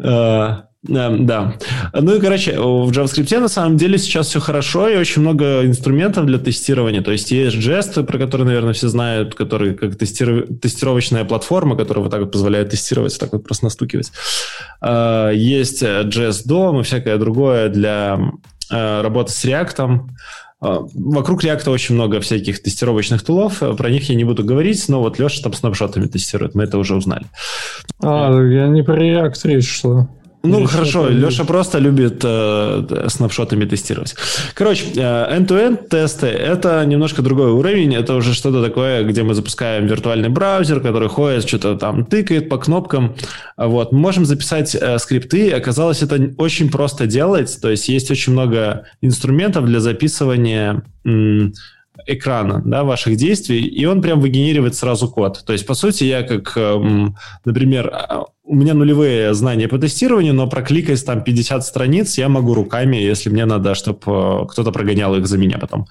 А, да. Ну и, короче, в JavaScript на самом деле сейчас все хорошо, и очень много инструментов для тестирования. То есть есть Jest, про который, наверное, все знают, который как тестиров... тестировочная платформа, которая вот так вот позволяет тестировать, так вот просто настукивать. А, есть JS DOM и всякое другое для работы с React. А, вокруг React очень много всяких тестировочных тулов, про них я не буду говорить, но вот Леша там снапшотами тестирует, мы это уже узнали. А, я не про React речь шла. Ну, Или хорошо, Леша просто любит э, снапшотами тестировать. Короче, э, end-to-end тесты – это немножко другой уровень. Это уже что-то такое, где мы запускаем виртуальный браузер, который ходит, что-то там тыкает по кнопкам. Вот. Мы можем записать э, скрипты. Оказалось, это очень просто делать. То есть есть очень много инструментов для записывания экрана, да, ваших действий, и он прям выгенерирует сразу код. То есть, по сути, я как, эм, например, а, у меня нулевые знания по тестированию, но прокликать там 50 страниц я могу руками, если мне надо, чтобы э, кто-то прогонял их за меня потом.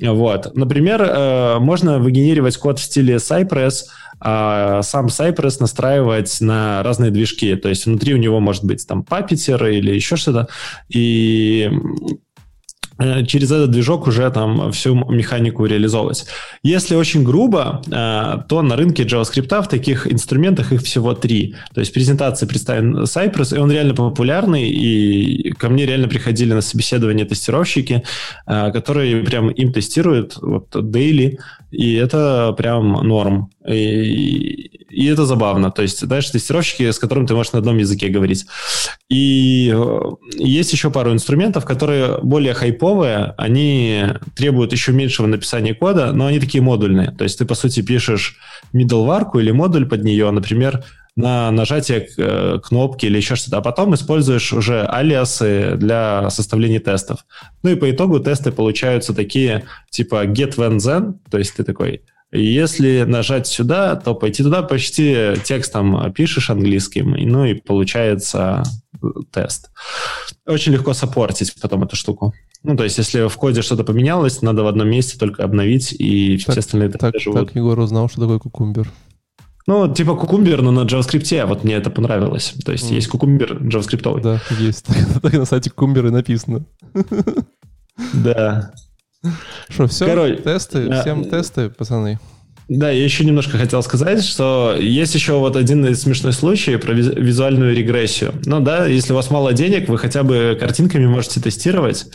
Вот. Например, э, можно выгенерировать код в стиле Cypress, а сам Cypress настраивать на разные движки. То есть внутри у него может быть там Puppeteer или еще что-то. И Э, через этот движок уже там всю механику реализовывать. Если очень грубо, э, то на рынке JavaScript в таких инструментах их всего три. То есть презентации представлен Cypress, и он реально популярный, и ко мне реально приходили на собеседование тестировщики, э, которые прям им тестируют вот daily, и это прям норм. И, и это забавно. То есть, знаешь, тестировщики, с которыми ты можешь на одном языке говорить. И есть еще пару инструментов, которые более хайповые, они требуют еще меньшего написания кода, но они такие модульные. То есть ты, по сути, пишешь middleware или модуль под нее, например, на нажатие э, кнопки или еще что-то, а потом используешь уже алиасы для составления тестов. Ну и по итогу тесты получаются такие, типа get when then, то есть ты такой если нажать сюда, то пойти туда почти текстом пишешь английским, ну и получается э, тест. Очень легко саппортить потом эту штуку. Ну, то есть, если в коде что-то поменялось, надо в одном месте только обновить, и так, все остальные так, живут. Так Егор узнал, что такое кукумбер. Ну, типа кукумбер, но на JavaScript, вот мне это понравилось. То есть, mm. есть кукумбер JavaScript. Да, есть. [LAUGHS] Так на сайте кукумбер и написано. Да. Что, все? Короче, тесты, всем тесты, пацаны. Да, я еще немножко хотел сказать, что есть еще вот один смешной случай про визуальную регрессию. Ну да, если у вас мало денег, вы хотя бы картинками можете тестировать.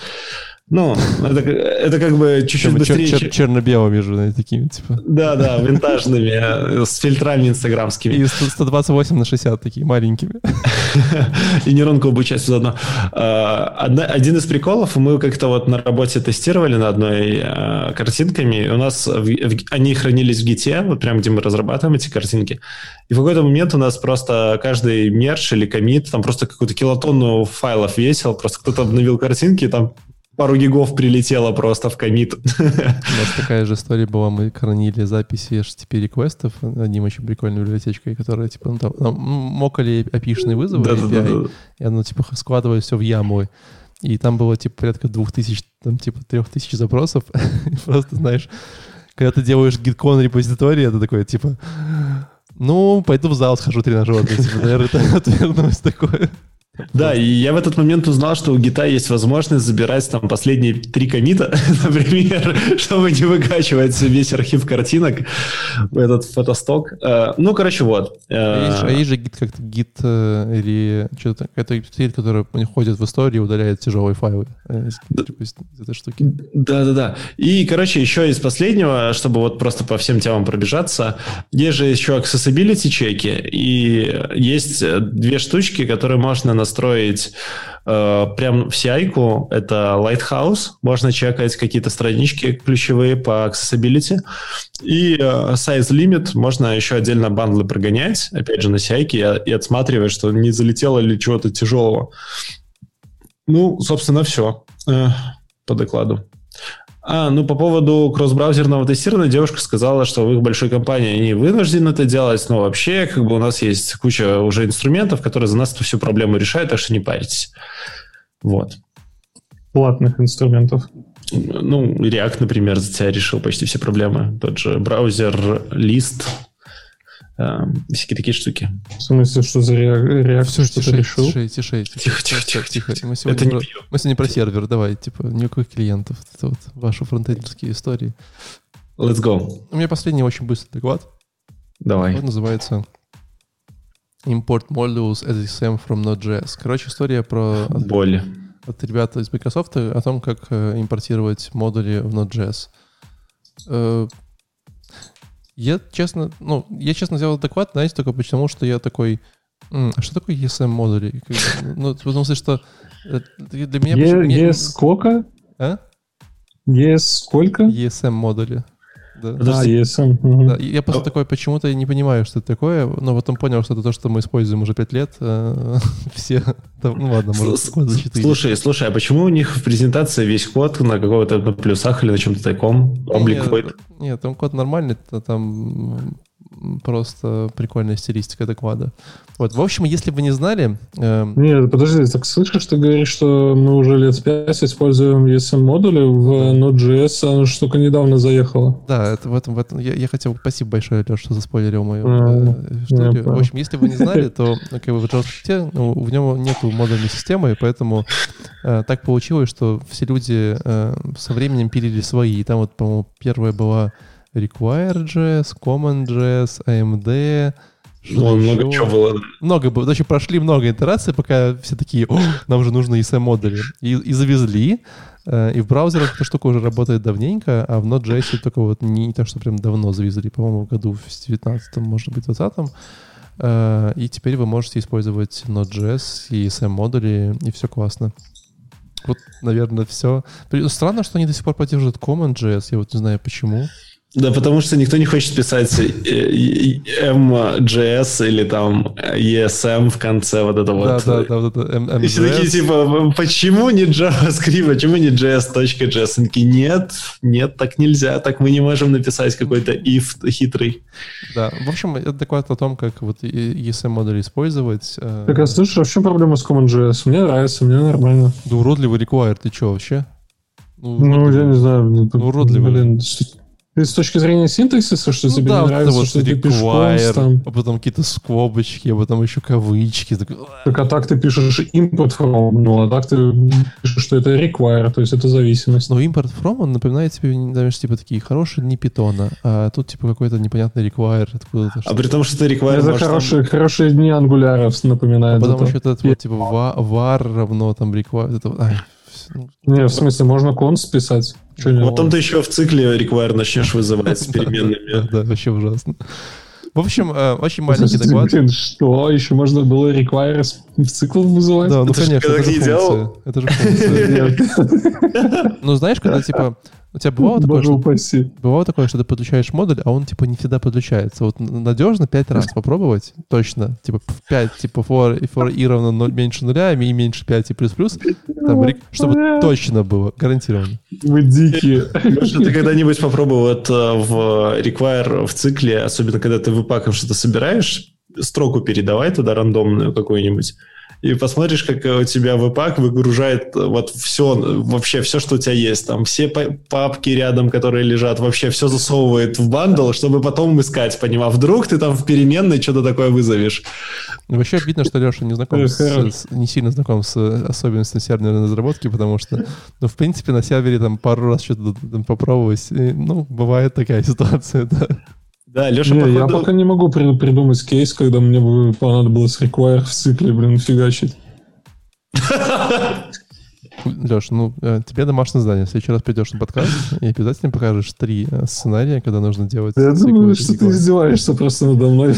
Ну, это, это как бы чуть-чуть быстрее. Чер- чер- черно-белыми же, такими, типа. Да, да, винтажными, с фильтрами инстаграмскими. И 128 на 60 такие маленькими. [LAUGHS] И нейронку обучать заодно. А, одна, один из приколов, мы как-то вот на работе тестировали на одной а, картинками, у нас в, в, они хранились в гите, вот прям где мы разрабатываем эти картинки. И в какой-то момент у нас просто каждый мерч или комит, там просто какую-то килотонну файлов весил, просто кто-то обновил картинки, там пару гигов прилетело просто в комит. У нас такая же история была, мы хранили записи HTTP реквестов одним очень прикольной библиотечкой, которая типа ну, там, там мокали API-шные вызовы, да, API, да, да, да. и оно типа складывали все в яму. И там было типа порядка двух тысяч, там типа трех тысяч запросов. [LAUGHS] Просто знаешь, когда ты делаешь гиткон репозиторий, это такое типа ну, пойду в зал схожу тренажерный. Типа, наверное, это [LAUGHS] отвернулось такое. Да, и я в этот момент узнал, что у гита есть возможность забирать там последние три комита, [LAUGHS] например, [LAUGHS] чтобы не выкачивать весь архив картинок этот фотосток. Э, ну, короче, вот. А есть же гит как-то гит э, или что-то, это стиль, который ходит в историю и удаляет тяжелые файлы. Э, типа этой штуки. Да-да-да. И, короче, еще из последнего, чтобы вот просто по всем темам пробежаться, есть же еще accessibility чеки, и есть две штучки, которые можно настроить э, прям в CI-ку. Это Lighthouse. Можно чекать какие-то странички ключевые по accessibility. И э, size limit. Можно еще отдельно бандлы прогонять, опять же, на CI и, и отсматривать, что не залетело ли чего-то тяжелого. Ну, собственно, все э, по докладу. А, ну по поводу кросс-браузерного тестирования девушка сказала, что в их большой компании они вынуждены это делать, но вообще как бы у нас есть куча уже инструментов, которые за нас эту всю проблему решают, так что не паритесь. Вот. Платных инструментов. Ну, React, например, за тебя решил почти все проблемы. Тот же браузер, лист, э, всякие такие штуки. В смысле, что за реакцию что-то решил? Тише, тише, тихо, тихо, тихо, тихо. Мы сегодня, Это про, не мы сегодня про сервер, давай, типа, никаких клиентов. Это вот ваши фронтендерские истории. Let's go. У меня последний очень быстрый доклад. Давай. Он называется Import Modules as XM from Node.js. Короче, история про... Боль. От, от ребят из Microsoft о том, как э, импортировать модули в Node.js. Я честно, ну, я честно сделал доклад, знаете, только потому, что я такой, а что такое ESM модули? Ну, потому что э, для меня... Е, сколько? А? Есть сколько? ESM модули. Да, да ESM. Угу. Да, я просто такой почему-то не понимаю, что это такое, но потом понял, что это то, что мы используем уже 5 лет. Э, [LAUGHS] все, ну ладно, может, год за 4. Слушай, слушай, а почему у них в презентации весь код на какого-то на плюсах или на чем-то таком? Облик нет, нет, там код нормальный, там просто прикольная стилистика доклада. Вот, в общем, если вы не знали... Э... Нет, подожди, так слышишь, ты говоришь, что мы уже лет 5 используем ESM-модули в Node.js, она же только недавно заехала. Да, это в этом... В этом я, я хотел... Спасибо большое, Леш, что заспойлерил мою а, э, историю. В общем, если вы не знали, [LAUGHS] то как бы, в JavaScript ну, в нем нету модульной системы, поэтому э, так получилось, что все люди э, со временем пилили свои. И там вот, по-моему, первая была Require.js, Common.js, AMD. Ну, много чего было. Много было. Значит, прошли много итераций, пока все такие, О, нам же нужны ESM-модули. И, и завезли. Э, и в браузерах эта штука уже работает давненько, а в Node.js только вот не, не то, что прям давно завезли, по-моему, в году в 19 может быть, 20-м. Э, и теперь вы можете использовать Node.js и ESM-модули, и все классно. Вот, наверное, все. Странно, что они до сих пор поддерживают Common.js, я вот не знаю почему. Да, потому что никто не хочет писать MJS или там ESM в конце вот это вот. Да, да, да, вот это MJS. И все такие типа, почему не JavaScript, почему не JS.js? Они такие, нет, нет, так нельзя, так мы не можем написать какой-то if хитрый. Да, в общем, это доклад о том, как вот ESM модуль использовать. Э. Так, а слушай, а в чем проблема с CommonJS? Мне нравится, мне нормально. Да уродливый require, ты что вообще? Ну, ну я не знаю. Ну, уродливый. Блин, с точки зрения синтаксиса, что ну, тебе да, не нравится, вот что ты пишешь там. А потом какие-то скобочки, а потом еще кавычки. Так, так а так ты пишешь import from, ну а так ты пишешь, что это require, то есть это зависимость. Но import from, он напоминает тебе, знаешь, типа такие хорошие дни питона, а тут типа какой-то непонятный require откуда-то. А при том, что это require... Это хорошие, там... хорошие дни ангуляров напоминает. А потом это. еще этот вот типа var, var равно там require. Это, ай, Ну, не, в смысле, можно конс списать. Потом ты еще в цикле require начнешь [LAUGHS] вызывать с переменными. Да, вообще ужасно. В общем, э, очень маленький доклад. Блин, что? Еще можно было require в цикл вызывать? Да, ну конечно, это же функция. Это же функция. Ну знаешь, когда типа у тебя бывало такое, что, упаси. бывало такое, что ты подключаешь модуль, а он типа не всегда подключается. Вот надежно пять раз [LAUGHS] попробовать, точно. Типа 5, типа for, for i равно 0, меньше нуля, и меньше 5 и плюс-плюс, там, чтобы точно было, гарантированно. Вы дикие. Может, ты когда-нибудь попробовал это в require в цикле, особенно когда ты выпаком что-то собираешь, строку передавай туда рандомную какую-нибудь, и посмотришь, как у тебя веб-пак выгружает вот все, вообще все, что у тебя есть. Там все папки рядом, которые лежат, вообще все засовывает в бандл, чтобы потом искать по ним. А вдруг ты там в переменной что-то такое вызовешь. Вообще видно, что Леша не знаком с, с, не сильно знаком с особенностями серверной разработки, потому что, [LAUGHS] ну, в принципе, на сервере там пару раз что-то попробовать, и, ну, бывает такая ситуация, [LAUGHS] да. Да, Леша, не, походу... Я пока не могу при- придумать кейс, когда мне бы понадобилось require в цикле, блин, фигачить. [LAUGHS] Леш, ну, э, тебе домашнее задание. В следующий раз придешь на подкаст и обязательно покажешь три э, сценария, когда нужно делать... Я думаю, что ты издеваешься просто надо мной.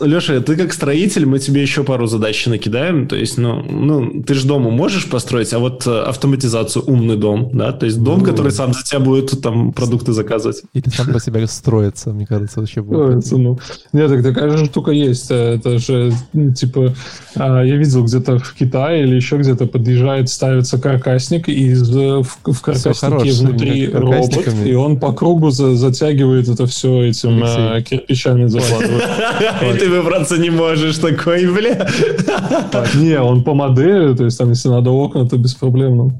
Леша, ты как строитель, мы тебе еще пару задач накидаем. То есть, ну, ну ты же дома можешь построить, а вот э, автоматизацию умный дом, да? То есть дом, ну, который сам за тебя будет там продукты заказывать. Или сам по себе строится, мне кажется, вообще будет. Строится, ну. Нет, так такая же штука есть. Это же, типа, а, я видел где-то в Китае или еще где-то подъезжает ставится каркасник, и в, в каркаснике внутри робот, и он по кругу за, затягивает это все этим э, кирпичами закладывает. [LAUGHS] И ты выбраться не можешь такой, бля. Не, он по модели, то есть там, если надо окна, то без проблем. Ну.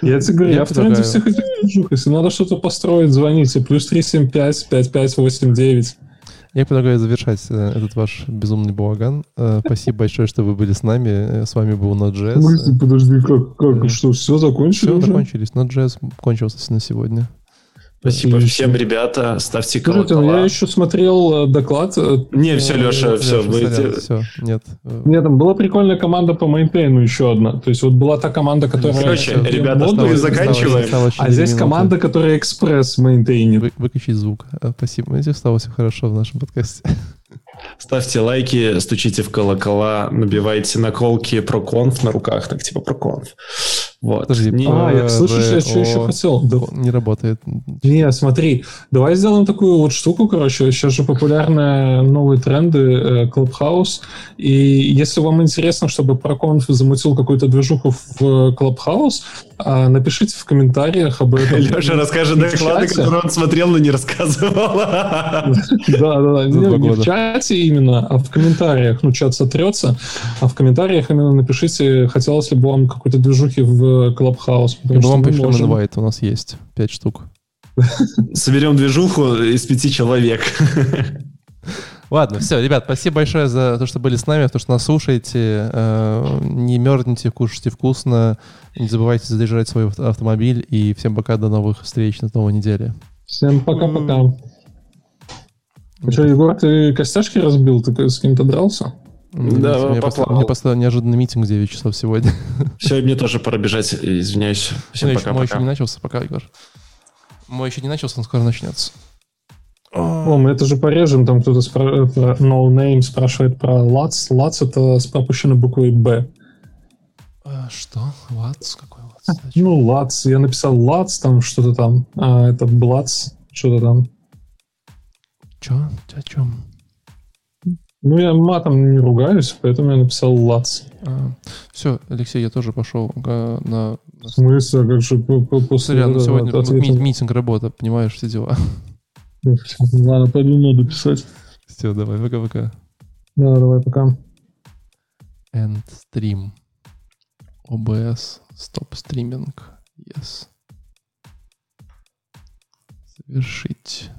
Я тебе говорю, я, в тренде всех этих движух. Если надо что-то построить, звоните. Плюс 375 5589. Я предлагаю завершать э, этот ваш безумный балаган. Э, спасибо большое, что вы были с нами. Э, с вами был Node.js. Подожди, как, как, что, все закончилось? Все закончились. Node.js кончился на сегодня. Спасибо всем, ребята. Ставьте колокола. Слушайте, ну я еще смотрел э, доклад. Э, не, все, Леша, нет, все. Леша, все, нет. Нет, там была прикольная команда по мейнтейну еще одна. То есть вот была та команда, которая... Короче, ребята, мы заканчиваем. а здесь минуты. команда, которая экспресс мейнтейнит. Вы, выключить звук. Э, спасибо. Видите, стало все хорошо в нашем подкасте. [LAUGHS] Ставьте лайки, стучите в колокола, набивайте наколки про конф на руках, так типа про конф. Вот. Подожди, не, а, я, слышишь, я что еще хотел? Да. Не работает. Не, смотри, давай сделаем такую вот штуку, короче, сейчас же популярные новые тренды э, Clubhouse, и если вам интересно, чтобы ProConf замутил какую-то движуху в Clubhouse, а, напишите в комментариях об этом. Леша расскажет доклады, которые он смотрел, но не рассказывал. Да, да, да. Не в чате именно, а в комментариях. Ну, чат сотрется, а в комментариях именно напишите, хотелось ли бы вам какой-то движухи в Clubhouse. Мы вам пришлем инвайт, у нас есть пять штук. Соберем движуху из пяти человек. Ладно, все, ребят, спасибо большое за то, что были с нами, за то, что нас слушаете. Э, не мерзните, кушайте вкусно. Не забывайте заряжать свой автомобиль. И всем пока, до новых встреч на новой неделе. Всем пока-пока. Ну что, Егор, ты костяшки разбил? Ты с кем-то дрался? Да, мне просто, мне просто неожиданный митинг 9 часов сегодня. Все, мне тоже пора бежать, извиняюсь. Всем пока, Мой еще не начался, пока, Егор. Мой еще не начался, он скоро начнется. О, мы это же порежем, там кто-то спра- про No Name спрашивает про LATS. LATS это с пропущенной буквой Б. А, что? LATS? Какой LATS? Ну, LATS. Я написал LATS, там что-то там. А это BLATS, что-то там. Че? О чем? Ну, я матом не ругаюсь, поэтому я написал LATS. А, все, Алексей, я тоже пошел на... на... В смысле? А как же после... Сорян, ну, сегодня ми- митинг работа, понимаешь, все дела. Ладно, пойду ноду писать. Все, давай, пока-пока. Да, давай, пока. End stream. OBS. Stop streaming. Yes. Завершить.